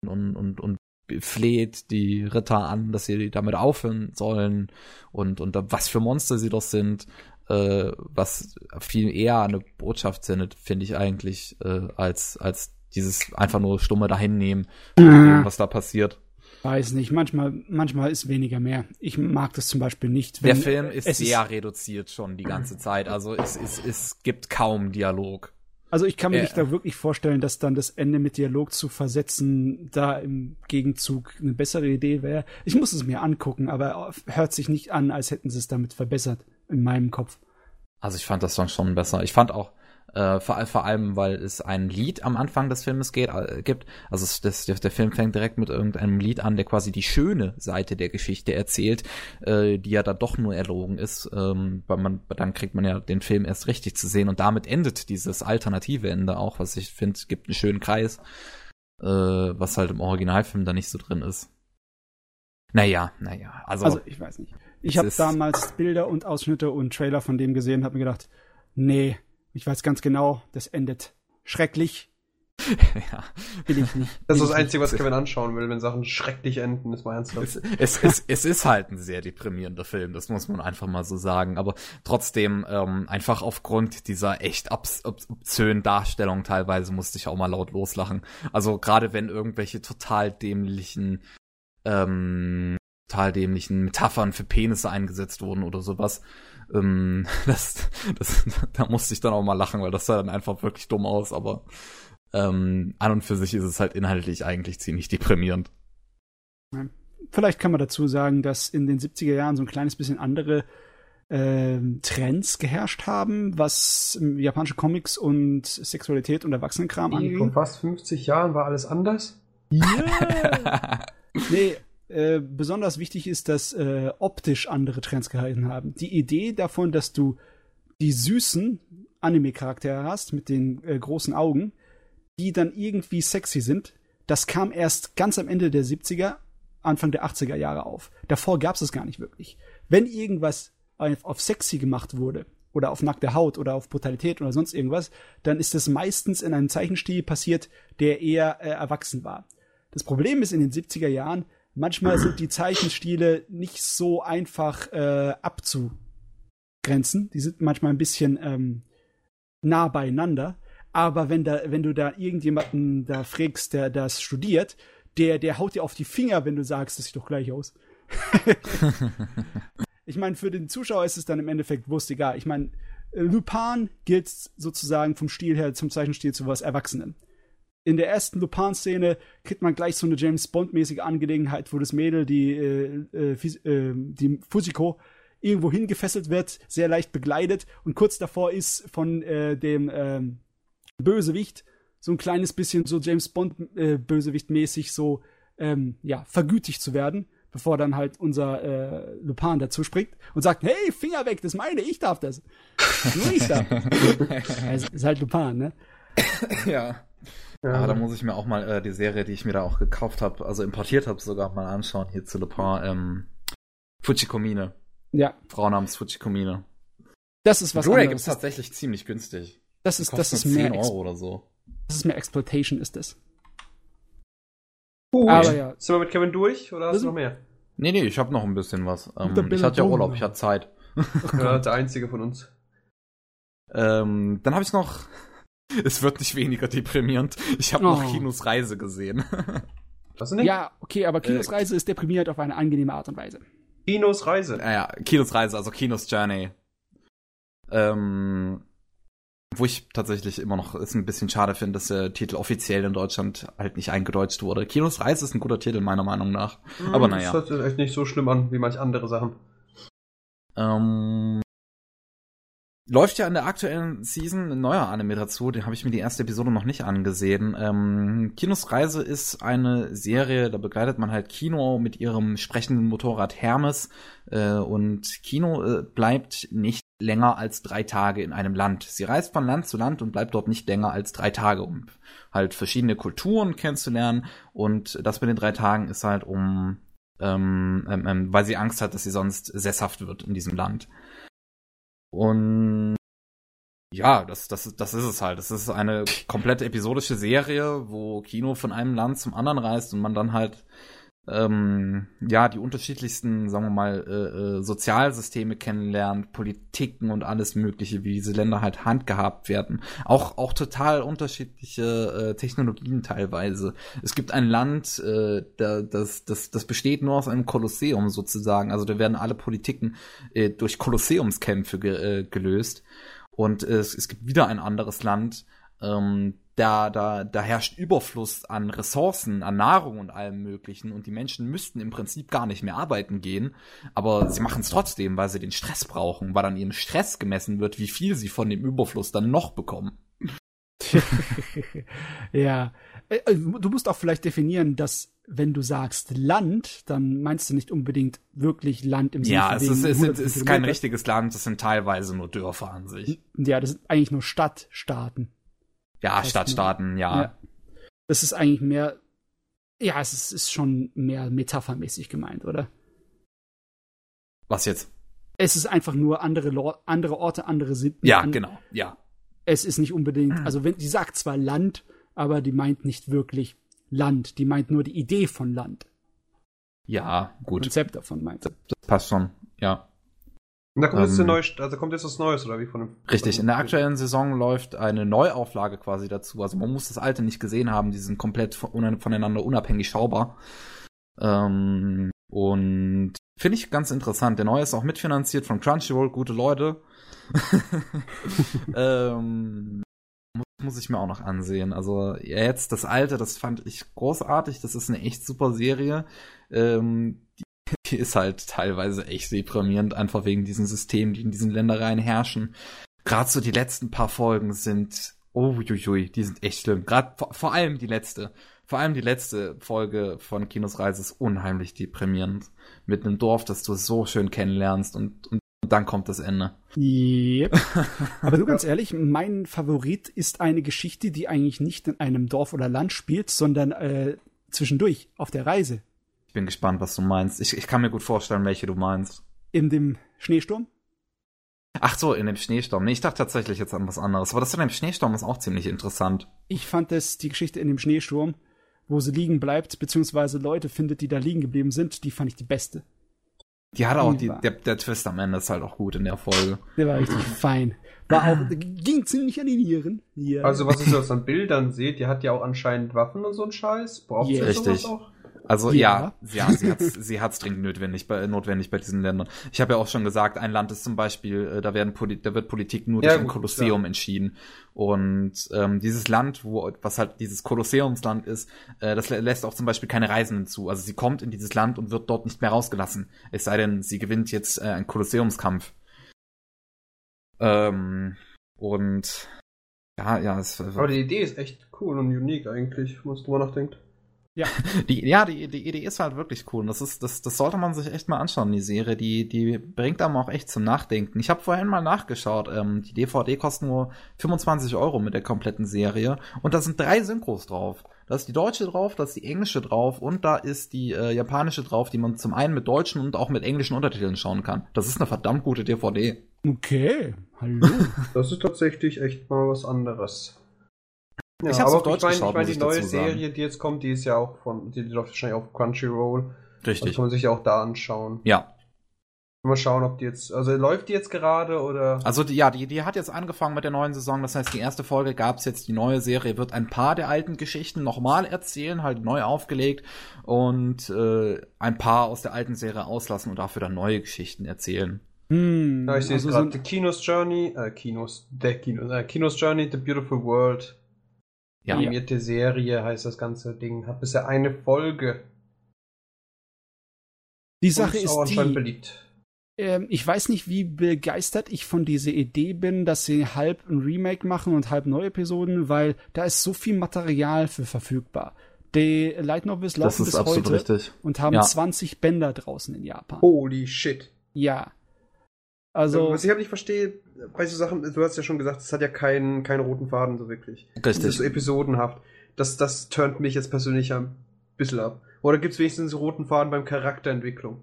und, und, und fleht die Ritter an, dass sie damit aufhören sollen und, und was für Monster sie doch sind, äh, was viel eher eine Botschaft sendet, finde ich eigentlich, äh, als, als dieses einfach nur stumme Dahinnehmen, Mhm. was da passiert. Weiß nicht, manchmal, manchmal ist weniger mehr. Ich mag das zum Beispiel nicht. Der Film ist sehr reduziert schon die ganze Zeit, also es, es, es gibt kaum Dialog. Also ich kann mir Äh. nicht da wirklich vorstellen, dass dann das Ende mit Dialog zu versetzen da im Gegenzug eine bessere Idee wäre. Ich muss es mir angucken, aber hört sich nicht an, als hätten sie es damit verbessert in meinem Kopf. Also ich fand das dann schon besser. Ich fand auch äh, vor, vor allem, weil es ein Lied am Anfang des Filmes geht, äh, gibt. Also es, das, der, Film fängt direkt mit irgendeinem Lied an, der quasi die schöne Seite der Geschichte erzählt, äh, die ja da doch nur erlogen ist. Ähm, weil man, dann kriegt man ja den Film erst richtig zu sehen und damit endet dieses alternative Ende auch, was ich finde, gibt einen schönen Kreis, äh, was halt im Originalfilm da nicht so drin ist. Naja, naja, also, Also ich weiß nicht. Ich habe damals Bilder und Ausschnitte und Trailer von dem gesehen, habe mir gedacht, nee, ich weiß ganz genau, das endet schrecklich, *laughs* ja. will ich nicht. Das ist das Einzige, was Kevin anschauen will, wenn Sachen schrecklich enden, ist mal ernsthaft. es, es, es, es ist halt ein sehr deprimierender Film, das muss man einfach mal so sagen. Aber trotzdem, ähm, einfach aufgrund dieser echt obs obszönen Darstellung teilweise musste ich auch mal laut loslachen. Also gerade wenn irgendwelche total dämlichen, ähm, total dämlichen Metaphern für Penisse eingesetzt wurden oder sowas. Ähm, *laughs* das, das, da musste ich dann auch mal lachen, weil das sah dann einfach wirklich dumm aus, aber ähm, an und für sich ist es halt inhaltlich eigentlich ziemlich deprimierend. Vielleicht kann man dazu sagen, dass in den 70er Jahren so ein kleines bisschen andere ähm, Trends geherrscht haben, was ähm, japanische Comics und Sexualität und Erwachsenenkram Vor anging. fast 50 Jahren war alles anders. *laughs* Nee, äh, besonders wichtig ist, dass äh, optisch andere Trends gehalten haben. Die Idee davon, dass du die süßen Anime-Charaktere hast mit den äh, großen Augen, die dann irgendwie sexy sind, das kam erst ganz am Ende der 70er, Anfang der 80er Jahre auf. Davor gab es es gar nicht wirklich. Wenn irgendwas auf, auf sexy gemacht wurde, oder auf nackte Haut oder auf Brutalität oder sonst irgendwas, dann ist das meistens in einem Zeichenstil passiert, der eher äh, erwachsen war. Das Problem ist in den 70er Jahren, manchmal sind die Zeichenstile nicht so einfach äh, abzugrenzen. Die sind manchmal ein bisschen ähm, nah beieinander. Aber wenn da, wenn du da irgendjemanden da fragst, der das studiert, der, der haut dir auf die Finger, wenn du sagst, das sieht doch gleich aus. *laughs* ich meine, für den Zuschauer ist es dann im Endeffekt wurscht egal. Ich meine, Lupin gilt sozusagen vom Stil her, zum Zeichenstil zu was Erwachsenen. In der ersten Lupin-Szene kriegt man gleich so eine James Bond-mäßige Angelegenheit, wo das Mädel, die, äh, äh, äh, die Fusiko, irgendwo hingefesselt wird, sehr leicht begleitet und kurz davor ist von äh, dem äh, Bösewicht so ein kleines bisschen so James Bond-Bösewicht-mäßig äh, so ähm, ja, vergütigt zu werden bevor dann halt unser äh, Lupin dazu springt und sagt, hey, Finger weg, das meine, ich darf das. Nur ich darf das. *laughs* ist halt Lupin, ne? ja. Ja. Aber da muss ich mir auch mal äh, die Serie, die ich mir da auch gekauft habe, also importiert habe, sogar mal anschauen, hier zu Lupin, ähm, Fujikomine. Ja. Frau namens Fujikomine. Das ist was Blu-ray gibt tatsächlich ziemlich günstig. Das ist, das ist mehr Euro oder so. Das ist mehr Exploitation, ist das. Cool. Aber ja. Sind wir mit Kevin durch oder hast du noch mehr? Nee, nee, ich habe noch ein bisschen was. Ähm, ich hatte ja Urlaub, ich hatte Zeit. ja, der einzige von uns. *laughs* Ähm, dann habe ich noch. Es wird nicht weniger deprimierend. Ich habe oh. noch Kinos Reise gesehen. *laughs* Was denn? Ja, okay, aber Kinos äh, Reise ist deprimierend auf eine angenehme Art und Weise. Kinos Reise. Ja, ja, Kinos Reise, also Kinos Journey. Ähm, wo ich tatsächlich immer noch es ein bisschen schade finde, dass der Titel offiziell in Deutschland halt nicht eingedeutscht wurde. Kinos Reise ist ein guter Titel, meiner Meinung nach. Mhm, Aber naja. Das hört sich echt nicht so schlimm an wie manch andere Sachen. Ähm, läuft ja in der aktuellen Season ein neuer Anime dazu, den habe ich mir die erste Episode noch nicht angesehen. Ähm, Kinos Reise ist eine Serie, da begleitet man halt Kino mit ihrem sprechenden Motorrad Hermes äh, und Kino äh, bleibt nicht länger als drei Tage in einem Land. Sie reist von Land zu Land und bleibt dort nicht länger als drei Tage, um halt verschiedene Kulturen kennenzulernen und das mit den drei Tagen ist halt um ähm, ähm, ähm weil sie Angst hat, dass sie sonst sesshaft wird in diesem Land. Und ja, das, das, das ist es halt. Es ist eine komplett episodische Serie, wo Kino von einem Land zum anderen reist und man dann halt ähm, ja die unterschiedlichsten, sagen wir mal, äh, äh, Sozialsysteme kennenlernt, Politiken und alles Mögliche, wie diese Länder halt handgehabt werden. Auch auch total unterschiedliche äh, Technologien teilweise. Es gibt ein Land, äh, da, das, das das besteht nur aus einem Kolosseum sozusagen. Also da werden alle Politiken äh, durch Kolosseumskämpfe ge äh, gelöst. Und äh, es, es gibt wieder ein anderes Land, ähm, da, da, da herrscht Überfluss an Ressourcen, an Nahrung und allem Möglichen und die Menschen müssten im Prinzip gar nicht mehr arbeiten gehen, aber sie machen es trotzdem, weil sie den Stress brauchen, weil an ihren Stress gemessen wird, wie viel sie von dem Überfluss dann noch bekommen. *laughs* ja, äh, äh, du musst auch vielleicht definieren, dass wenn du sagst Land, dann meinst du nicht unbedingt wirklich Land im Sinne Ja, es ist, es, ist, es ist kein richtiges Land, es sind teilweise nur Dörfer an sich. Ja, das sind eigentlich nur Stadtstaaten. Ja, Stadtstaaten, ja. ja. Das ist eigentlich mehr, ja, es ist, ist schon mehr metaphermäßig gemeint, oder? Was jetzt? Es ist einfach nur andere, andere Orte, andere Sitten. Ja, an genau, ja. Es ist nicht unbedingt, also wenn, die sagt zwar Land, aber die meint nicht wirklich Land, die meint nur die Idee von Land. Ja, gut. Konzept davon meint. Das passt schon, ja. Und da kommt jetzt, ähm, neue, also kommt jetzt was Neues, oder wie von dem, Richtig, in der aktuellen Saison läuft eine Neuauflage quasi dazu. Also man muss das alte nicht gesehen haben, die sind komplett voneinander unabhängig schaubar. Ähm, und finde ich ganz interessant. Der neue ist auch mitfinanziert von Crunchyroll, gute Leute. *laughs* ähm, muss, muss ich mir auch noch ansehen. Also jetzt das alte, das fand ich großartig. Das ist eine echt super Serie. Ähm, die *laughs* die ist halt teilweise echt deprimierend, einfach wegen diesen Systemen, die in diesen Ländereien herrschen. Gerade so die letzten paar Folgen sind, oh, uiuiui, die sind echt schlimm. Gerade vor, vor, allem die letzte. Vor allem die letzte Folge von Kinos Reise ist unheimlich deprimierend. Mit einem Dorf, das du so schön kennenlernst und, und dann kommt das Ende. Yep. *laughs* Aber du ganz ehrlich, mein Favorit ist eine Geschichte, die eigentlich nicht in einem Dorf oder Land spielt, sondern äh, zwischendurch auf der Reise. Ich bin gespannt, was du meinst. Ich, ich kann mir gut vorstellen, welche du meinst. In dem Schneesturm? Ach so, in dem Schneesturm. Nee, ich dachte tatsächlich jetzt an was anderes. Aber das in dem Schneesturm ist auch ziemlich interessant. Ich fand es, die Geschichte in dem Schneesturm, wo sie liegen bleibt, beziehungsweise Leute findet, die da liegen geblieben sind, die fand ich die beste. Die hat auch, die, der, der Twist am Ende ist halt auch gut in der Folge. Der war richtig fein. War auch, ging ziemlich an die Nieren. Ja. Also, was ich so aus den Bildern sehe, die hat ja auch anscheinend Waffen und so ein Scheiß. Braucht yeah. sie sowas Richtig. auch? Also Ja. ja, ja, sie sie hat's dringend notwendig bei, notwendig bei diesen Ländern. Ich habe ja auch schon gesagt, ein Land ist zum Beispiel, äh, da werden Poli da wird Politik nur Ja, durch ein Kolosseum entschieden. Und ähm, dieses Land, wo was halt dieses Kolosseumsland ist, äh, das lä- lässt auch zum Beispiel keine Reisenden zu. Also sie kommt in dieses Land und wird dort nicht mehr rausgelassen. Es sei denn, sie gewinnt jetzt äh, einen Kolosseumskampf. Ähm, und ja, ja, es, Aber die Idee ist echt cool und unique eigentlich, wenn man drüber nachdenkt. *laughs* Die, ja, die, die Idee ist halt wirklich cool. Und das ist, das, das sollte man sich echt mal anschauen, die Serie. Die, die bringt einem auch echt zum Nachdenken. Ich habe vorhin mal nachgeschaut. Ähm, die DVD kostet nur 25 Euro mit der kompletten Serie. Und da sind drei Synchros drauf. Da ist die deutsche drauf, da ist die englische drauf und da ist die äh, japanische drauf, die man zum einen mit deutschen und auch mit englischen Untertiteln schauen kann. Das ist eine verdammt gute DVD. Okay, hallo. *laughs* Das ist tatsächlich echt mal was anderes. Ja, Ich hab's auf aber Deutsch ich meine, geschaut, ich meine, die neue. Serie, die jetzt kommt, die ist ja auch von, die läuft wahrscheinlich auf Crunchyroll. Das Richtig. kann man sich ja auch da anschauen. Ja. Mal schauen, ob die jetzt, also läuft die jetzt gerade oder? Also die, ja, die, die hat jetzt angefangen mit der neuen Saison. Das heißt, die erste Folge gab's jetzt, die neue Serie wird ein paar der alten Geschichten nochmal erzählen, halt neu aufgelegt und äh, ein paar aus der alten Serie auslassen und dafür dann neue Geschichten erzählen. Hm, Ja, ich sehe also gerade. so- The Kinos Journey, äh, Kinos, der Kinos, äh, Kinos Journey, The Beautiful World. Ja, Animierte Serie heißt das ganze Ding. Hat bisher eine Folge. die Sache ist anscheinend die, beliebt. ähm, ich weiß nicht, wie begeistert ich von dieser Idee bin, dass sie halb ein Remake machen und halb neue Episoden, weil da ist so viel Material für verfügbar. Die Light Novels das laufen ist bis heute richtig. und haben Ja. 20 Bänder draußen in Japan. Holy shit. Ja. Also, Was ich halt nicht verstehe, bei so Sachen, du hast ja schon gesagt, es hat ja keinen, keinen roten Faden so wirklich. Es ist so Richtig. episodenhaft. Das, das turnt mich jetzt persönlich ein bisschen ab. Oder gibt es wenigstens einen roten Faden beim Charakterentwicklung?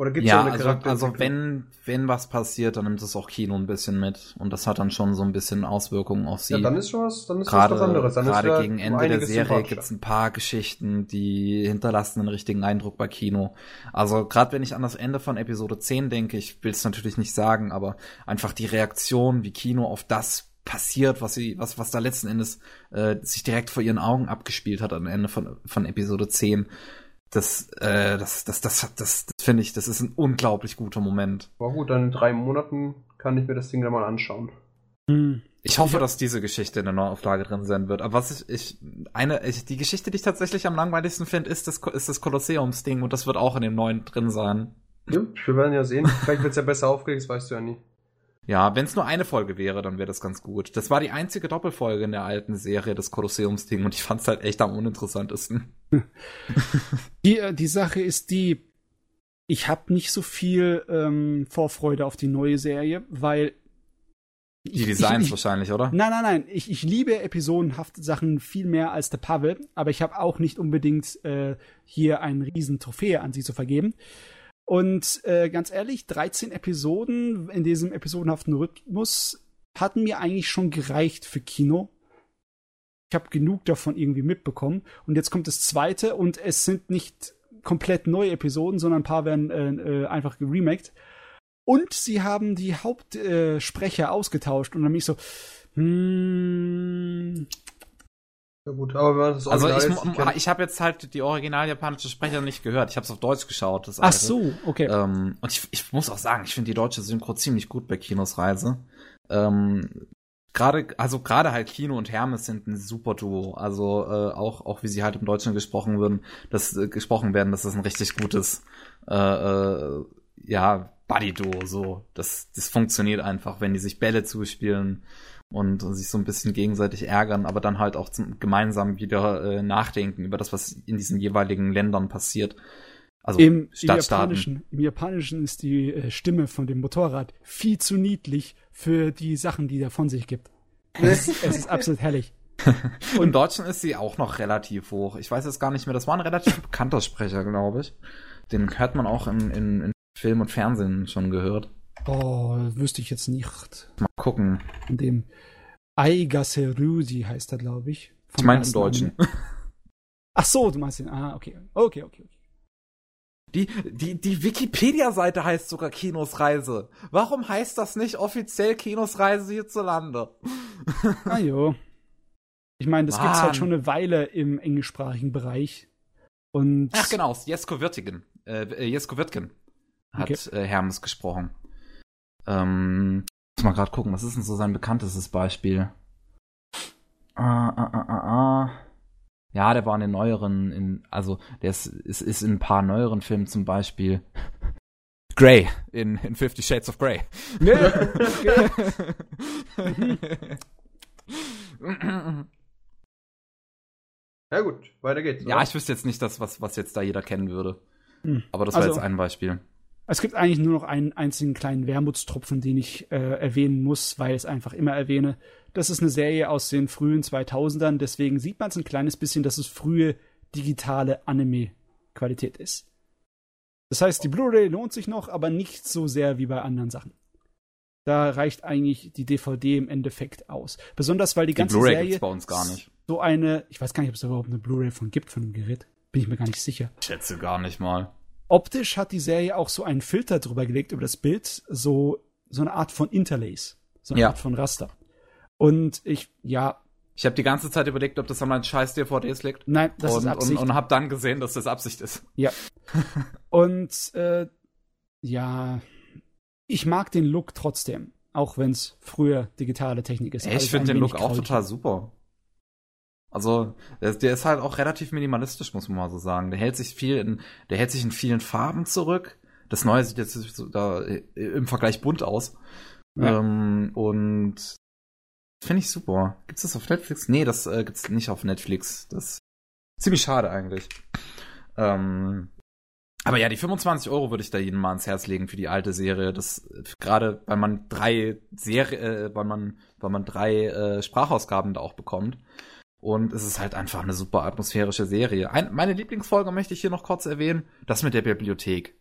Oder gibt es Ja, eine also, also wenn, wenn was passiert, dann nimmt es auch Kino ein bisschen mit. Und das hat dann schon so ein bisschen Auswirkungen auf sie. Ja, dann ist schon was, dann ist gerade, was anderes. Dann ist gerade gegen Ende der Serie gibt's ein paar Geschichten, die hinterlassen einen richtigen Eindruck bei Kino. Also gerade wenn ich an das Ende von Episode 10 denke, ich will es natürlich nicht sagen, aber einfach die Reaktion, wie Kino auf das passiert, was sie, was, was da letzten Endes äh, sich direkt vor ihren Augen abgespielt hat am Ende von, von Episode 10. Das, äh, das, das, das, das, das, das finde ich, das ist ein unglaublich guter Moment. War gut, dann in drei Monaten kann ich mir das Ding dann mal anschauen. hm, Ich hoffe, dass diese Geschichte in der Neuauflage drin sein wird. Aber was ich, ich eine, ich, die Geschichte, die ich tatsächlich am langweiligsten finde, ist das, ist das Kolosseumsding und das wird auch in dem neuen drin sein. Ja, wir werden ja sehen. Vielleicht wird es ja besser aufgelegt, das weißt du ja nie. Ja, wenn es nur eine Folge wäre, dann wäre das ganz gut. Das war die einzige Doppelfolge in der alten Serie des Kolosseumsding und ich fand es halt echt am uninteressantesten. *laughs* die, äh, die Sache ist die, ich habe nicht so viel ähm, Vorfreude auf die neue Serie, weil Die Designs ich, ich, wahrscheinlich, oder? Nein, nein, nein. Ich, ich liebe episodenhafte Sachen viel mehr als der Pavel, aber ich habe auch nicht unbedingt äh, hier einen riesen Trophäe an sie zu vergeben. Und äh, ganz ehrlich, 13 Episoden in diesem episodenhaften Rhythmus hatten mir eigentlich schon gereicht für Kino. Ich habe genug davon irgendwie mitbekommen. Und jetzt kommt das zweite und es sind nicht komplett neue Episoden, sondern ein paar werden äh, äh, einfach geremaked. Und sie haben die Hauptsprecher äh, ausgetauscht und dann bin ich so, hm, Ja gut, aber wenn man das Also Original ich, jetzt mu- kennt- ich habe jetzt halt die original japanische Sprecher nicht gehört. Ich habe es auf Deutsch geschaut. Das ach so, okay. Ähm, und ich, ich muss auch sagen, ich finde die deutsche Synchro ziemlich gut bei Kinos Reise. Ähm, gerade, also gerade halt Kino und Hermes sind ein super Duo. Also äh, auch, auch wie sie halt im Deutschen gesprochen würden, das äh, gesprochen werden, das ist ein richtig gutes, äh, äh, ja, Buddy-Duo. So, das, das funktioniert einfach, wenn die sich Bälle zuspielen und sich so ein bisschen gegenseitig ärgern, aber dann halt auch zum, gemeinsam wieder äh, nachdenken über das, was in diesen jeweiligen Ländern passiert. Also Im, im, Japanischen, Im Japanischen ist die äh, Stimme von dem Motorrad viel zu niedlich für die Sachen, die er von sich gibt. Es, es ist *laughs* absolut herrlich. Und im Deutschen ist sie auch noch relativ hoch. Ich weiß jetzt gar nicht mehr. Das war ein relativ bekannter Sprecher, glaube ich. Den hört man auch in, in, in Film und Fernsehen schon gehört. Oh, wüsste ich jetzt nicht. Mal gucken. In dem Aigaserusi heißt er, glaube ich. Ich meine im Deutschen. *laughs* Ach so, du meinst den. Ah, okay. Okay, okay, okay. Die, die, die Wikipedia-Seite heißt sogar Kinos Reise. Warum heißt das nicht offiziell Kinos Reise hierzulande? Ah jo. Ich meine, das Mann. gibt's halt schon eine Weile im englischsprachigen Bereich. Und Ach genau, Jesko Wirtigen. Äh, äh, Jesko Wirtgen hat okay. äh, Hermes gesprochen. Ähm, muss mal gerade gucken, was ist denn so sein bekanntestes Beispiel? Ah, ah, ah, ah, ah. Ja, der war in den neueren, in, also der ist, ist, ist in ein paar neueren Filmen zum Beispiel. *laughs* Grey in, in Fifty Shades of Grey. Nee, ja gut, weiter geht's. Ja, oder? ich wüsste jetzt nicht das, was, was jetzt da jeder kennen würde. Hm. Aber das war also, jetzt ein Beispiel. Es gibt eigentlich nur noch einen einzigen kleinen Wermutstropfen, den ich äh, erwähnen muss, weil ich es einfach immer erwähne. Das ist eine Serie aus den frühen 2000ern, deswegen sieht man es ein kleines bisschen, dass es frühe digitale Anime-Qualität ist. Das heißt, die Blu-ray lohnt sich noch, aber nicht so sehr wie bei anderen Sachen. Da reicht eigentlich die DVD im Endeffekt aus. Besonders weil die, die ganze Blu-ray Serie bei uns gar nicht. so eine, ich weiß gar nicht, ob es überhaupt eine Blu-ray von gibt von dem Gerät. Bin ich mir gar nicht sicher. Ich schätze gar nicht mal. Optisch hat die Serie auch so einen Filter drüber gelegt über das Bild, so so eine Art von Interlace, so eine ja. Art von Raster. Und ich, ja. Ich habe die ganze Zeit überlegt, ob das an meinen scheiß DVDs liegt. Nein, das und, ist Absicht. Und, und habe dann gesehen, dass das Absicht ist. Ja. *laughs* und äh, ja, ich mag den Look trotzdem, auch wenn es früher digitale Technik ist. Ey, ich finde den Look auch total super. Also, der, der, ist halt auch relativ minimalistisch, muss man mal so sagen. Der hält sich viel in, der hält sich in vielen Farben zurück. Das Neue sieht jetzt so da äh, im Vergleich bunt aus. Ja. Ähm, und finde ich super. Gibt's das auf Netflix? Nee, das äh, gibt's nicht auf Netflix. Das ist ziemlich schade eigentlich. Ähm, aber ja, die 25 Euro würde ich da jedem mal ans Herz legen für die alte Serie. Das gerade, weil man drei Serie, äh, weil man, weil man drei äh, Sprachausgaben da auch bekommt. Und es ist halt einfach eine super atmosphärische Serie. Ein, meine Lieblingsfolge möchte ich hier noch kurz erwähnen. Das mit der Bibliothek.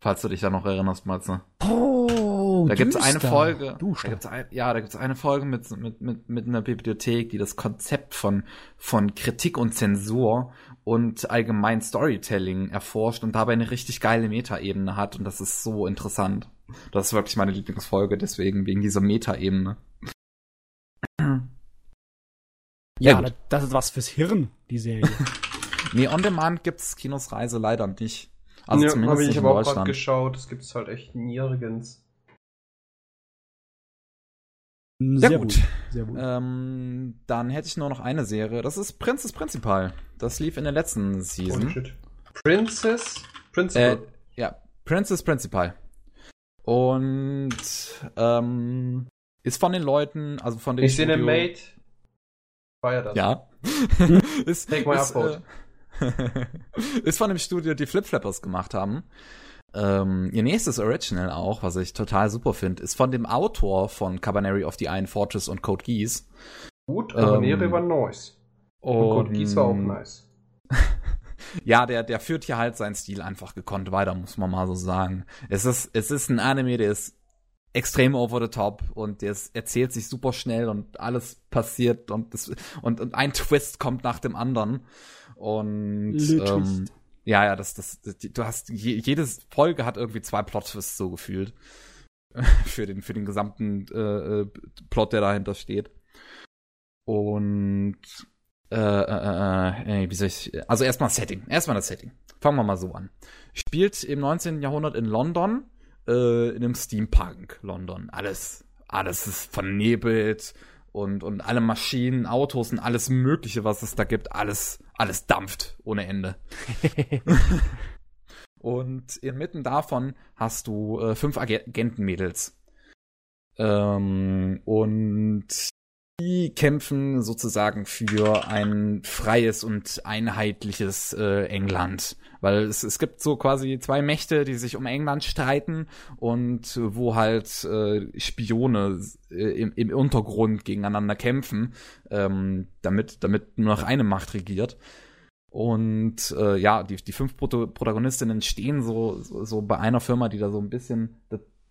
Falls du dich da noch erinnerst, Matze. Oh, da gibt es eine Folge. Da gibt's ein, ja, da gibt es eine Folge mit, mit, mit, mit einer Bibliothek, die das Konzept von, von Kritik und Zensur und allgemein Storytelling erforscht und dabei eine richtig geile Metaebene hat. Und das ist so interessant. Das ist wirklich meine Lieblingsfolge, deswegen, wegen dieser Metaebene. Ja, ja das ist was fürs Hirn, die Serie. *laughs* nee, on demand gibt's Kinos Reise leider nicht. Also ja, zumindest habe ich aber auch gerade geschaut, das gibt's halt echt nirgends. Sehr ja, gut. Sehr gut. Ähm, dann hätte ich nur noch eine Serie. Das ist Princess Principal. Das lief in der letzten Season. Oh, shit. Princess Principal. Äh, ja, Princess Principal. Und ähm, ist von den Leuten, also von den Ich sehe eine Mate Feier das. Ja. *laughs* ist, Take my ist, upvote. Äh, *laughs* ist von dem Studio, die Flip Flappers gemacht haben. Ähm, ihr nächstes Original auch, was ich total super finde, ist von dem Autor von Cabaneri of the Iron Fortress und Code Geass. Gut, Cabaneri ähm, war nice. Und, und Code Geass war auch nice. *laughs* ja, der, der führt hier halt seinen Stil einfach gekonnt weiter, muss man mal so sagen. Es ist, es ist ein Anime, der ist extrem over the top und der erzählt sich super schnell und alles passiert und das, und, und ein Twist kommt nach dem anderen. Und ähm, ja, ja, das, das, das, du hast jede Folge hat irgendwie zwei Plot-Twists so gefühlt. *laughs* für den, für den gesamten äh, äh, Plot, der dahinter steht. Und äh, äh, äh, wie soll ich. Also erstmal Setting. Erstmal das Setting. Fangen wir mal so an. Spielt im 19. Jahrhundert in London äh, in einem Steampunk London. Alles, alles ist vernebelt und, und alle Maschinen, Autos und alles Mögliche, was es da gibt, alles, alles dampft ohne Ende. *laughs* und inmitten davon hast du äh, fünf Agentenmädels. Ähm, und die kämpfen sozusagen für ein freies und einheitliches äh, England. Weil es, es gibt so quasi zwei Mächte, die sich um England streiten und wo halt äh, Spione äh, im, im Untergrund gegeneinander kämpfen, ähm, damit, damit nur noch eine Macht regiert. Und äh, ja, die, die fünf Proto Protagonistinnen stehen so, so, so bei einer Firma, die da so ein bisschen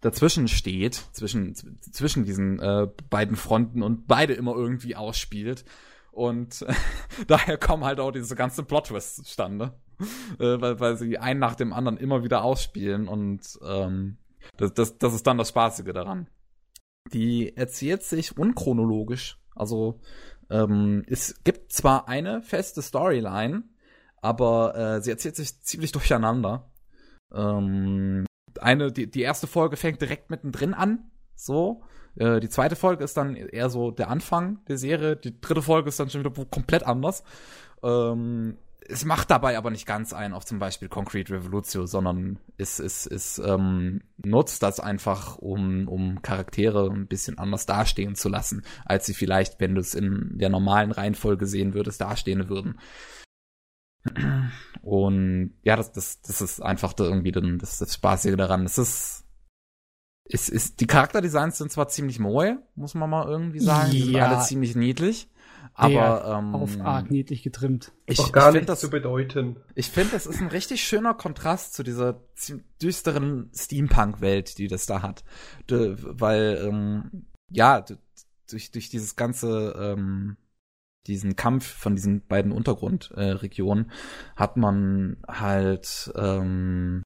dazwischen steht, zwischen, zwischen diesen äh, beiden Fronten und beide immer irgendwie ausspielt. Und äh, *laughs* daher kommen halt auch diese ganzen Plot-Twists zustande. Äh, weil, weil sie einen nach dem anderen immer wieder ausspielen und ähm, das, das, das ist dann das Spaßige daran. Die erzählt sich unchronologisch. Also ähm, es gibt zwar eine feste Storyline, aber äh, sie erzählt sich ziemlich durcheinander. Ähm, eine, die, die erste Folge fängt direkt mittendrin an, so. Äh, die zweite Folge ist dann eher so der Anfang der Serie. Die dritte Folge ist dann schon wieder komplett anders. Ähm, es macht dabei aber nicht ganz ein auf zum Beispiel Concrete Revolution, sondern es, es, es ähm, nutzt das einfach, um, um Charaktere ein bisschen anders dastehen zu lassen, als sie vielleicht, wenn du es in der normalen Reihenfolge sehen würdest, dastehen würden. Und ja, das, das, das ist einfach da irgendwie dann das, das Spaßige daran. Es ist, es ist, die Charakterdesigns sind zwar ziemlich neu, muss man mal irgendwie sagen. Die sind alle ziemlich niedlich. Aber ähm, auf Art niedlich getrimmt. Ich, Doch gar ich nicht das, zu bedeuten. Ich finde, das ist ein richtig schöner Kontrast zu dieser düsteren Steampunk-Welt, die das da hat. De, weil, ähm, ja, durch, durch dieses ganze ähm, diesen Kampf von diesen beiden Untergrundregionen äh, hat man halt, ähm,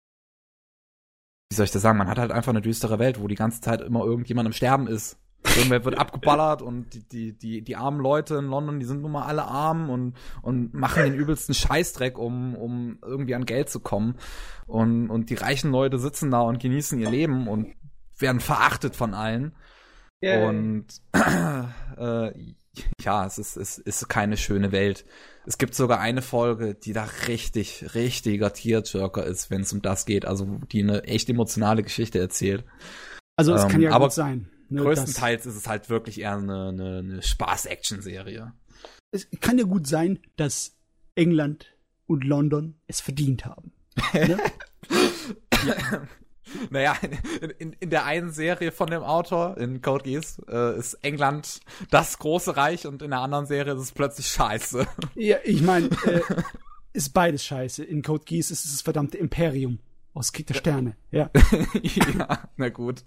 wie soll ich das sagen, man hat halt einfach eine düstere Welt, wo die ganze Zeit immer irgendjemand im Sterben ist. Irgendwer wird abgeballert und die, die, die, die armen Leute in London, die sind nun mal alle arm und, und machen den übelsten Scheißdreck, um, um irgendwie an Geld zu kommen. Und, und die reichen Leute sitzen da und genießen ihr Leben und werden verachtet von allen. Yeah. Und *clears throat* äh, ja, es ist, es ist keine schöne Welt. Es gibt sogar eine Folge, die da richtig, richtiger Tierjerker ist, wenn es um das geht. Also, die eine echt emotionale Geschichte erzählt. Also, es ähm, kann ja aber gut sein. Ne, größtenteils ist es halt wirklich eher eine, eine, eine Spaß-Action-Serie. Es kann ja gut sein, dass England und London es verdient haben. Ne? *laughs* ja. *laughs* Naja, in, in, in der einen Serie von dem Autor, in Code Geass, äh, ist England das große Reich und in der anderen Serie ist es plötzlich scheiße. *laughs* Ja, ich meine, äh, ist beides scheiße. In Code Geass ist es das verdammte Imperium aus Krieg der Sterne. Ja. *laughs* ja, na gut.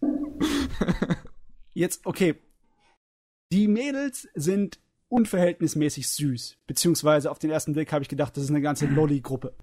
Jetzt, okay. Die Mädels sind unverhältnismäßig süß. Beziehungsweise auf den ersten Blick habe ich gedacht, das ist eine ganze Lolli-Gruppe.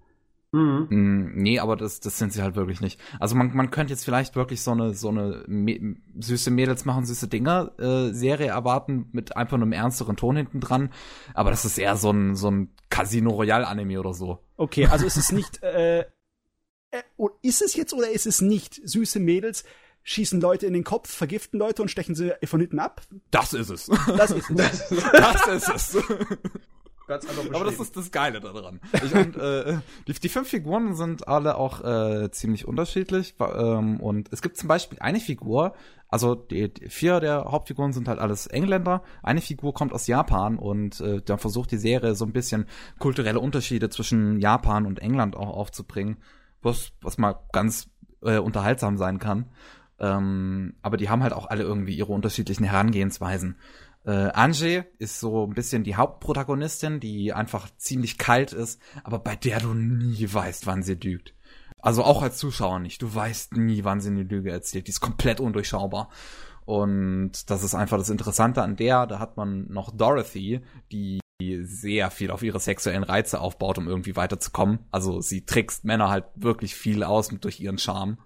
Mhm. Mm, nee, aber das, das sind sie halt wirklich nicht. Also man, man könnte jetzt vielleicht wirklich so eine, so eine Me süße Mädels machen süße Dinger äh, Serie erwarten mit einfach einem ernsteren Ton hinten dran. Aber das ist eher so ein, so ein Casino Royale Anime oder so. Okay, also ist es nicht, äh, äh, ist es jetzt oder ist es nicht süße Mädels, schießen Leute in den Kopf, vergiften Leute und stechen sie von hinten ab? Das ist es. Das ist *laughs* es. das ist es. *laughs* Ganz Aber das ist das Geile daran. Ich, und, äh, die, die fünf Figuren sind alle auch äh, ziemlich unterschiedlich. Ähm, und es gibt zum Beispiel eine Figur, also die, die vier der Hauptfiguren sind halt alles Engländer. Eine Figur kommt aus Japan und äh, dann versucht die Serie so ein bisschen kulturelle Unterschiede zwischen Japan und England auch aufzubringen, was, was mal ganz äh, unterhaltsam sein kann. Ähm, aber die haben halt auch alle irgendwie ihre unterschiedlichen Herangehensweisen. Äh, Angie ist so ein bisschen die Hauptprotagonistin, die einfach ziemlich kalt ist, aber bei der du nie weißt, wann sie lügt. Also auch als Zuschauer nicht. Du weißt nie, wann sie eine Lüge erzählt. Die ist komplett undurchschaubar. Und das ist einfach das Interessante an der. Da hat man noch Dorothy, die sehr viel auf ihre sexuellen Reize aufbaut, um irgendwie weiterzukommen. Also sie trickst Männer halt wirklich viel aus durch ihren Charme.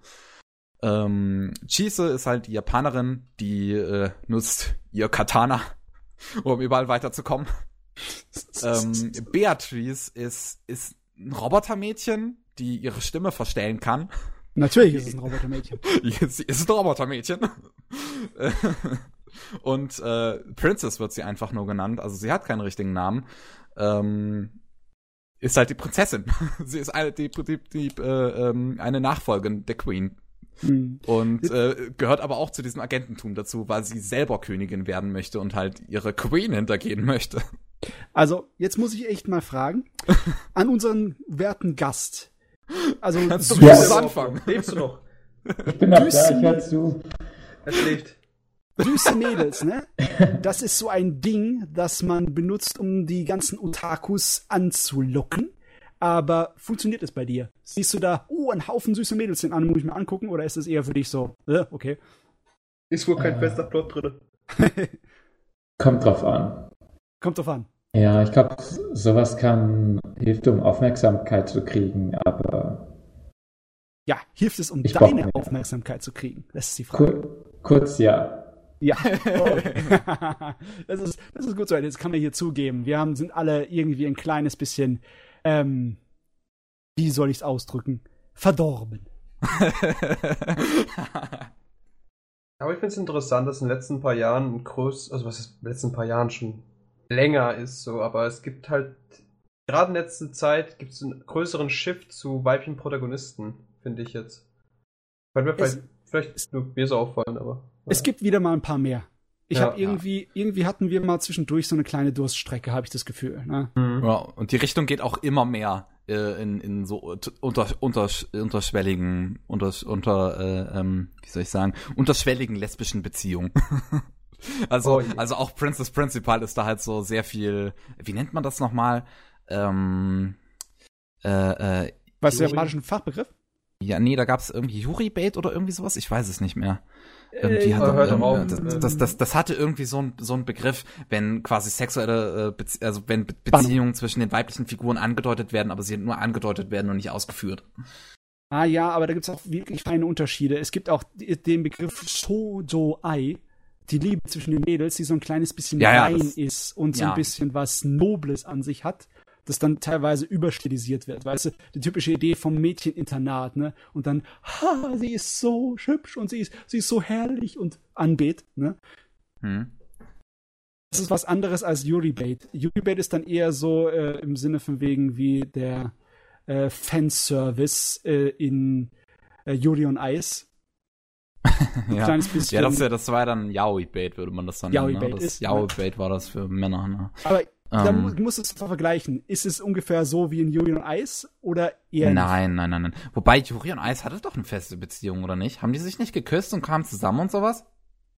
Ähm, Chise ist halt die Japanerin, die äh, nutzt ihr Katana, *laughs* um überall weiterzukommen. *laughs* ähm, Beatrice ist, ist ein Robotermädchen, die ihre Stimme verstellen kann. Natürlich ist es ein Robotermädchen. *laughs* Sie ist ein Robotermädchen. Und äh, Princess wird sie einfach nur genannt. Also sie hat keinen richtigen Namen. Ähm, ist halt die Prinzessin. sie ist eine, die, die, die, äh, ähm, eine Nachfolgerin der Queen. Hm. Und äh, gehört aber auch zu diesem Agententum dazu, weil sie selber Königin werden möchte und halt ihre Queen hintergehen möchte. Also, jetzt muss ich echt mal fragen, *laughs* an unseren werten Gast. Also, Kannst du ja. anfangen? Lebst du noch? Ich bin noch da, ich hör zu. Er schläft. Süße Mädels, ne? *laughs* Das ist so ein Ding, das man benutzt, um die ganzen Otakus anzulocken. Aber funktioniert es bei dir? Siehst du da, oh, ein Haufen süße Mädels den an, muss ich mir angucken? Oder ist es eher für dich so, äh, okay? Ist wohl kein äh. fester Plot drin. *laughs* Kommt drauf an. Kommt drauf an. Ja, ich glaube, sowas kann, hilft, um Aufmerksamkeit zu kriegen, aber. Ja, hilft es, um deine Aufmerksamkeit zu kriegen? Das ist die Frage. Kur kurz ja. Ja. *laughs* das, ist, das ist gut so. Das kann man hier zugeben. Wir haben, sind alle irgendwie ein kleines bisschen, ähm, wie soll ich es ausdrücken? Verdorben. *laughs* Aber ich finde es interessant, dass in den letzten paar Jahren ein groß, also was ist in den letzten paar Jahren schon länger ist, so, aber es gibt halt, gerade in letzter Zeit gibt es einen größeren Shift zu weiblichen Protagonisten, finde ich jetzt. Weil mir vielleicht, vielleicht ist nur mir so auffallen, aber. Es gibt wieder mal ein paar mehr. Ich ja, habe irgendwie, ja. irgendwie hatten wir mal zwischendurch so eine kleine Durststrecke, habe ich das Gefühl. Ne? Mhm. Ja, und die Richtung geht auch immer mehr äh, in, in so unter, unter, unterschwelligen, unter, unter äh, ähm, wie soll ich sagen, unterschwelligen lesbischen Beziehungen. *laughs* also, oh, also auch Princess Principal ist da halt so sehr viel, wie nennt man das nochmal? Ähm, äh, äh, Was ist der japanische Fachbegriff? Ja, nee, da gab's irgendwie Yuri-Bait oder irgendwie sowas, ich weiß es nicht mehr. Irgendwie hat, äh, ähm, das, das, das, das, hatte irgendwie so ein so Begriff, wenn quasi sexuelle, äh, Bezie also wenn Be Beziehungen zwischen den weiblichen Figuren angedeutet werden, aber sie nur angedeutet werden und nicht ausgeführt. Ah ja, aber da gibt's auch wirklich feine Unterschiede. Es gibt auch den Begriff Shoujo-Ai, die Liebe zwischen den Mädels, die so ein kleines bisschen ja, rein ja, ist und so ja. ein bisschen was Nobles an sich hat das dann teilweise überstilisiert wird. Weißt du, die typische Idee vom Mädcheninternat, ne? Und dann, ha, sie ist so hübsch und sie ist, sie ist so herrlich und anbet, ne? Hm. Das ist was anderes als Yuri Bait. Yuri Bait ist dann eher so äh, im Sinne von wegen wie der äh, Fanservice äh, in äh, Yuri on Ice. *laughs* ja. Kleines bisschen. ja, das, das war dann Yaoi Bait, würde man das dann Yaoi nennen. Ne? Das Yaoi Bait war das für Männer. Ne? Aber da mu musst du es vergleichen. Ist es ungefähr so wie in Yuri on Ice oder eher Nein, nicht? nein, nein, nein. Wobei Yuri on Ice hatte doch eine feste Beziehung, oder nicht? Haben die sich nicht geküsst und kamen zusammen und sowas?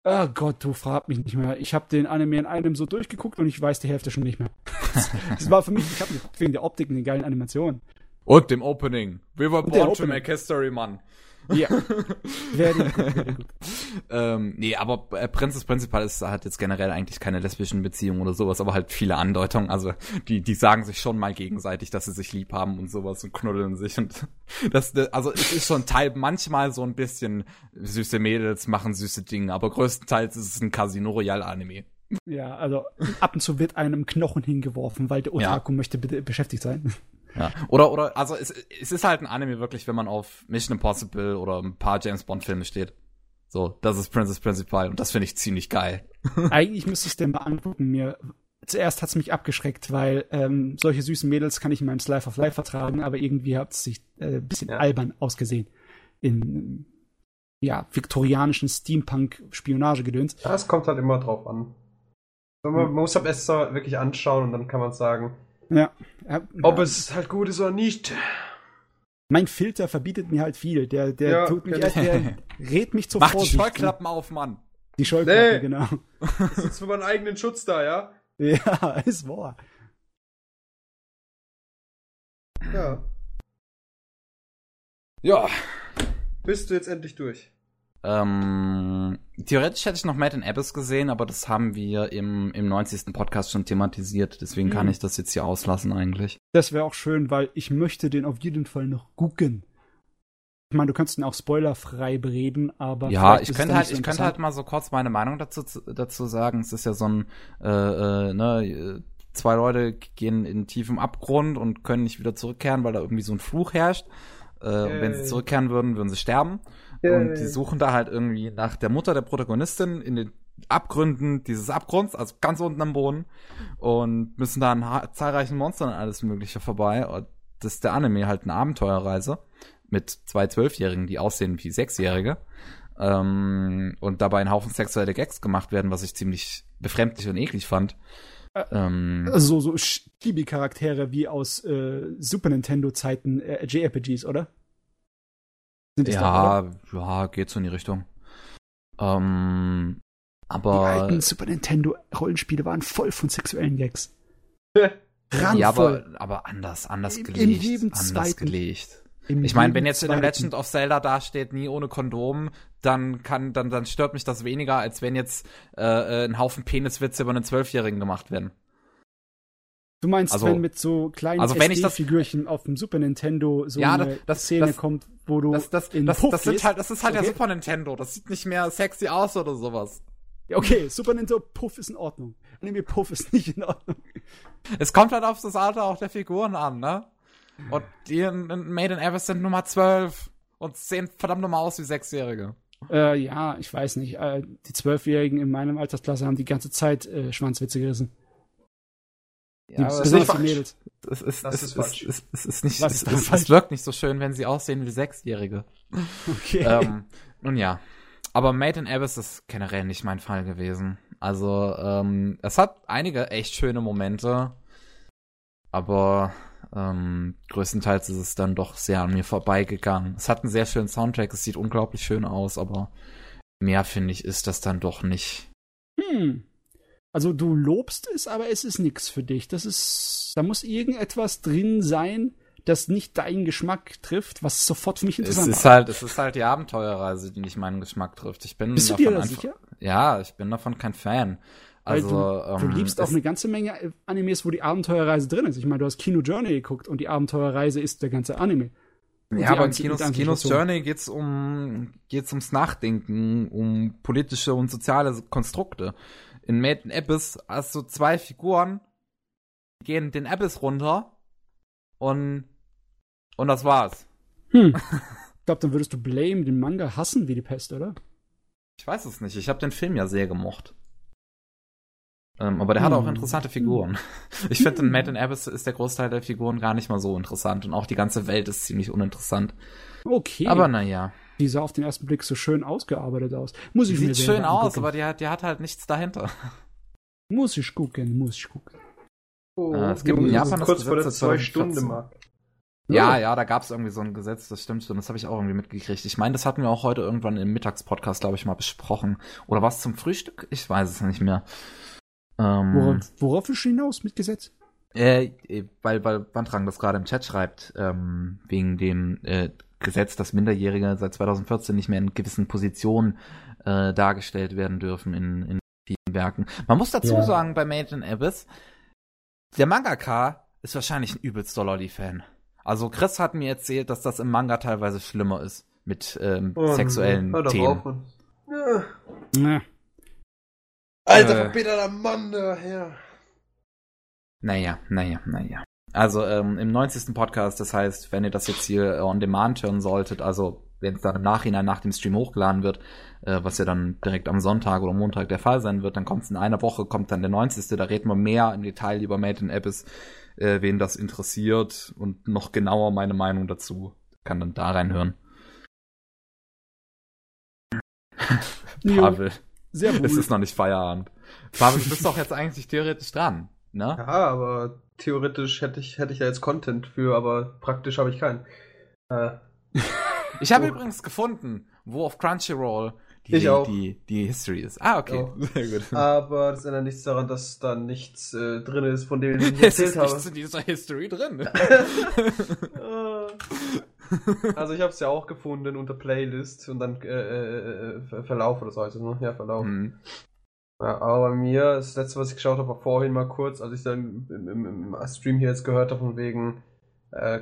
Oh Gott, du frag mich nicht mehr. Ich habe den Anime in einem so durchgeguckt und ich weiß die Hälfte schon nicht mehr. *laughs* das war für mich, ich habe wegen der Optik und den geilen Animationen. Und dem Opening. We were born to make history, Mann. Ja. *laughs* very good, very good. *laughs* ähm, nee, aber äh, Princess Principal ist, hat jetzt generell eigentlich keine lesbischen Beziehungen oder sowas, aber halt viele Andeutungen. Also die, die sagen sich schon mal gegenseitig, dass sie sich lieb haben und sowas und knuddeln sich. Und *laughs* das, also es ist schon Teil, manchmal so ein bisschen süße Mädels machen süße Dinge, aber größtenteils ist es ein Casino Royale Anime. Ja, also ab und zu wird einem Knochen hingeworfen, weil der Otaku ja. möchte beschäftigt sein. Ja. Oder, oder, also es, es ist halt ein Anime wirklich, wenn man auf Mission Impossible oder ein paar James Bond Filme steht. So, das ist Princess Principal und das finde ich ziemlich geil. *laughs* Eigentlich müsste ich es mal angucken. Mir zuerst hat es mich abgeschreckt, weil ähm, solche süßen Mädels kann ich in meinem Slice of Life vertragen, aber irgendwie hat es sich äh, bisschen ja. albern ausgesehen in ja viktorianischen Steampunk-Spionagegedöns. Das kommt halt immer drauf an. Man, man muss am besten wirklich anschauen und dann kann man sagen, ja. Ob es halt gut ist oder nicht. Mein Filter verbietet mir halt viel. Der, der ja, tut mich, der, der rät mich zur Mach Vorsicht. Die Scheuklappen auf, Mann. Die Scheuklappen, nee. genau. Das ist für meinen eigenen Schutz da, ja? Ja, *laughs* ist wahr. Ja. Ja. Bist du jetzt endlich durch? Ähm, theoretisch hätte ich noch Mad in Abyss gesehen, aber das haben wir im, im 90. Podcast schon thematisiert. Deswegen mhm. kann ich das jetzt hier auslassen eigentlich. Das wäre auch schön, weil ich möchte den auf jeden Fall noch gucken. Ich meine, du kannst ihn auch spoilerfrei bereden, aber. Ja, ich könnte halt, so ich könnte halt mal so kurz meine Meinung dazu, dazu sagen. Es ist ja so ein, äh, äh, ne, zwei Leute gehen in tiefem Abgrund und können nicht wieder zurückkehren, weil da irgendwie so ein Fluch herrscht. Äh, und wenn sie zurückkehren würden, würden sie sterben. Und die suchen da halt irgendwie nach der Mutter der Protagonistin in den Abgründen dieses Abgrunds, also ganz unten am Boden. Und müssen da an zahlreichen Monstern und alles Mögliche vorbei. Und das ist der Anime halt eine Abenteuerreise. mit zwei Zwölfjährigen, die aussehen wie Sechsjährige ähm, und dabei ein Haufen sexuelle Gags gemacht werden, was ich ziemlich befremdlich und eklig fand. Äh, ähm, also so Chibi-Charaktere wie aus äh, Super Nintendo-Zeiten äh, JRPGs, oder? Ja, da, ja, geht so in die Richtung. Ähm, aber. Die alten Super Nintendo-Rollenspiele waren voll von sexuellen Gags. ja, aber, aber anders, anders gelegt. In jedem anders zweiten. gelegt. Im ich meine, wenn jetzt in der Legend of Zelda dasteht, nie ohne Kondom, dann kann, dann, dann stört mich das weniger, als wenn jetzt äh, äh ein Haufen Peniswitze über einen Zwölfjährigen gemacht werden. Du meinst, also, wenn mit so kleinen also SD-Figürchen auf dem Super Nintendo so ja, eine das, Szene das, kommt, wo du das, das, in das, Puff das, sind halt, das ist halt okay. der Super Nintendo. Das sieht nicht mehr sexy aus oder sowas. Ja, okay, Super Nintendo Puff ist in Ordnung. Anime Puff ist nicht in Ordnung. Es kommt halt auf das Alter auch der Figuren an, ne? Und die in, in Made in Abyss sind Nummer 12 und sehen verdammt nochmal aus wie Sechsjährige. Äh, ja, ich weiß nicht. Äh, die Zwölfjährigen in meinem Altersklasse haben die ganze Zeit äh, Schwanzwitze gerissen. Ja, das, ist falsch. Mädels. Es ist, das ist, falsch. Es, es, ist nicht, es, es, wirkt nicht so schön, wenn sie aussehen wie Sechsjährige. Okay. Ähm, nun ja. Aber Made in Abyss ist generell nicht mein Fall gewesen. Also, ähm, es hat einige echt schöne Momente. Aber ähm, größtenteils ist es dann doch sehr an mir vorbeigegangen. Es hat einen sehr schönen Soundtrack, es sieht unglaublich schön aus, aber mehr finde ich ist das dann doch nicht. Hm. Also du lobst es, aber es ist nichts für dich. Das ist, da muss irgendetwas drin sein, das nicht deinen Geschmack trifft, was sofort für mich interessant ist. Es ist halt, es ist halt die Abenteuerreise, die nicht meinen Geschmack trifft. Ich bin Bist du dir da sicher? Ja, ich bin davon kein Fan. Also, du, du, ähm, liebst auch eine ganze Menge Animes, wo die Abenteuerreise drin ist. Ich meine, du hast Kino Journey geguckt und die Abenteuerreise ist der ganze Anime. Und ja, aber in Kinos, Kinos Journey geht's um geht's ums Nachdenken, um politische und soziale Konstrukte. In Made in Abyss hast du zwei Figuren, die gehen den Abyss runter und und das war's. Hm. *laughs* Ich glaube, dann würdest du Blame den Manga hassen wie die Pest, oder? Ich weiß es nicht. Ich habe den Film ja sehr gemocht. Ähm, aber der hm. hat auch hm. interessante Figuren. *laughs* Ich finde, in Made in Abyss ist der Großteil der Figuren gar nicht mal so interessant und auch die ganze Welt ist ziemlich uninteressant. Okay. Aber naja. Die sah auf den ersten Blick so schön ausgearbeitet aus. Muss ich die mir Sieht schön aus, aber die hat, die hat halt nichts dahinter. Muss ich gucken, muss ich gucken. Oh, äh, es gibt in Japan das kurz Gesetz, vor der zwei Stunden Mark. Ja, ja, da gab es irgendwie so ein Gesetz, das stimmt schon, das habe ich auch irgendwie mitgekriegt. Ich meine, das hatten wir auch heute irgendwann im Mittagspodcast, glaube ich, mal besprochen. Oder was zum Frühstück? Ich weiß es nicht mehr. Ähm, worauf, worauf ist hinaus mit Gesetz? Äh, weil, weil Bandrang das gerade im Chat schreibt, ähm, wegen dem äh, Gesetz, dass Minderjährige seit 2014 nicht mehr in gewissen Positionen äh, dargestellt werden dürfen in, in vielen Werken. Man muss dazu ja. sagen, bei Made in Abyss, der Mangaka ist wahrscheinlich ein übelst Lolli-Fan. Also Chris hat mir erzählt, dass das im Manga teilweise schlimmer ist mit ähm, oh, sexuellen Themen. Auf, ja. Ja. Alter, äh, verbitterter Mann, der Herr. Naja, naja, naja. Also ähm, im 90. Podcast, das heißt, wenn ihr das jetzt hier äh, on demand hören solltet, also wenn es dann im Nachhinein nach dem Stream hochgeladen wird, äh, was ja dann direkt am Sonntag oder Montag der Fall sein wird, dann kommt es in einer Woche, kommt dann der 90. Da reden wir mehr im Detail über Made in Abyss, äh, wen das interessiert und noch genauer meine Meinung dazu. Kann dann da reinhören. Pavel. Sehr gut. Es ist noch nicht Feierabend. Pavel, du bist doch jetzt eigentlich theoretisch dran, ne? Ja, aber theoretisch hätte ich, hätte ich da jetzt Content für, aber praktisch habe ich keinen. Äh, *laughs* ich habe oh. übrigens gefunden, wo auf Crunchyroll die, die, die History ist. Ah, okay. *laughs* Sehr gut. Aber das ändert nichts daran, dass da nichts äh, drin ist, von dem *laughs* ich erzählt es ist habe. nichts in dieser History drin. also ich habe es ja auch gefunden unter Playlist und dann äh, äh, äh Verlauf oder so heißt es, ne? Ja, Verlauf. Mhm. Ja, aber bei mir, das letzte, was ich geschaut habe, war vorhin mal kurz, als ich dann im, im, im Stream hier jetzt gehört habe, von wegen äh,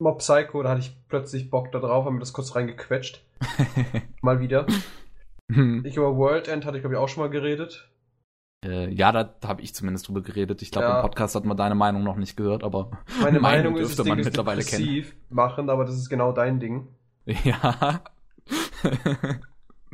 Mob Psycho, da hatte ich plötzlich Bock da drauf, habe mir das kurz reingequetscht. *laughs* mal wieder. Mhm. ich über World End hatte ich, glaube ich, auch schon mal geredet. Äh, ja, da, habe ich zumindest drüber geredet. Ich glaube, ja. im Podcast hat man deine Meinung noch nicht gehört, aber meine *laughs* Meinung dürfte ist, man Ding mittlerweile kennen. machen, aber das ist genau dein Ding. *laughs* Ja.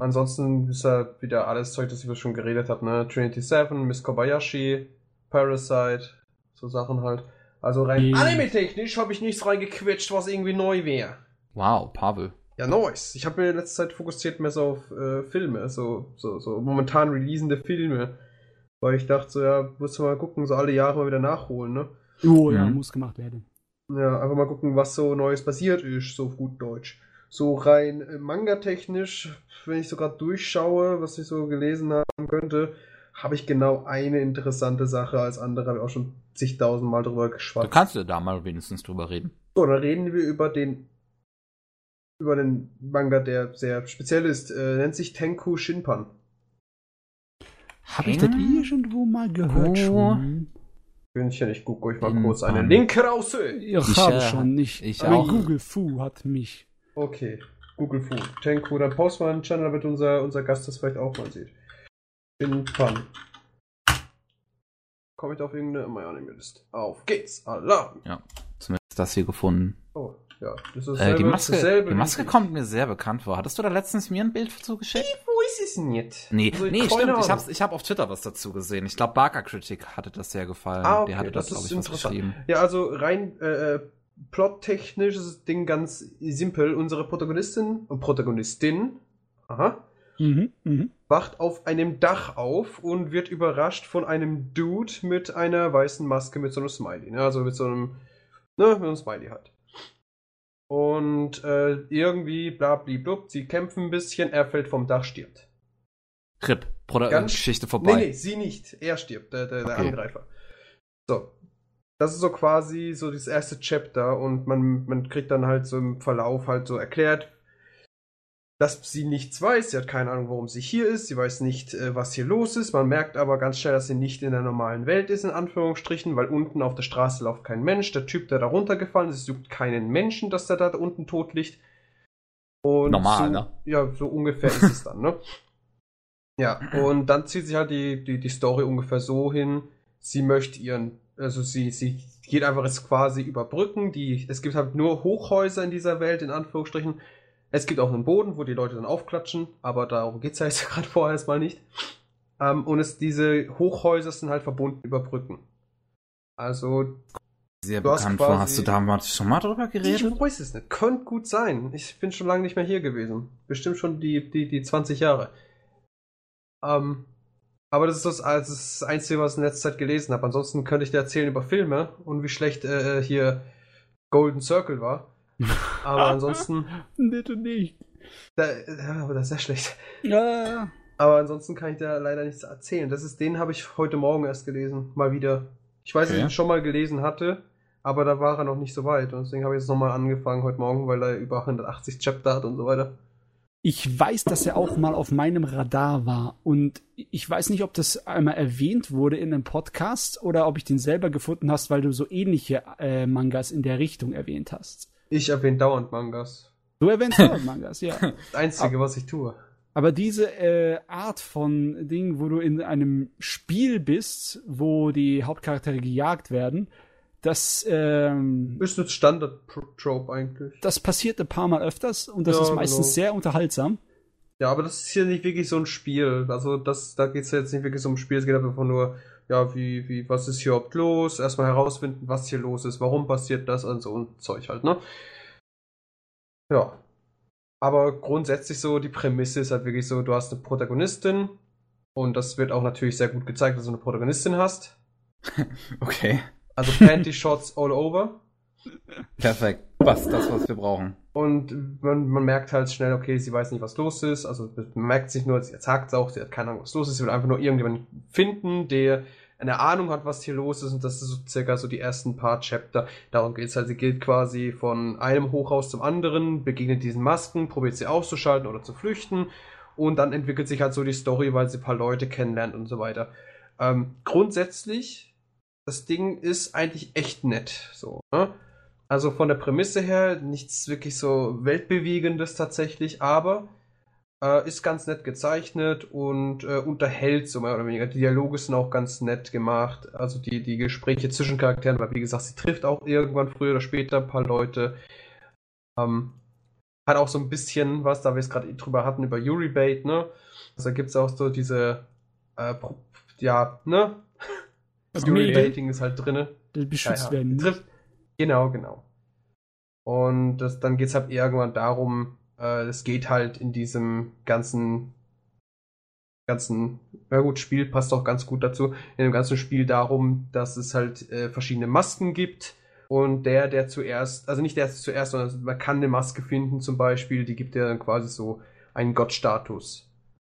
Ansonsten ist ja wieder alles Zeug, das ich schon geredet habe, ne? Trinity 7, Miss Kobayashi, Parasite, so Sachen halt. Also rein anime-technisch habe ich nichts reingequetscht, was irgendwie neu wäre. Wow, Pavel. Ja, nice. Ich habe mir in letzter Zeit fokussiert mehr so auf äh, Filme, so, so, so momentan releasende Filme. Weil ich dachte, so, ja, musst du mal gucken, so alle Jahre mal wieder nachholen, ne? Oh ja, mhm. muss gemacht werden. Ja, einfach mal gucken, was so Neues passiert ist, so auf gut Deutsch. So rein äh, manga-technisch, wenn ich so gerade durchschaue, was ich so gelesen haben könnte, habe ich genau eine interessante Sache als andere, habe ich auch schon zigtausendmal drüber geschwatzt. Du kannst ja da mal wenigstens drüber reden. So, dann reden wir über den über den Manga, der sehr speziell ist. Äh, nennt sich Tenku Shinpan. Habe ich das irgendwo mal gehört oh. schon? Bündchen, ich gucke euch mal kurz einen Link raus. Ich, ich habe äh, schon nicht. Ich auch. Google Fu hat mich. Okay, Google Fu. Tenku, dann post mal einen Channel, damit unser, unser Gast das vielleicht auch mal sieht. Shinpan. Komme ich auf irgendeine My-Anime-List. Auf geht's, Alarm! Ja, zumindest das hier gefunden. Oh, ja. Das ist äh, die Maske, die Maske kommt mir sehr bekannt vor. Hattest du da letztens mir ein Bild zugeschickt? Wo ist es denn jetzt? Nee, also, nee stimmt. Ich habe ich hab auf Twitter was dazu gesehen. Ich glaube, Barker Critic hatte das sehr gefallen. Ah, okay, Der hatte das, das, glaube ich, was geschrieben. Ja, also rein äh, äh, plottechnisch ist das Ding ganz simpel. Unsere Protagonistin und Protagonistin, aha, mhm, mh. wacht auf einem Dach auf und wird überrascht von einem Dude mit einer weißen Maske mit so einem Smiley. Ne? Also mit so einem, ne, mit einem Smiley halt. Und äh, irgendwie, bla, blub, sie kämpfen ein bisschen, er fällt vom Dach, stirbt. Rip, Pro Ganz, Geschichte vorbei. Nee, nee, sie nicht. Er stirbt, der, der, der okay. Angreifer. So. Das ist so quasi so das erste Chapter und man, man kriegt dann halt so im Verlauf halt so erklärt, dass sie nichts weiß. Sie hat keine Ahnung, warum sie hier ist. Sie weiß nicht, äh, was hier los ist. Man merkt aber ganz schnell, dass sie nicht in der normalen Welt ist, in Anführungsstrichen, weil unten auf der Straße läuft kein Mensch. Der Typ, der da runtergefallen ist, sucht keinen Menschen, dass der da unten tot liegt. Und Normal, so, ne? Ja, so ungefähr ist es dann, ne? Ja, und dann zieht sich halt die, die, die Story ungefähr so hin, sie möchte ihren, also sie, sie geht einfach jetzt quasi überbrücken. Die, es gibt halt nur Hochhäuser in dieser Welt, in Anführungsstrichen. Es gibt auch einen Boden, wo die Leute dann aufklatschen, aber darum geht es ja jetzt *laughs* gerade vorher erstmal nicht. Ähm, und es, diese Hochhäuser sind halt verbunden über Brücken. Also. Sehr bekannt vor. Hast du damals schon mal drüber geredet? Ich weiß es nicht. Könnte gut sein. Ich bin schon lange nicht mehr hier gewesen. Bestimmt schon die, die, die 20 Jahre. Ähm, aber das ist das, also das Einzige, was ich in letzter Zeit gelesen habe. Ansonsten könnte ich dir erzählen über Filme und wie schlecht äh, hier Golden Circle war. *laughs* Aber ansonsten. *laughs* Bitte nicht. Da, aber das ist sehr schlecht. Ja. Aber ansonsten kann ich da leider nichts erzählen. Das ist, den habe ich heute Morgen erst gelesen. Mal wieder. Ich weiß, okay. dass ich ihn schon mal gelesen hatte, aber da war er noch nicht so weit. Und deswegen habe ich jetzt nochmal angefangen heute Morgen, weil er über 180 Chapter hat und so weiter. Ich weiß, dass er auch mal auf meinem Radar war und ich weiß nicht, ob das einmal erwähnt wurde in einem Podcast oder ob ich den selber gefunden hast, weil du so ähnliche äh, Mangas in der Richtung erwähnt hast. Ich erwähne dauernd Mangas. Du erwähnst *laughs* dauernd Mangas, ja. Das Einzige, aber, was ich tue. Aber diese äh, Art von Ding, wo du in einem Spiel bist, wo die Hauptcharaktere gejagt werden, das ähm, ist ein Standard-Trope eigentlich. Das passiert ein paar Mal öfters und das ja, ist meistens genau. sehr unterhaltsam. Ja, aber das ist hier nicht wirklich so ein Spiel. Also das, da geht es ja jetzt nicht wirklich so um ein Spiel, es geht einfach nur, ja, wie, wie, was ist hier überhaupt los? Erstmal herausfinden, was hier los ist, warum passiert das und so ein Zeug halt, ne? Ja. Aber grundsätzlich so, die Prämisse ist halt wirklich so, du hast eine Protagonistin und das wird auch natürlich sehr gut gezeigt, dass du eine Protagonistin hast. *laughs* okay. Also Panty Shots all over. Perfekt. Was, das, was wir brauchen. Und man, man merkt halt schnell, okay, sie weiß nicht, was los ist. Also man merkt sich nur, sie sagt es auch, sie hat keine Ahnung, was los ist. Sie will einfach nur irgendjemanden finden, der eine Ahnung hat, was hier los ist. Und das ist so circa so die ersten paar Chapter. Darum geht es halt. Sie geht quasi von einem Hochhaus zum anderen, begegnet diesen Masken, probiert sie auszuschalten oder zu flüchten. Und dann entwickelt sich halt so die Story, weil sie ein paar Leute kennenlernt und so weiter. Ähm, grundsätzlich das Ding ist eigentlich echt nett. So, ne? Also von der Prämisse her nichts wirklich so weltbewegendes tatsächlich, aber äh, ist ganz nett gezeichnet und äh, unterhält so mehr oder weniger. Die Dialoge sind auch ganz nett gemacht. Also die, die Gespräche zwischen Charakteren, weil wie gesagt, sie trifft auch irgendwann früher oder später ein paar Leute. Ähm, hat auch so ein bisschen was, da wir es gerade drüber hatten, über Yuri Bait, ne? Also da gibt es auch so diese, äh, ja, ne? Security Rating ist halt drin. Beschützt ja, werden. Trifft. Genau, genau. Und das, dann geht's halt irgendwann darum, äh, es geht halt in diesem ganzen, ganzen, ja gut, Spiel passt auch ganz gut dazu, in dem ganzen Spiel darum, dass es halt äh, verschiedene Masken gibt. Und der, der zuerst, also nicht der zuerst, sondern man kann eine Maske finden zum Beispiel, die gibt dir dann quasi so einen Gottstatus.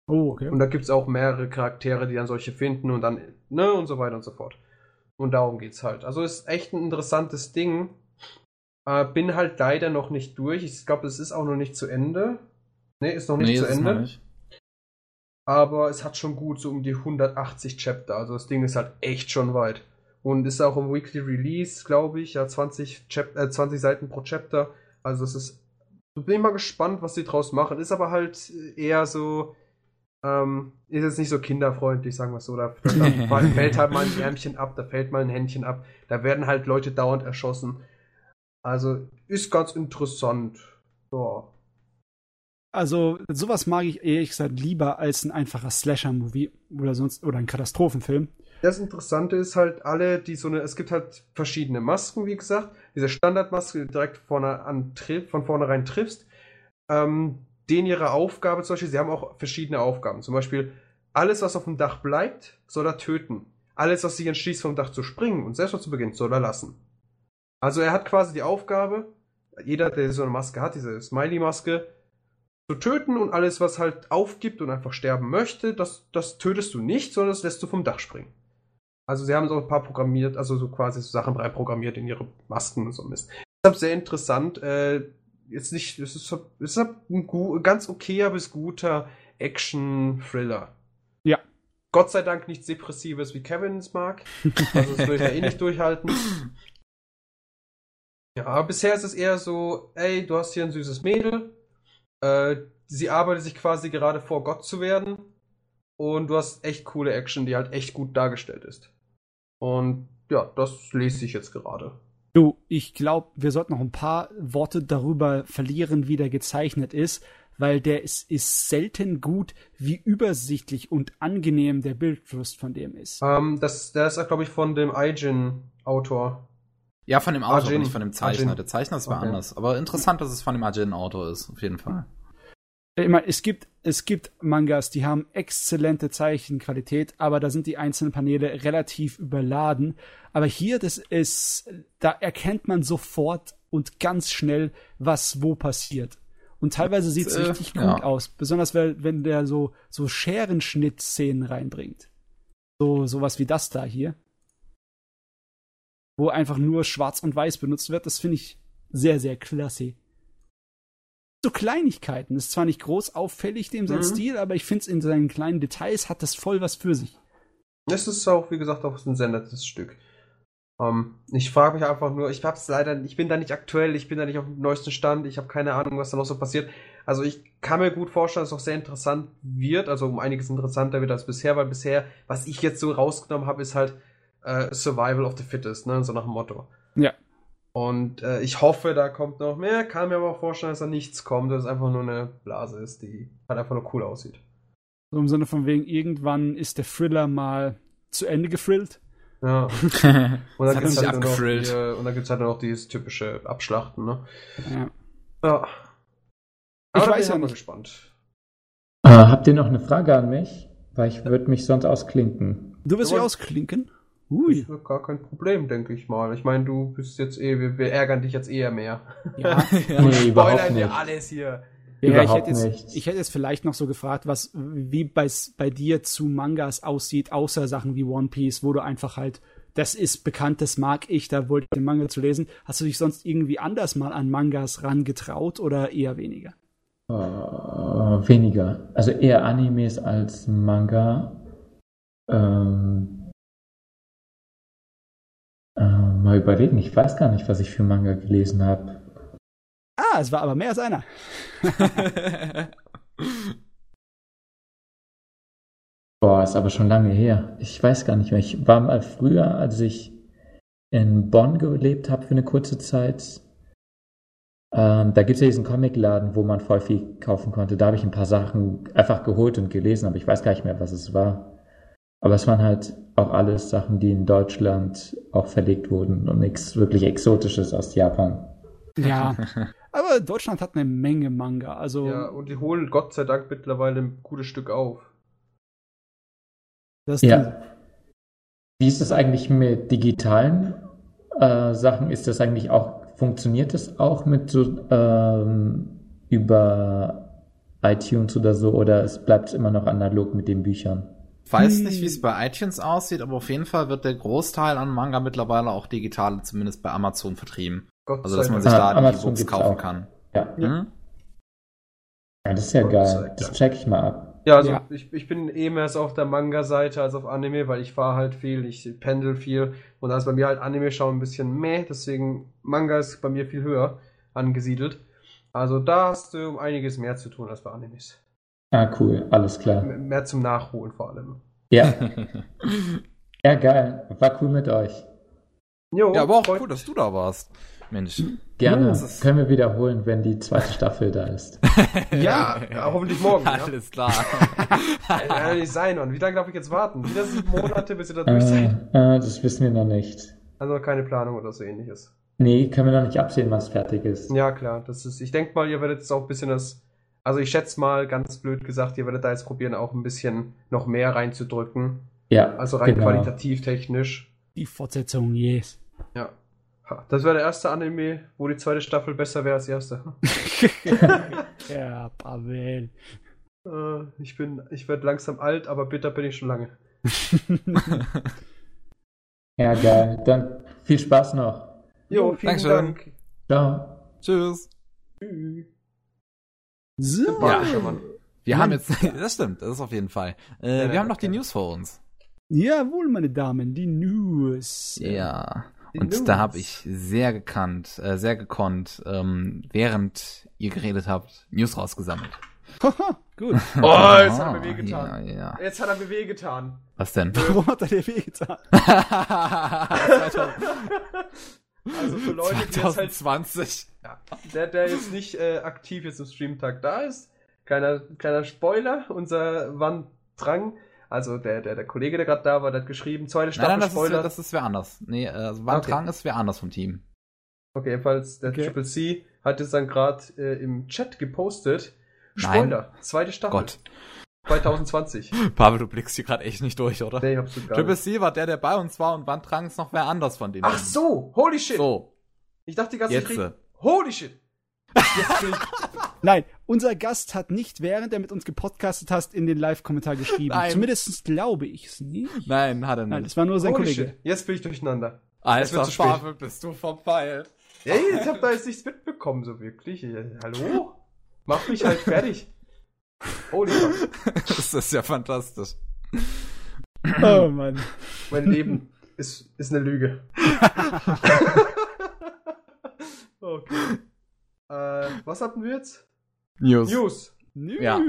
Oh, okay. Und da gibt's auch mehrere Charaktere, die dann solche finden und dann, ne, und so weiter und so fort. Und darum geht's halt. Also ist echt ein interessantes Ding. Äh, bin halt leider noch nicht durch. Ich glaube, es ist auch noch nicht zu Ende. Ne, ist noch nicht nee, zu Ende. noch nicht. Aber es hat schon gut so um die 180 Chapter. Also das Ding ist halt echt schon weit. Und ist auch im Weekly Release, glaube ich. Ja, 20, Chap äh, 20 Seiten pro Chapter. Also es ist. Bin mal gespannt, was sie draus machen. Ist aber halt eher so. Ähm, ist jetzt nicht so kinderfreundlich, sagen wir es so. Da, da, da *laughs* fällt halt mal ein Ärmchen ab, da fällt mal ein Händchen ab. Da werden halt Leute dauernd erschossen. Also ist ganz interessant. Ja. Also, sowas mag ich ehrlich gesagt lieber als ein einfacher Slasher-Movie oder sonst oder ein Katastrophenfilm. Das Interessante ist halt alle, die so eine, es gibt halt verschiedene Masken, wie gesagt. Diese Standardmaske, die du direkt vorne an, von vornherein triffst. Ähm, denen ihre Aufgabe zum Beispiel, sie haben auch verschiedene Aufgaben. Zum Beispiel, alles, was auf dem Dach bleibt, soll er töten. Alles, was sich entschließt, vom Dach zu springen und selbst zu beginnen, soll er lassen. Also er hat quasi die Aufgabe, jeder, der so eine Maske hat, diese Smiley-Maske, zu töten und alles, was halt aufgibt und einfach sterben möchte, das, das tötest du nicht, sondern das lässt du vom Dach springen. Also sie haben so ein paar programmiert, also so quasi so Sachen reinprogrammiert in ihre Masken und so Mist. Deshalb sehr interessant. Äh, jetzt nicht, es ist, es ist ein gu- ganz okayer bis guter Action-Thriller. Ja. Gott sei Dank nichts Depressives, wie Kevin es mag. Also das würde ich ja eh nicht durchhalten. *laughs* Ja, aber bisher ist es eher so, ey, du hast hier ein süßes Mädel. Äh, sie arbeitet sich quasi gerade vor, Gott zu werden. Und du hast echt coole Action, die halt echt gut dargestellt ist. Und ja, das lese ich jetzt gerade. Du, ich glaube, wir sollten noch ein paar Worte darüber verlieren, wie der gezeichnet ist, weil der ist, ist selten gut, wie übersichtlich und angenehm der Bildfluss von dem ist. Ähm, das, das ist, glaube ich, von dem Aijin-Autor. Ja, von dem Autor, Arjun. nicht von dem Zeichner. Arjun. Der Zeichner ist war Okay. anders. Aber interessant, dass es von dem Arjun-Autor ist, auf jeden Fall. Ich meine, es gibt, es gibt Mangas, die haben exzellente Zeichenqualität, aber da sind die einzelnen Paneele relativ überladen. Aber hier, das ist, da erkennt man sofort und ganz schnell, was wo passiert. Und teilweise sieht es Äh, richtig gut ja. aus. Besonders wenn, wenn der so, so Scherenschnitt-Szenen reinbringt. So, sowas wie das da hier. Wo einfach nur schwarz und weiß benutzt wird. Das finde ich sehr, sehr klasse so Kleinigkeiten. Ist zwar nicht groß auffällig dem sein Mhm. Stil, aber ich finde es in seinen kleinen Details hat das voll was für sich. Es ist auch, wie gesagt, auch ein sehr nettes Stück. Ähm, ich frage mich einfach nur, ich hab's leider, ich bin da nicht aktuell, ich bin da nicht auf dem neuesten Stand, ich habe keine Ahnung, was da noch so passiert. Also ich kann mir gut vorstellen, dass es auch sehr interessant wird, also um einiges interessanter wird als bisher, weil bisher, was ich jetzt so rausgenommen habe, ist halt äh, Survival of the Fittest, ne, so nach dem Motto. Ja. Und äh, ich hoffe, da kommt noch mehr, kann mir aber auch vorstellen, dass da nichts kommt, dass es einfach nur eine Blase ist, die halt einfach nur cool aussieht. So im Sinne von wegen, irgendwann ist der Thriller mal zu Ende gefrillt. Ja. *laughs* Und dann hat gibt's sich halt die, und dann gibt's halt noch dieses typische Abschlachten, ne? Ja. Ja. Ich Aber bin weiß ja auch mal nicht. gespannt. Äh, habt ihr noch eine Frage an mich? Weil ich würde mich sonst ausklinken. Du wirst dich wolltest- ausklinken? Das Ui. ist gar kein Problem, denke ich mal. Ich meine, du bist jetzt eh, wir, wir ärgern dich jetzt eher mehr. Ja. *laughs* Nee, überhaupt Spoilern wir nicht. alles hier. Ja, ich Überhaupt hätte, nicht. jetzt, ich hätte jetzt vielleicht noch so gefragt, was, wie bei, bei dir zu Mangas aussieht, außer Sachen wie One Piece, wo du einfach halt, das ist bekannt, das mag ich, da wollte ich den Manga zu lesen. Hast du dich sonst irgendwie anders mal an Mangas rangetraut oder eher weniger? Äh, weniger. Also eher Animes als Manga. Ähm, mal überlegen, ich weiß gar nicht, was ich für Manga gelesen habe. Ah, es war aber mehr als einer. *laughs* Boah, ist aber schon lange her. Ich weiß gar nicht mehr. Ich war mal früher, als ich in Bonn gelebt habe für eine kurze Zeit. Ähm, da gibt es ja diesen Comicladen, wo man voll viel kaufen konnte. Da habe ich ein paar Sachen einfach geholt und gelesen, aber ich weiß gar nicht mehr, was es war. Aber es waren halt auch alles Sachen, die in Deutschland auch verlegt wurden und nichts wirklich Exotisches aus Japan. Ja, *laughs* aber Deutschland hat eine Menge Manga. Also Ja, und die holen Gott sei Dank mittlerweile ein gutes Stück auf. das Ja. Wie ist es eigentlich mit digitalen äh, Sachen? Ist das eigentlich auch, funktioniert das auch mit so ähm, über iTunes oder so oder es bleibt immer noch analog mit den Büchern? Weiß Hm. nicht, wie es bei iTunes aussieht, aber auf jeden Fall wird der Großteil an Manga mittlerweile auch digital, zumindest bei Amazon vertrieben. Gott Also, dass man sich Ah, da die E-Books gibt's kaufen auch. kann. Ja, Hm? ja das ist ja Gott geil. Das check ich mal ab. Ja, also Ja. Ich, ich bin eh mehr so auf der Manga-Seite als auf Anime, weil ich fahre halt viel, ich pendel viel und da ist bei mir halt Anime schauen ein bisschen meh, deswegen Manga ist bei mir viel höher angesiedelt. Also da hast du um einiges mehr zu tun als bei Animes. Ah, cool, alles klar. Mehr zum Nachholen vor allem. Ja, *laughs* ja, geil. War cool mit euch. Jo, ja, aber auch freut cool, dass du da warst. Mensch. Gerne. das ist- Können wir wiederholen, wenn die zweite Staffel da ist. *laughs* Ja, ja, hoffentlich morgen. ja. Alles klar. Kann *laughs* ja nicht sein, Mann. Wie lange darf ich jetzt warten? Wieder sieben Monate, bis ihr da durch seid? Äh, äh, das wissen wir noch nicht. Also keine Planung oder so ähnliches. Nee, können wir noch nicht absehen, was fertig ist. Ja, klar. Das ist, ich denke mal, ihr werdet jetzt auch ein bisschen das. Also ich schätze mal, ganz blöd gesagt, ihr werdet da jetzt probieren, auch ein bisschen noch mehr reinzudrücken. Ja, Also rein genau. qualitativ technisch. Die Fortsetzung, yes. Ja. Das wäre der erste Anime, wo die zweite Staffel besser wäre als die erste. *laughs* Ja, Pavel. Äh, ich bin, ich werde langsam alt, aber bitter bin ich schon lange. *laughs* Ja, geil. Dann viel Spaß noch. Jo, vielen Dankeschön. Dank. Ciao. Tschüss. Tschüss. So. Mann. Wir haben jetzt, das stimmt, das ist auf jeden Fall. Äh, Ja, wir haben noch die okay. News vor uns. Jawohl, meine Damen, die News. Ja. Die Und News. da habe ich sehr gekannt, äh, sehr gekonnt, ähm, während ihr geredet habt, News rausgesammelt. Haha, gut. *laughs* Oh, jetzt hat er mir wehgetan. Ja, ja. Jetzt hat er mir wehgetan. Was denn? Warum hat er dir wehgetan? *laughs* *laughs* Also für Leute, die jetzt halt 2020. Ja, der, der jetzt nicht äh, aktiv jetzt im Streamtag da ist, kleiner, kleiner Spoiler, unser Wanddrang, also der, der, der Kollege, der gerade da war, der hat geschrieben, zweite Nein, Staffel nein, das ist, Spoiler. das ist wer anders. Nee, äh, also Wanddrang ist wer anders vom Team. okay, jedenfalls der Okay. Triple C hat es dann gerade äh, im Chat gepostet. Nein. Spoiler, zweite Staffel. Gott. 2020. *laughs* Pavel, du blickst hier gerade echt nicht durch, oder? nee, absolut gar Triple. C war der, der bei uns war und Wanddrang ist noch wer anders von dem. Ach so, holy shit. So, Ich dachte die ganze jetzt. Zeit, ich krieg- holy shit. Jetzt bin ich, *laughs* Nein, unser Gast hat nicht, während er mit uns gepodcastet hast, in den Live-Kommentar geschrieben. Nein. Zumindest glaube ich es nicht. Nein, hat er Nein, nicht. das war nur sein holy Kollege. shit. Jetzt bin ich durcheinander. Es Alter, wird zu spät. Pavel, bist du verpeilt. Ey, ich hab da jetzt nichts mitbekommen, so wirklich. Hallo? Mach mich halt fertig. Holy fuck. *laughs* Das ist ja fantastisch. Oh Mann. Mein Leben ist, ist eine Lüge. *laughs* okay. Äh, was hatten wir jetzt? News. News. News. Ja.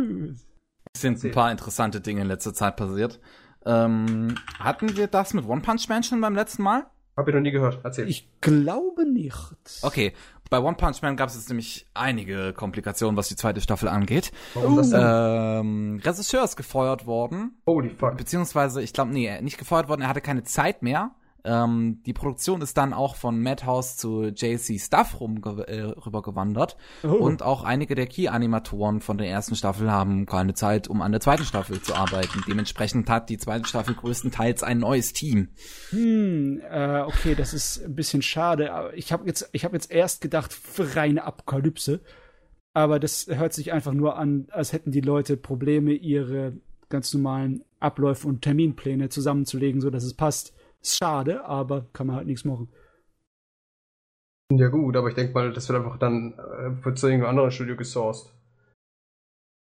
Es sind ein paar interessante Dinge in letzter Zeit passiert. Ähm, hatten wir das mit One Punch Man schon beim letzten Mal? Hab ich noch nie gehört. Erzähl. Ich glaube nicht. Okay, bei One Punch Man gab es jetzt nämlich einige Komplikationen, was die zweite Staffel angeht. Warum das denn? Ähm, Regisseur ist gefeuert worden, Holy fuck. beziehungsweise, ich glaube, nee, nicht gefeuert worden, er hatte keine Zeit mehr. Ähm, die Produktion ist dann auch von Madhouse zu JC Stuff rumge äh, rübergewandert. Oh. Und auch einige der Key-Animatoren von der ersten Staffel haben keine Zeit, um an der zweiten Staffel zu arbeiten. Dementsprechend hat die zweite Staffel größtenteils ein neues Team. Hm, äh, okay, das ist ein bisschen schade. Aber ich habe jetzt, ich habe jetzt erst gedacht, reine Apokalypse. Aber das hört sich einfach nur an, als hätten die Leute Probleme, ihre ganz normalen Abläufe und Terminpläne zusammenzulegen, so dass es passt. Ist schade, aber kann man halt nichts machen. Ja gut, aber ich denke mal, das wird einfach dann äh, zu irgendeinem anderen Studio gesourced.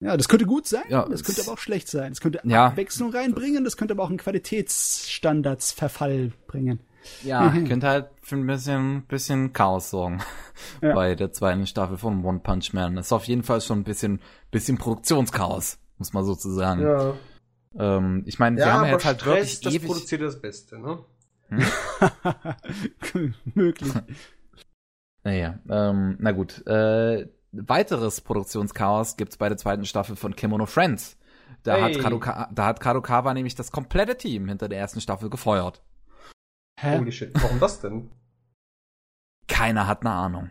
Ja, das könnte gut sein, Ja, das könnte aber auch schlecht sein. Es könnte Ja. Abwechslung reinbringen, das könnte aber auch einen Qualitätsstandardsverfall bringen. Ja, Mhm. *laughs* könnte halt für ein bisschen, bisschen Chaos sorgen Ja. *laughs* bei der zweiten Staffel von One Punch Man. Das ist auf jeden Fall schon ein bisschen, bisschen Produktionschaos, muss man sozusagen. Ja. Ähm, ich meine, wir Ja, haben aber ja jetzt halt Stress, wirklich das ewig. produziert das Beste, ne? *laughs* Möglich. Naja, ähm, na gut. Äh, weiteres Produktionschaos gibt's bei der zweiten Staffel von Kimono Friends. Da Hey. hat Kadoka, da hat Kadokawa nämlich das komplette Team hinter der ersten Staffel gefeuert. Hä? Holy shit. Warum das denn? Keiner hat eine Ahnung.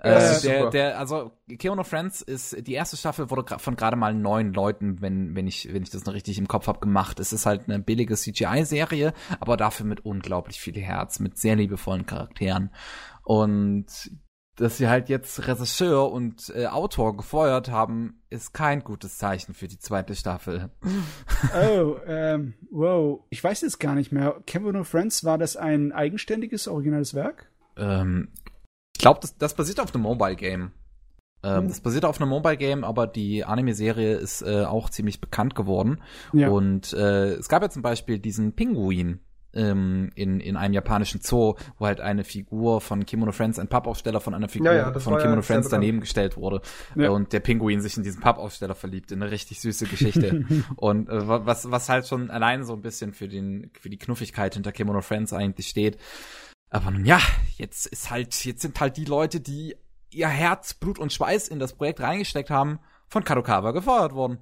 Äh, der, der, also Keanu Friends ist die erste Staffel wurde von gerade mal neun Leuten, wenn wenn ich wenn ich das noch richtig im Kopf habe, gemacht. Es ist halt eine billige CGI-Serie, aber dafür mit unglaublich viel Herz, mit sehr liebevollen Charakteren und dass sie halt jetzt Regisseur und äh, Autor gefeuert haben, ist kein gutes Zeichen für die zweite Staffel. Oh, *laughs* ähm, wow. Ich weiß jetzt gar nicht mehr. Kevin of Friends, war das ein eigenständiges, originales Werk? Ähm, ich glaube, das, das basiert auf einem Mobile Game. Ähm, hm. Das basiert auf einem Mobile Game, aber die Anime-Serie ist äh, auch ziemlich bekannt geworden. Ja. Und äh, es gab ja zum Beispiel diesen Pinguin, ähm, in, in einem japanischen Zoo, wo halt eine Figur von Kimono Friends, ein Pappaufsteller von einer Figur ja, ja, von Kimono Friends daneben gestellt wurde. Ja. Und der Pinguin sich in diesen Pappaufsteller verliebt, in eine richtig süße Geschichte. *laughs* und äh, was, was halt schon allein so ein bisschen für den, für die Knuffigkeit hinter Kimono Friends eigentlich steht. Aber nun ja, jetzt ist halt, jetzt sind halt die Leute, die ihr Herz, Blut und Schweiß in das Projekt reingesteckt haben, von Kadokawa gefeuert worden.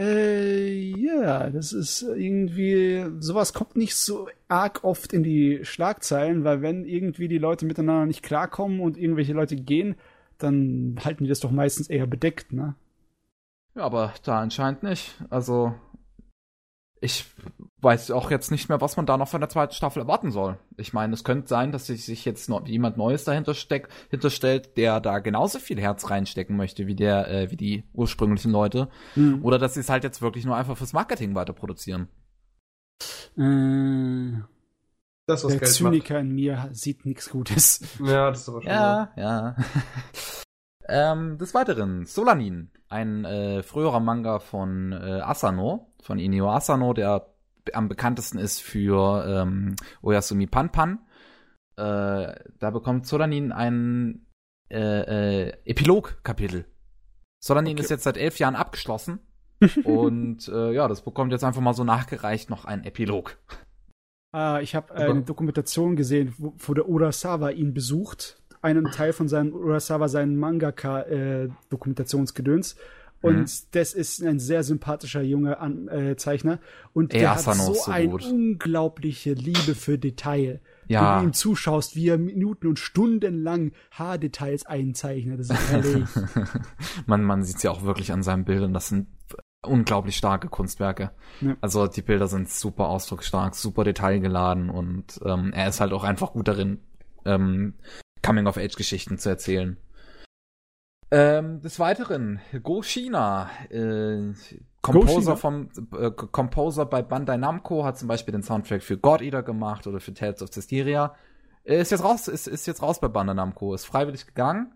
Äh, ja, das ist irgendwie, sowas kommt nicht so arg oft in die Schlagzeilen, weil wenn irgendwie die Leute miteinander nicht klarkommen und irgendwelche Leute gehen, dann halten die das doch meistens eher bedeckt, ne? Ja, aber da anscheinend nicht. Also, ich weiß auch jetzt nicht mehr, was man da noch von der zweiten Staffel erwarten soll. Ich meine, es könnte sein, dass sich jetzt noch jemand Neues dahinter steckt, hinterstellt, der da genauso viel Herz reinstecken möchte wie der, äh, wie die ursprünglichen Leute. Mhm. Oder dass sie es halt jetzt wirklich nur einfach fürs Marketing weiter produzieren. Äh, das, was der Geld Zyniker macht. in mir sieht nichts Gutes. *laughs* Ja, das ist aber schon Ja, so. ja. *laughs* ähm, des Weiteren, Solanin, ein äh, früherer Manga von äh, Asano, von Inio Asano, der am bekanntesten ist für ähm, Oyasumi Panpan. Äh, da bekommt Solanin ein äh, äh, Epilog-Kapitel. Solanin okay. ist jetzt seit elf Jahren abgeschlossen. *laughs* und äh, ja, das bekommt jetzt einfach mal so nachgereicht noch ein Epilog. Ah, ich habe eine Dokumentation gesehen, wo, wo der Urasawa ihn besucht. Einen Teil von seinem Urasawa, seinen Mangaka-Dokumentationsgedöns. Äh, und mhm. das ist ein sehr sympathischer junger An äh, Zeichner. Und Ey, der hat so, so eine unglaubliche Liebe für Detail. Ja. Wenn du ihm zuschaust, wie er Minuten und Stunden lang Haardetails einzeichnet. Das ist herrlich. *laughs* man, man sieht ja auch wirklich an seinen Bildern. Das sind unglaublich starke Kunstwerke. Ja. Also die Bilder sind super ausdrucksstark, super detailgeladen und ähm, er ist halt auch einfach gut darin, ähm, Coming-of-Age-Geschichten zu erzählen. Ähm, des Weiteren, Go China, äh, Composer vom äh, Composer bei Bandai Namco hat zum Beispiel den Soundtrack für God Eater gemacht oder für Tales of Cestiria. Ist jetzt raus, ist, ist jetzt raus bei Bandai Namco, ist freiwillig gegangen.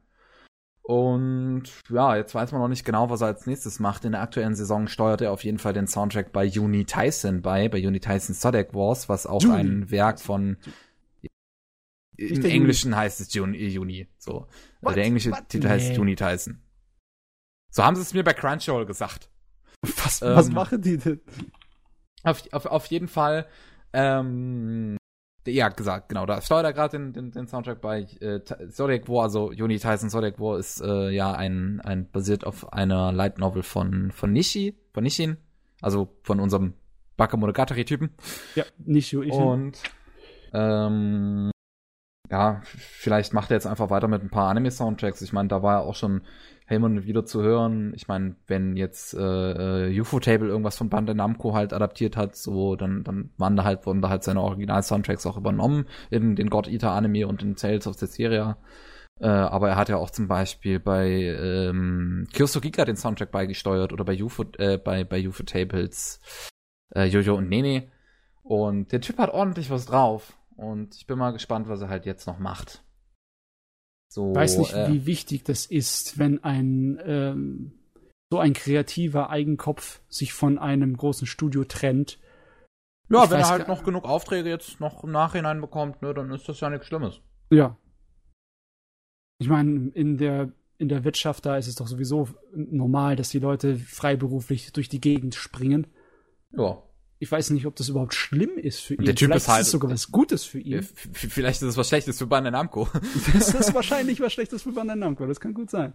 Und ja, jetzt weiß man noch nicht genau, was er als nächstes macht. In der aktuellen Saison steuert er auf jeden Fall den Soundtrack bei Uni Tyson bei, bei Uni Tyson Zodiac Wars, was auch Juni. ein Werk von im Englischen heißt es Juni, Juni so. Also der englische What? Titel nee. heißt Juni Tyson. So haben sie es mir bei Crunchyroll gesagt. Was, ähm, was machen die denn? Auf, auf, auf jeden Fall, ähm, ja, gesagt, genau, da steuert er gerade den, den, den Soundtrack bei äh, Zodiac War, also Juni Tyson Zodiac War ist äh, ja ein, ein basiert auf einer Light Novel von, von Nishi, von Nishin, also von unserem Bakemonogatari-Typen. Ja, Nishio Ishin. Und ähm, ja, vielleicht macht er jetzt einfach weiter mit ein paar Anime-Soundtracks. Ich meine, da war ja auch schon Heyman wieder zu hören. Ich meine, wenn jetzt äh, äh, UFO-Table irgendwas von Bandai Namco halt adaptiert hat, so, dann, dann waren da halt, wurden da halt seine Original-Soundtracks auch übernommen in den God Eater Anime und in Tales of Cesteria. Äh, aber er hat ja auch zum Beispiel bei ähm, Kyoso Giga den Soundtrack beigesteuert oder bei UFO, äh, bei, bei UFO Tables äh, Jojo und Nene. Und der Typ hat ordentlich was drauf. Und ich bin mal gespannt, was er halt jetzt noch macht. So, weiß nicht, äh, wie wichtig das ist, wenn ein ähm, so ein kreativer Eigenkopf sich von einem großen Studio trennt. Ja, ich wenn er halt noch genug Aufträge jetzt noch im Nachhinein bekommt, ne, dann ist das ja nichts Schlimmes. Ja. Ich meine, in der in der Wirtschaft da ist es doch sowieso normal, dass die Leute freiberuflich durch die Gegend springen. Ja ich weiß nicht, ob das überhaupt schlimm ist für ihn. Der Typ vielleicht ist halt, ist es sogar was Gutes für ihn. Vielleicht ist es was Schlechtes für Bandai Namco. *laughs* *laughs* das ist wahrscheinlich was Schlechtes für Bandai Namco. Das kann gut sein.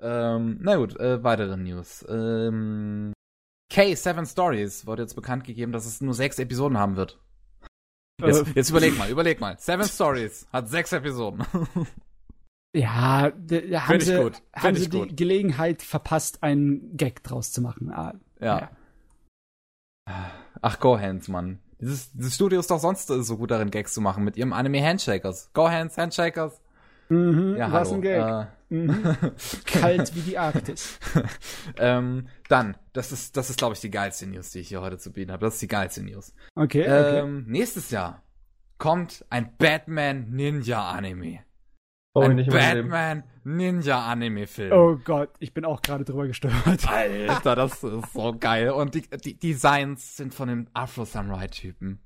Ähm, na gut, äh, weitere News. Ähm, K7 Stories wurde jetzt bekannt gegeben, dass es nur sechs Episoden haben wird. Jetzt, jetzt überleg mal, überleg mal. Seven Stories hat sechs Episoden. *laughs* Ja, da haben ich sie, gut. haben Find sie die. Gelegenheit verpasst, einen Gag draus zu machen. Ah, Ja. Ach, Go Hands, Mann. Dieses, dieses Studio ist doch sonst so gut darin, Gags zu machen mit ihrem Anime Handshakers. Go Hands, Handshakers. Mhm, Ja, was hallo. ein Gag. Äh, Mhm. *laughs* Kalt wie die Arktis. *laughs* ähm, dann, das ist, das ist, glaube ich, die geilste News, die ich hier heute zu bieten habe. Das ist die geilste News. Okay, okay. Ähm, nächstes Jahr kommt ein Batman Ninja Anime. Brauch ich ein nicht. Batman Ninja Anime Film. oh Gott, ich bin auch gerade drüber gestolpert. Alter, das ist so geil. Und die, die Designs sind von dem Afro-Samurai-Typen.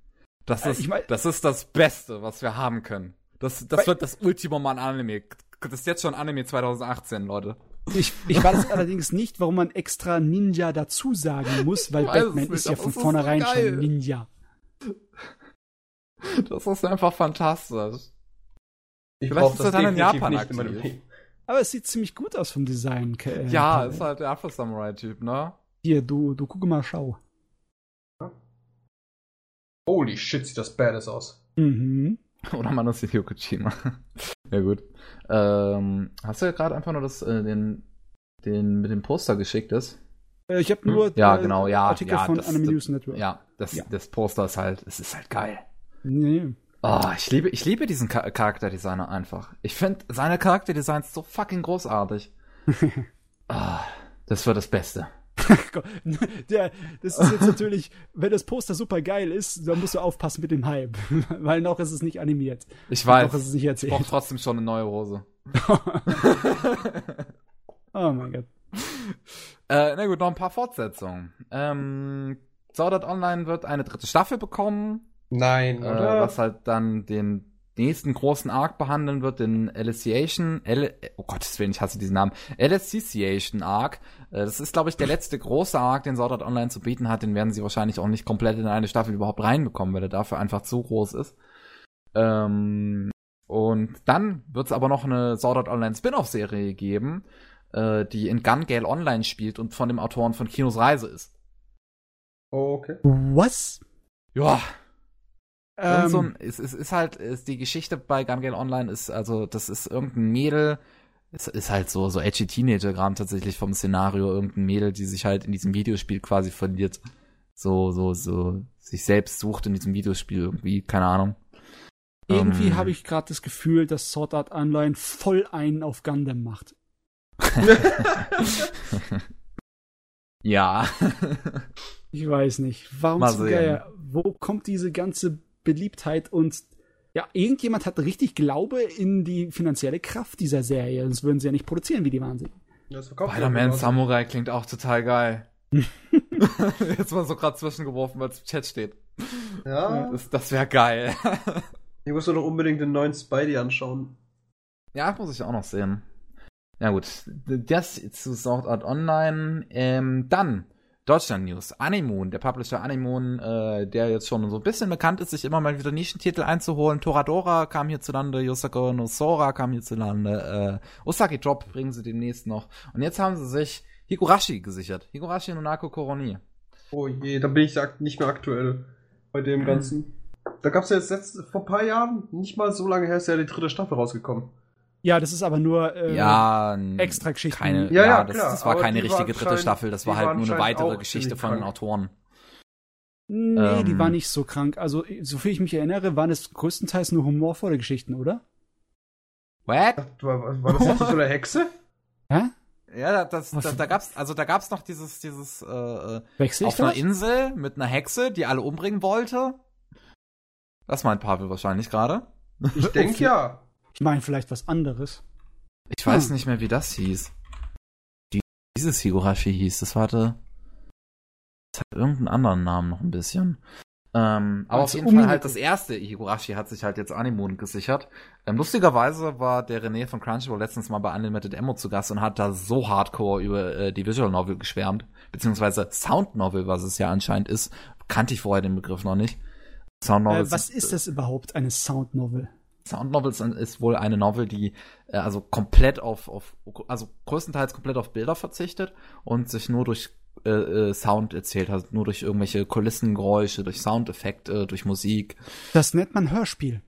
Das Äh, ist, ich mein- das ist das Beste, was wir haben können. Das, das wird das Ultimum an Anime. Das ist jetzt schon Anime 2018, Leute. Ich, ich weiß *laughs* allerdings nicht, warum man extra Ninja dazu sagen muss, weil Batman nicht, ist ja von ist so vornherein geil. schon Ninja. Das ist einfach fantastisch. Ich brauch ist das er dann in Japan nicht in meinem aktiv. Leben. Aber es sieht ziemlich gut aus vom Design. Äh, Ja, ist halt der Afro-Samurai-Typ, ne? Hier, du, du guck mal, schau. Holy shit, sieht das badass aus. Mhm. *laughs* Oder man ist Hideo Kojima. *laughs* ja, gut. Ähm, hast du ja gerade einfach nur das, äh, den, den mit dem Poster geschickt ist? Äh, ich habe nur Ja, äh, genau, ja, Artikel ja, von das- Anime das- News Network. Ja, das, Ja. das Poster ist halt, es ist halt geil. Nee. Oh, ich liebe, ich liebe diesen Cha Charakterdesigner einfach. Ich finde seine Charakterdesigns so fucking großartig. *laughs* Ah, das wird das Beste. *laughs* Gott, *laughs* Der, das ist jetzt natürlich, wenn das Poster super geil ist, dann musst du aufpassen mit dem Hype. Weil noch ist es nicht animiert. Ich weiß. Noch ist es nicht Ich erzählt. brauche trotzdem schon eine neue Hose. oh mein Gott. Äh, na gut, noch ein paar Fortsetzungen. Ähm, Sword Art Online wird eine dritte Staffel bekommen, Nein, äh, oder? was halt dann den nächsten großen Arc behandeln wird, den Alicization, L oh Gottes Willen, ich hasse diesen Namen, Alicization Arc. Äh, das ist, glaube ich, der letzte große Arc, den Sword Art Online zu bieten hat. Den werden sie wahrscheinlich auch nicht komplett in eine Staffel überhaupt reinbekommen, weil er dafür einfach zu groß ist. Ähm, und dann wird es aber noch eine Sword Art Online Spin-off-Serie geben, äh, die in Gun Gale Online spielt und von dem Autoren von Kinos Reise ist. Oh, okay. Was? Ja, Ähm, so ein, es, es ist halt, ist die Geschichte bei Gun Gale Online ist, also, das ist irgendein Mädel, es ist halt so, so edgy Teenager-Gram tatsächlich vom Szenario, irgendein Mädel, die sich halt in diesem Videospiel quasi verliert. So, so, so, sich selbst sucht in diesem Videospiel irgendwie, keine Ahnung. irgendwie ähm, habe ich gerade das Gefühl, dass Sword Art Online voll einen auf Gundam macht. *laughs* Ja. Ich weiß nicht. Warum Mal zum. Geier? Wo kommt diese ganze Beliebtheit und ja, irgendjemand hat richtig Glaube in die finanzielle Kraft dieser Serie, sonst würden sie ja nicht produzieren wie die Wahnsinnigen. Verkauft Spider-Man man Samurai klingt auch total geil. *laughs* Jetzt mal so gerade zwischengeworfen, weil es im Chat steht. Ja, Das, das wäre geil. ich muss doch unbedingt den neuen Spidey anschauen. Ja, muss ich auch noch sehen. Ja gut, das zu Sword Art Online. Ähm, dann Deutschland News. Animoon, der Publisher Animoon, äh, der jetzt schon so ein bisschen bekannt ist, sich immer mal wieder Nischentitel einzuholen. Toradora kam hierzulande, Yosako no Sora kam hierzulande, äh, Osaki Drop bringen sie demnächst noch. Und jetzt haben sie sich Higurashi gesichert. Higurashi no Nako Koroni. Oh je, da bin ich nicht mehr aktuell bei dem Ganzen. Da gab's ja jetzt letzt, vor ein paar Jahren, nicht mal so lange her, ist ja die dritte Staffel rausgekommen. Ja, das ist aber nur äh, ja, extra Geschichten. Keine, Ja, ja, ja, das, klar, das war aber keine die richtige dritte Staffel, das die war halt nur eine weitere Geschichte von den. Autoren. Nee, die Ähm. war nicht so krank. Also, soviel ich mich erinnere, waren es größtenteils nur humorvolle Geschichten, oder? What? War, war das nicht so eine Hexe? *laughs* Hä? Ja, das, Was- da, da gab's, also da gab's noch dieses, dieses, äh, äh, Wechsel ich auf einer das? Insel mit einer Hexe, die alle umbringen wollte. Das meint Pavel wahrscheinlich gerade. Ich denke ja. Ich meine vielleicht was anderes. Ich weiß Hm. nicht mehr, wie das hieß. Die, dieses Higurashi hieß, das warte. Das hat irgendeinen anderen Namen noch ein bisschen. Ähm, aber auf jeden Fall halt das erste Higurashi hat sich halt jetzt Animoon gesichert. Ähm, lustigerweise war der René von Crunchyroll letztens mal bei Unlimited Ammo zu Gast und hat da so hardcore über äh, die Visual Novel geschwärmt. Beziehungsweise Sound Novel, was es ja anscheinend ist. Kannte ich vorher den Begriff noch nicht. Sound Novels Äh, was ist das überhaupt, eine Sound Novel? Sound Novels ist wohl eine Novel, die äh, also komplett auf, auf, also größtenteils komplett auf Bilder verzichtet und sich nur durch äh, äh, Sound erzählt hat, nur durch irgendwelche Kulissengeräusche, durch Soundeffekte, durch Musik. Das nennt man Hörspiel.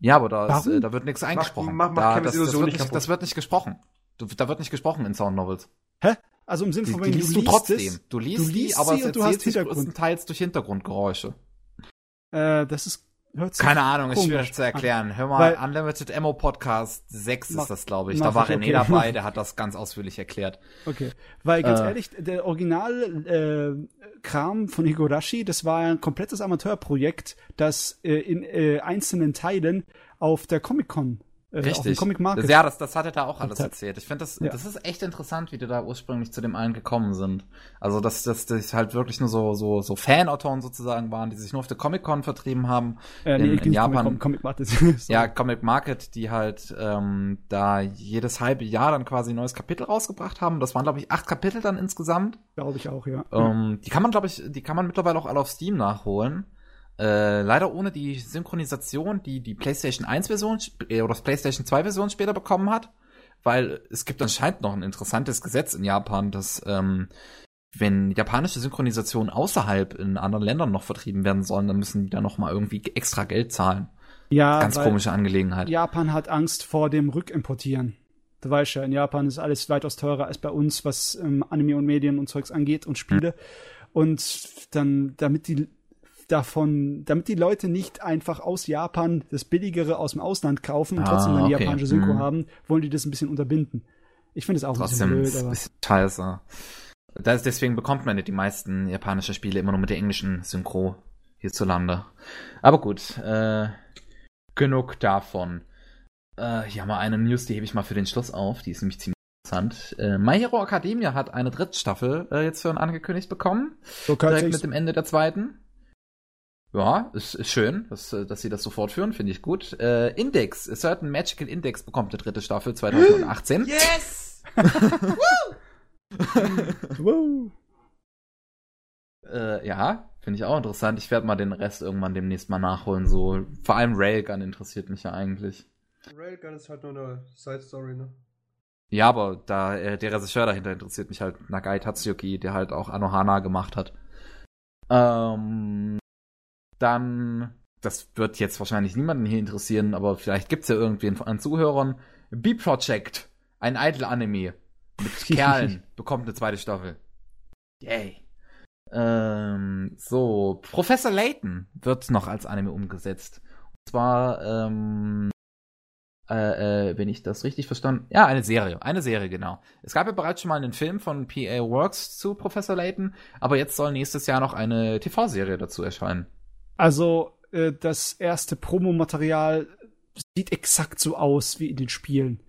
Ja, aber da, ist, äh, da wird nichts eingesprochen. mach- mach da, keine das, das, wird nicht das wird nicht gesprochen. Du, da wird nicht gesprochen in Sound Novels. Hä? Also im Sinne Die, von die wegen, liest du liest trotzdem. es, Du liest, du die, liest aber sie es und du hast erzählt sich größtenteils durch Hintergrundgeräusche. Äh, das ist hört sich Keine Ahnung, ist schwierig zu an. erklären. Hör mal, Weil- Unlimited Ammo Podcast 6 Mach- ist das, glaube ich. Da war René okay. dabei, der *laughs* hat das ganz ausführlich erklärt. Okay, weil ganz Äh. ehrlich, der Original äh, Kram von Higurashi, das war ein komplettes Amateurprojekt, das äh, in äh, einzelnen Teilen auf der Comic Con, äh, auf dem Richtig. Comic Market. Ja, das, das hat er da auch alles erzählt. Ich finde das, Ja. das ist echt interessant, wie die da ursprünglich zu dem allen gekommen sind. Also, dass dass das halt wirklich nur so, so, so Fanautoren sozusagen waren, die sich nur auf der Comic-Con vertrieben haben. äh, in- in nicht Japan- Comic, Comic Market. *laughs* Ja, Comic Market, die halt ähm, da jedes halbe Jahr dann quasi ein neues Kapitel rausgebracht haben. Das waren, glaube ich, acht Kapitel dann insgesamt. glaube ich auch, ja. Ähm, die kann man, glaube ich, die kann man mittlerweile auch alle auf Steam nachholen. Äh, leider ohne die Synchronisation, die die PlayStation 1 Version äh, oder das PlayStation 2 Version später bekommen hat, weil es gibt anscheinend noch ein interessantes Gesetz in Japan, dass ähm, wenn japanische Synchronisationen außerhalb in anderen Ländern noch vertrieben werden sollen, dann müssen die da noch mal irgendwie extra Geld zahlen. ja, Ganz komische Angelegenheit. Japan hat Angst vor dem Rückimportieren. Du weißt ja, in Japan ist alles weitaus teurer als bei uns, was ähm, Anime und Medien und Zeugs angeht und Spiele. Und dann, damit die davon, damit die Leute nicht einfach aus Japan das Billigere aus dem Ausland kaufen und Ah, trotzdem dann die okay. japanische Synchro Mhm. haben, wollen die das ein bisschen unterbinden. Ich finde es auch Trotzdem ein ist bisschen blöd, aber bisschen scheiße. Das, deswegen bekommt man die meisten japanische Spiele immer nur mit der englischen Synchro hierzulande. Aber gut, äh, genug davon. Äh, ja, mal eine News, die hebe ich mal für den Schluss auf. Die ist nämlich ziemlich interessant. Äh, My Hero Academia hat eine dritte Staffel äh, jetzt für angekündigt bekommen. so Direkt mit dem Ende der zweiten. Ja, ist, ist schön, dass, äh, dass sie das so fortführen, finde ich gut. Äh, Index, A Certain Magical Index bekommt eine dritte Staffel 2018. *gasps* Yes! *laughs* wow. Äh, ja, finde ich auch interessant. Ich werde mal den Rest irgendwann demnächst mal nachholen. So, vor allem Railgun interessiert mich ja eigentlich. Railgun ist halt nur eine Side-Story, ne? Ja, aber da äh, der Regisseur dahinter interessiert mich halt Nagai Tatsuki, der halt auch Anohana gemacht hat. Ähm, dann, das wird jetzt wahrscheinlich niemanden hier interessieren, aber vielleicht gibt's ja irgendwen an Zuhörern. B-Project, ein Idol-Anime mit *laughs* Kerlen, bekommt eine zweite Staffel. Yay. Ähm, so, Professor Layton wird noch als Anime umgesetzt. Und zwar, ähm, äh, äh, wenn ich das richtig verstanden, ja, eine Serie, eine Serie, genau. Es gab ja bereits schon mal einen Film von PA Works zu Professor Layton, aber jetzt soll nächstes Jahr noch eine TV-Serie dazu erscheinen. Also, äh, das erste Promomaterial sieht exakt so aus wie in den Spielen.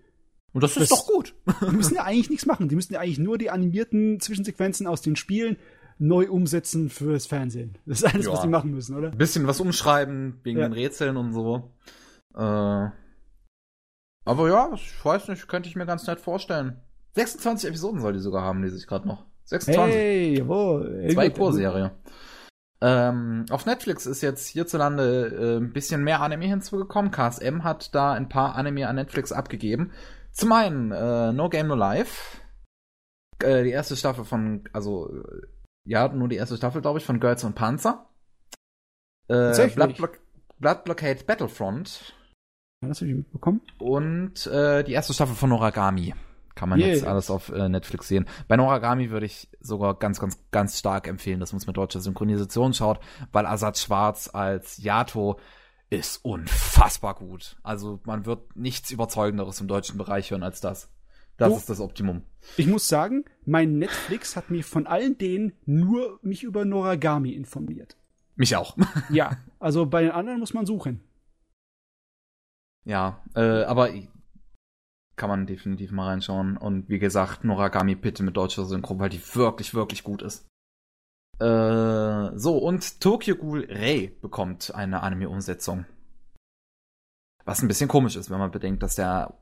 Und das ist Das- doch gut. *laughs* Die müssen ja eigentlich nichts machen. Die müssen ja eigentlich nur die animierten Zwischensequenzen aus den Spielen neu umsetzen fürs Fernsehen. Das ist alles, Ja. was die machen müssen, oder? Ein bisschen was umschreiben wegen Ja. den Rätseln und so. Äh, aber ja, ich weiß nicht, könnte ich mir ganz nett vorstellen. 26 Episoden soll die sogar haben, lese ich gerade noch. 26. Hey, jawohl. Zwei Pro-Serie. Ähm, auf Netflix ist jetzt hierzulande äh, ein bisschen mehr Anime hinzugekommen. KSM hat da ein paar Anime an Netflix abgegeben. Zum einen äh, No Game No Life. Äh, die erste Staffel von, also, äh, ja, nur die erste Staffel, glaube ich, von Girls und Panzer. Äh? Blood, Block Blood Blockade Battlefront. Ja, das habe ich mitbekommen. Und äh, die erste Staffel von Noragami. Kann man jetzt Yeah. alles auf äh, Netflix sehen. Bei Noragami würde ich sogar ganz, ganz, ganz stark empfehlen, dass man es mit deutscher Synchronisation schaut, weil Asad Schwarz als Yato ist unfassbar gut. Also man wird nichts Überzeugenderes im deutschen Bereich hören als das. Das Du- ist das Optimum. Ich muss sagen, mein Netflix hat mir von allen denen nur mich über Noragami informiert. Mich auch. *laughs* Ja, also bei den anderen muss man suchen. ja, äh, aber kann man definitiv mal reinschauen. Und wie gesagt, Noragami bitte mit deutscher Synchro, weil die wirklich, wirklich gut ist. Äh, so, und Tokyo Ghoul Rei bekommt eine Anime-Umsetzung. Was ein bisschen komisch ist, wenn man bedenkt, dass der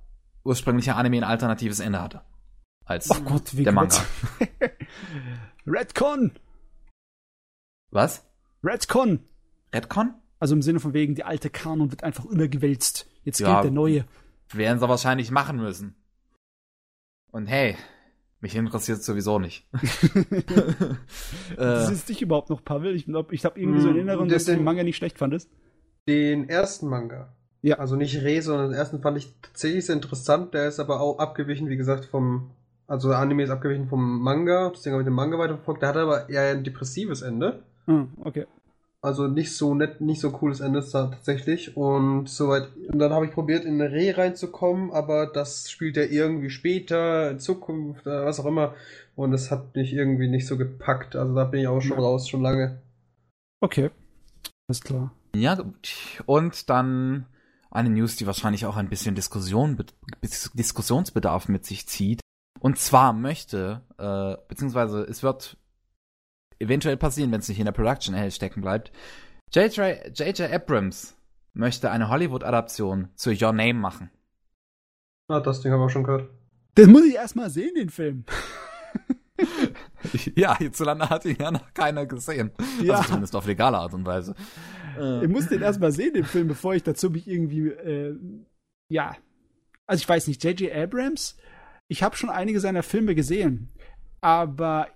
ursprüngliche Anime ein alternatives Ende hatte. Als Oh Gott, wie der? Manga. *laughs* Redcon! Was? Redcon! Redcon? Also im Sinne von wegen, die alte Kanon wird einfach übergewälzt. Jetzt Ja. gilt der neue. Werden sie wahrscheinlich machen müssen. Und hey, Mich interessiert sowieso nicht. *laughs* das ist dich überhaupt noch, Pavel? Ich glaube, ich habe irgendwie so in Hm, Erinnerung, das dass du den Manga nicht schlecht fandest. Den ersten Manga. Ja. Also nicht Re, sondern den ersten fand ich tatsächlich sehr interessant. Der ist aber auch abgewichen, wie gesagt, vom. Also der Anime ist abgewichen vom Manga. Deswegen habe ich den Manga weiterverfolgt. Der hatte aber eher ein depressives Ende. Ah, okay. Also nicht so nett, nicht so cooles Ende ist da tatsächlich. Und soweit. Und dann habe ich probiert, in Re reinzukommen, aber das spielt ja irgendwie später, in Zukunft, äh, was auch immer. Und das hat mich irgendwie nicht so gepackt. Also da bin ich auch schon Ja. raus, schon lange. Okay. Alles klar. Ja, gut. Und dann eine News, die wahrscheinlich auch ein bisschen Diskussion, Dis- Diskussionsbedarf mit sich zieht. Und zwar möchte, äh, beziehungsweise es wird eventuell passieren, wenn es nicht in der Production Hell stecken bleibt. J.J. Abrams möchte eine Hollywood-Adaption zu Your Name machen. Ah, das Ding haben wir auch schon gehört. Das muss ich erst mal sehen, den Film. *laughs* ja, hierzulande hat ihn ja noch keiner gesehen. Ja. Also zumindest auf legale Art und Weise. Ich muss den erst mal sehen, den Film, bevor ich dazu mich irgendwie, äh, ja. Also ich weiß nicht, J.J. Abrams, ich habe schon einige seiner Filme gesehen, aber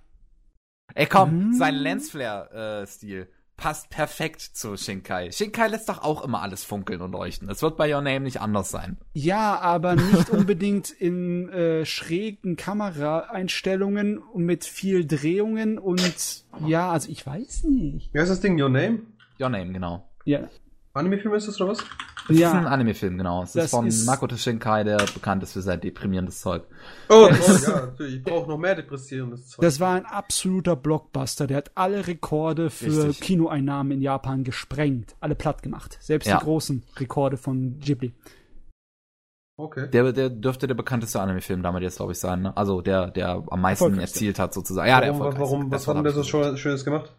Ey, komm, Hm. sein Lensflare-Stil passt perfekt zu Shinkai. Shinkai lässt doch auch immer alles funkeln und leuchten. Es wird bei Your Name nicht anders sein. ja, aber nicht *laughs* unbedingt in äh, schrägen Kameraeinstellungen und mit viel Drehungen und ja, also ich weiß nicht. Wie heißt das Ding? Your Name? Your Name, genau. Ja, Anime-Film ist das oder was? Das ist ein ja. Anime-Film, genau. Es Das ist von ist- Makoto Shinkai, der bekannt ist für sein deprimierendes Zeug. Oh, Das- oh ja, natürlich. Ich brauche noch mehr depressierendes Zeug. Das war ein absoluter Blockbuster. Der hat alle Rekorde für Richtig. Kinoeinnahmen in Japan gesprengt. Alle platt gemacht. Selbst Ja. die großen Rekorde von Ghibli. okay. Der, der dürfte der bekannteste Anime-Film damals jetzt, glaube ich, sein. Ne? Also der, der am meisten erzielt hat, sozusagen. Ja, der warum, erfolgreichste. warum, was hat denn der so Schönes gemacht? Der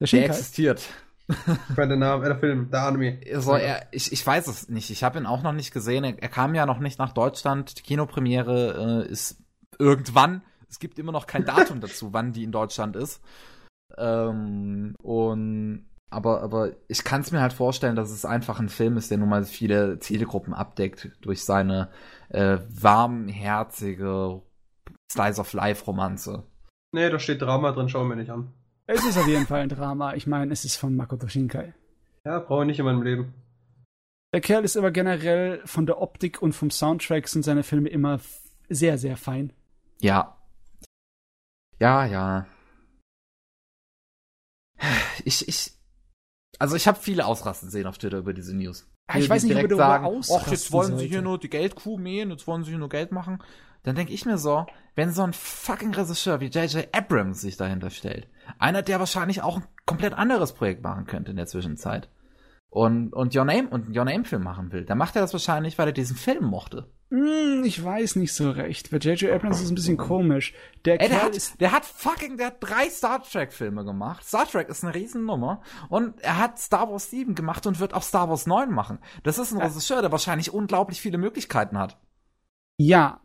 Der Shinkai. existiert. *laughs* Ich meine, der Name, äh, der Film, der Anime. Also er, ich, ich weiß es nicht. Ich habe ihn auch noch nicht gesehen. Er, er kam ja noch nicht nach Deutschland. Die Kinopremiere äh, ist irgendwann. Es gibt immer noch kein *laughs* Datum dazu, wann die in Deutschland ist. Ähm, und aber, aber ich kann es mir halt vorstellen, dass es einfach ein Film ist, der nun mal viele Zielgruppen abdeckt durch seine äh, warmherzige Slice of Life Romanze. Nee, da steht Drama drin, schauen wir nicht an. Es ist auf jeden Fall ein Drama. Ich meine, es ist von Makoto Shinkai. Ja, brauche ich nicht in meinem Leben. Der Kerl ist aber generell von der Optik und vom Soundtrack sind seine Filme immer sehr, sehr fein. Ja. Ja, ja. Ich, ich, also ich habe viele Ausrasten sehen auf Twitter über diese News. Ja, ich Die weiß nicht, ob darüber sagen, ach, jetzt wollen sie sollte." hier nur die Geldkuh mähen, jetzt wollen sie hier nur Geld machen. Dann denke ich mir so, wenn so ein fucking Regisseur wie J.J. Abrams sich dahinter stellt, einer, der wahrscheinlich auch ein komplett anderes Projekt machen könnte in der Zwischenzeit und, und Your Name und einen Your Name Film machen will, dann macht er das wahrscheinlich, weil er diesen Film mochte. Hm, ich weiß nicht so recht. Bei J.J. Abrams ist ein bisschen komisch. Der Ey, der hat, der hat fucking, der hat drei Star Trek Filme gemacht. Star Trek ist eine Riesennummer. Und er hat Star Wars 7 gemacht und wird auch Star Wars 9 machen. Das ist ein Regisseur, der wahrscheinlich unglaublich viele Möglichkeiten hat. Ja.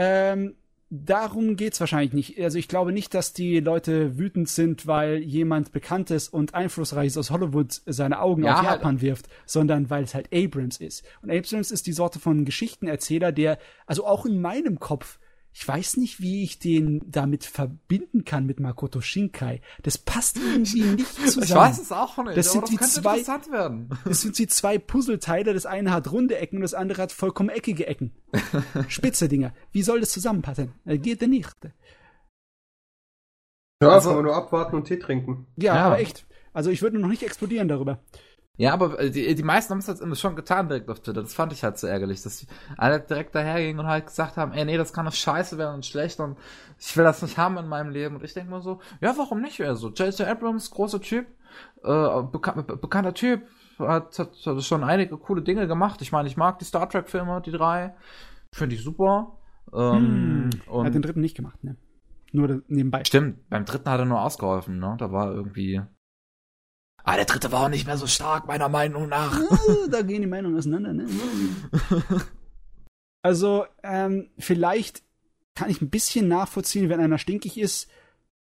Ähm, darum geht's wahrscheinlich nicht. Also ich glaube nicht, dass die Leute wütend sind, weil jemand Bekanntes und Einflussreiches aus Hollywood seine Augen Ja, auf halt. Japan wirft, sondern weil es halt Abrams ist. Und Abrams ist die Sorte von Geschichtenerzähler, der, also auch in meinem Kopf, ich weiß nicht, wie ich den damit verbinden kann mit Makoto Shinkai. Das passt irgendwie *laughs* nicht zusammen. Ich weiß es auch nicht, Das aber sind das die könnte zwei- interessant werden. Es sind die zwei Puzzleteile. Das eine hat runde Ecken und das andere hat vollkommen eckige Ecken. *laughs* Spitze Dinger. Wie soll das zusammenpassen? Äh, Geht denn nicht. Ja, Also- man nur abwarten und Tee trinken. Ja, Ja. aber echt. Also ich würde noch nicht explodieren darüber. Ja, aber äh, die, die meisten haben es jetzt immer schon getan direkt auf Twitter. Das fand ich halt so ärgerlich, dass die alle direkt dahergingen und halt gesagt haben, ey, nee, das kann doch scheiße werden und schlecht und ich will das nicht haben in meinem Leben. Und ich denke mir so, ja, warum nicht? Also, J.J. Abrams, großer Typ, äh, bekan be bekannter Typ, hat, hat, hat schon einige coole Dinge gemacht. Ich meine, ich mag die Star Trek-Filme, die drei. Finde ich super. Ähm, Hm. Hat den dritten nicht gemacht, ne? Nur nebenbei. Stimmt, beim dritten hat er nur ausgeholfen, ne? Da war irgendwie. Ah, der dritte war auch nicht mehr so stark, meiner Meinung nach. Da gehen die Meinungen auseinander, ne? *laughs* Also, ähm, vielleicht kann ich ein bisschen nachvollziehen, wenn einer stinkig ist,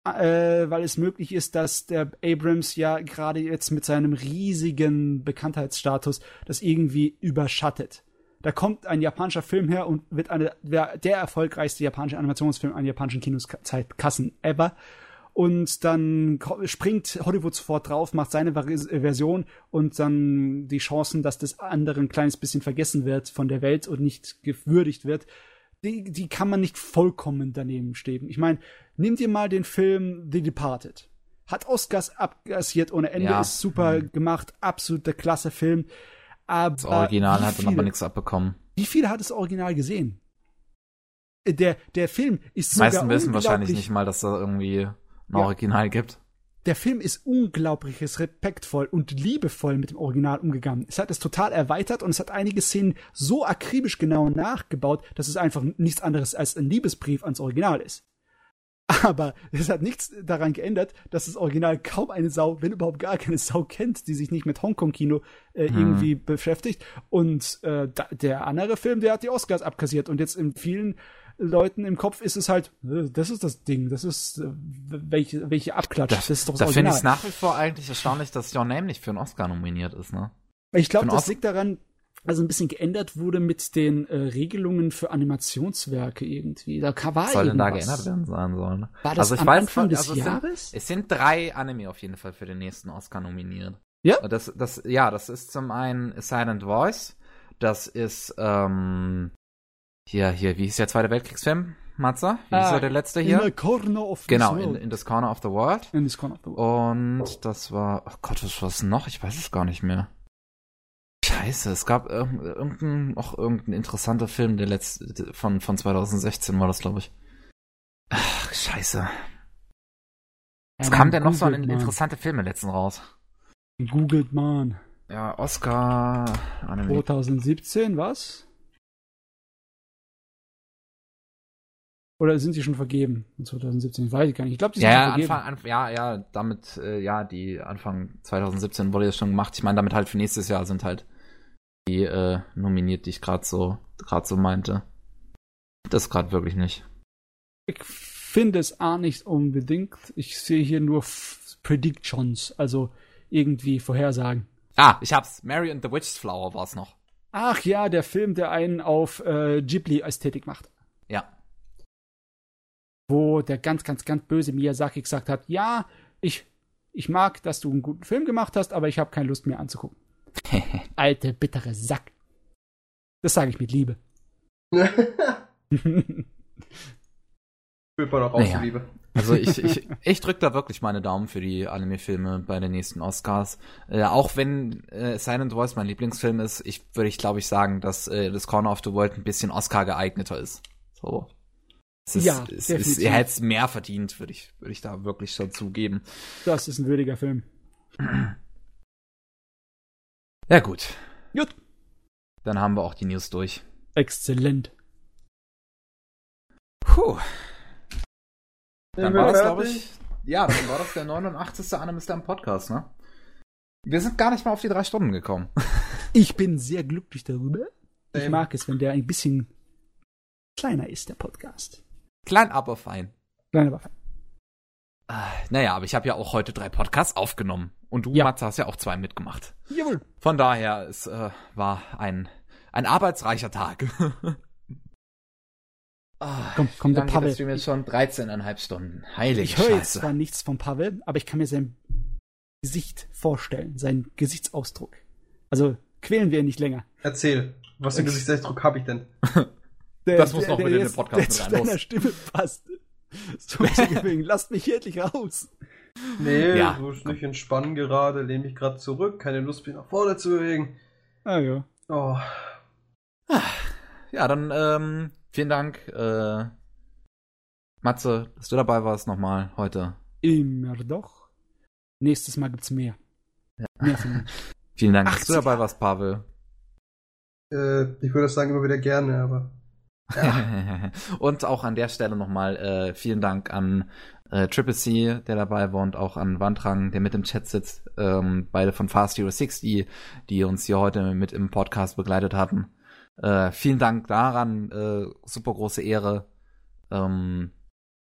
äh, weil es möglich ist, dass der Abrams ja gerade jetzt mit seinem riesigen Bekanntheitsstatus das irgendwie überschattet. Da kommt ein japanischer Film her und wird eine, der, der erfolgreichste japanische Animationsfilm an japanischen Kinozeitkassen ever. Und dann springt Hollywood sofort drauf, macht seine Version und dann die Chancen, dass das andere ein kleines bisschen vergessen wird von der Welt und nicht gewürdigt wird, die, die kann man nicht vollkommen daneben stehen. Ich meine, nimm dir mal den Film The Departed. Hat Oscars abgassiert ohne Ende, ja. ist super mhm. gemacht, absoluter klasse Film. Aber das Original hat dann aber nichts abbekommen. Wie viele hat das Original gesehen? Äh, der, der Film ist sogar Die meisten wissen wahrscheinlich nicht mal, dass da irgendwie ein ja. Original gibt. Der Film ist unglaublich respektvoll und liebevoll mit dem Original umgegangen. Es hat es total erweitert und es hat einige Szenen so akribisch genau nachgebaut, dass es einfach nichts anderes als ein Liebesbrief ans Original ist. Aber es hat nichts daran geändert, dass das Original kaum eine Sau, wenn überhaupt gar keine Sau kennt, die sich nicht mit Hongkong-Kino äh, hm. irgendwie beschäftigt. Und äh, da, der andere Film, der hat die Oscars abkassiert. Und jetzt in vielen Leuten im Kopf ist es halt, äh, das ist das Ding, das ist äh, welche, welche Abklatsch, das, das ist doch das Da finde ich es nach wie vor eigentlich erstaunlich, dass Your Name nicht für einen Oscar nominiert ist, ne? Ich glaube, das liegt daran, also ein bisschen geändert wurde mit den äh, Regelungen für Animationswerke irgendwie. Da war Was soll denn da geändert werden sein sollen? War das also ich am weiß, Anfang des also Jahres? Es sind, es sind drei Anime auf jeden Fall für den nächsten Oscar nominiert. Ja? Das, das, ja, das ist zum einen Silent Voice, das ist, ähm, hier, hier, wie hieß der Zweite Weltkriegsfilm? Matza? Wie ist ah, der letzte hier? In the corner of the Genau, in, in this corner of the world. In this corner of the world. Und das war, oh Gott, was war das noch? Ich weiß es gar nicht mehr. Scheiße, es gab irgendein, auch irgendein interessanter Film, der letzte, von, von 2016 war das, glaube ich. Ach, scheiße. Es ja, kam denn noch so ein man. interessante Filme letzten raus? Googelt man. Ja, Oscar. 2017, was? Oder sind sie schon vergeben in 2017? Ich weiß ich gar nicht. Ich glaube, die sind ja, schon vergeben. Anfang, ja, ja, damit, äh, ja, die Anfang 2017 wurde das schon gemacht. Ich meine, damit halt für nächstes Jahr sind halt die äh, nominiert, die ich gerade so, gerade so meinte. Das gerade wirklich nicht. Ich finde es auch nicht unbedingt. Ich sehe hier nur Predictions, also irgendwie Vorhersagen. Ah, ich hab's. Mary and the Witch's Flower war's noch. Ach ja, der Film, der einen auf äh, Ghibli-Ästhetik macht. Ja wo der ganz, ganz, ganz böse Miyazaki gesagt hat, ja, ich, ich mag, dass du einen guten Film gemacht hast, aber ich habe keine Lust mehr anzugucken. *laughs* Alte, bittere Sack. Das sage ich mit Liebe. *laughs* Fühlt man auch naja. Liebe. Also ich, *laughs* ich, ich drücke da wirklich meine Daumen für die Anime-Filme bei den nächsten Oscars. Äh, auch wenn äh, Silent Voice mein Lieblingsfilm ist, ich würde ich glaube ich sagen, dass äh, das Corner of the World ein bisschen Oscar geeigneter ist. So. Es ist, ja, es ist, er hätte es mehr verdient, würde ich, würde ich da wirklich schon zugeben. Das ist ein würdiger Film. Ja, gut. Gut. Dann haben wir auch die News durch. Exzellent. Puh. Dann war das, glaube ich, ja, dann war das der 89. Anime Slam Podcast, ne? Wir sind gar nicht mal auf die drei Stunden gekommen. *laughs* Ich bin sehr glücklich darüber. Ich mag es, wenn der ein bisschen kleiner ist, der Podcast. Klein, aber fein. Klein, aber fein. Ah, naja, aber ich habe ja auch heute drei Podcasts aufgenommen. Und du, ja. Matze, hast ja auch zwei mitgemacht. Jawohl. Von daher, es äh, war ein, ein arbeitsreicher Tag. *laughs* ah, komm, komm, der Pavel. Wir jetzt schon 13,5 Stunden. Heilige Ich höre jetzt zwar nichts von Pavel, aber ich kann mir sein Gesicht vorstellen, seinen Gesichtsausdruck. Also quälen wir ihn nicht länger. Erzähl, was für einen Gesichtsausdruck habe ich denn? *laughs* Der, das muss der, noch mit in den Podcast mit rein. deiner Stimme passt. So *laughs* lasst mich endlich raus. Nee, ja, so ist nicht entspannen gerade, lehne mich gerade zurück, keine Lust mich nach vorne zu bewegen. Ah ja. Oh. Ja, dann ähm, vielen Dank, äh, Matze, dass du dabei warst nochmal heute. Immer doch. Nächstes Mal gibt's mehr. Ja. Mehr von *laughs* Vielen Dank, dass du dabei warst, Pavel. Äh, ich würde das sagen immer wieder gerne, aber *laughs* und auch an der Stelle nochmal äh, vielen Dank an äh, Triple C, der dabei war, und auch an Wandrang, der mit im Chat sitzt. Ähm, beide von Fast Hero 60, die uns hier heute mit im Podcast begleitet hatten. Äh, vielen Dank daran, äh, super große Ehre. Ähm,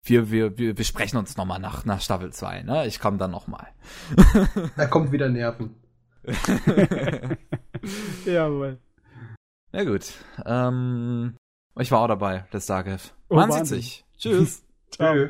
wir, wir, wir besprechen uns nochmal nach, nach Staffel 2, ne? Ich komme dann nochmal. *laughs* da kommt wieder Nerven. *laughs* Jawohl. Na gut. Ähm, ich war auch dabei, der Starcraft. Oh, Man sieht Wahnsinn. sich. Tschüss. *laughs* Ciao.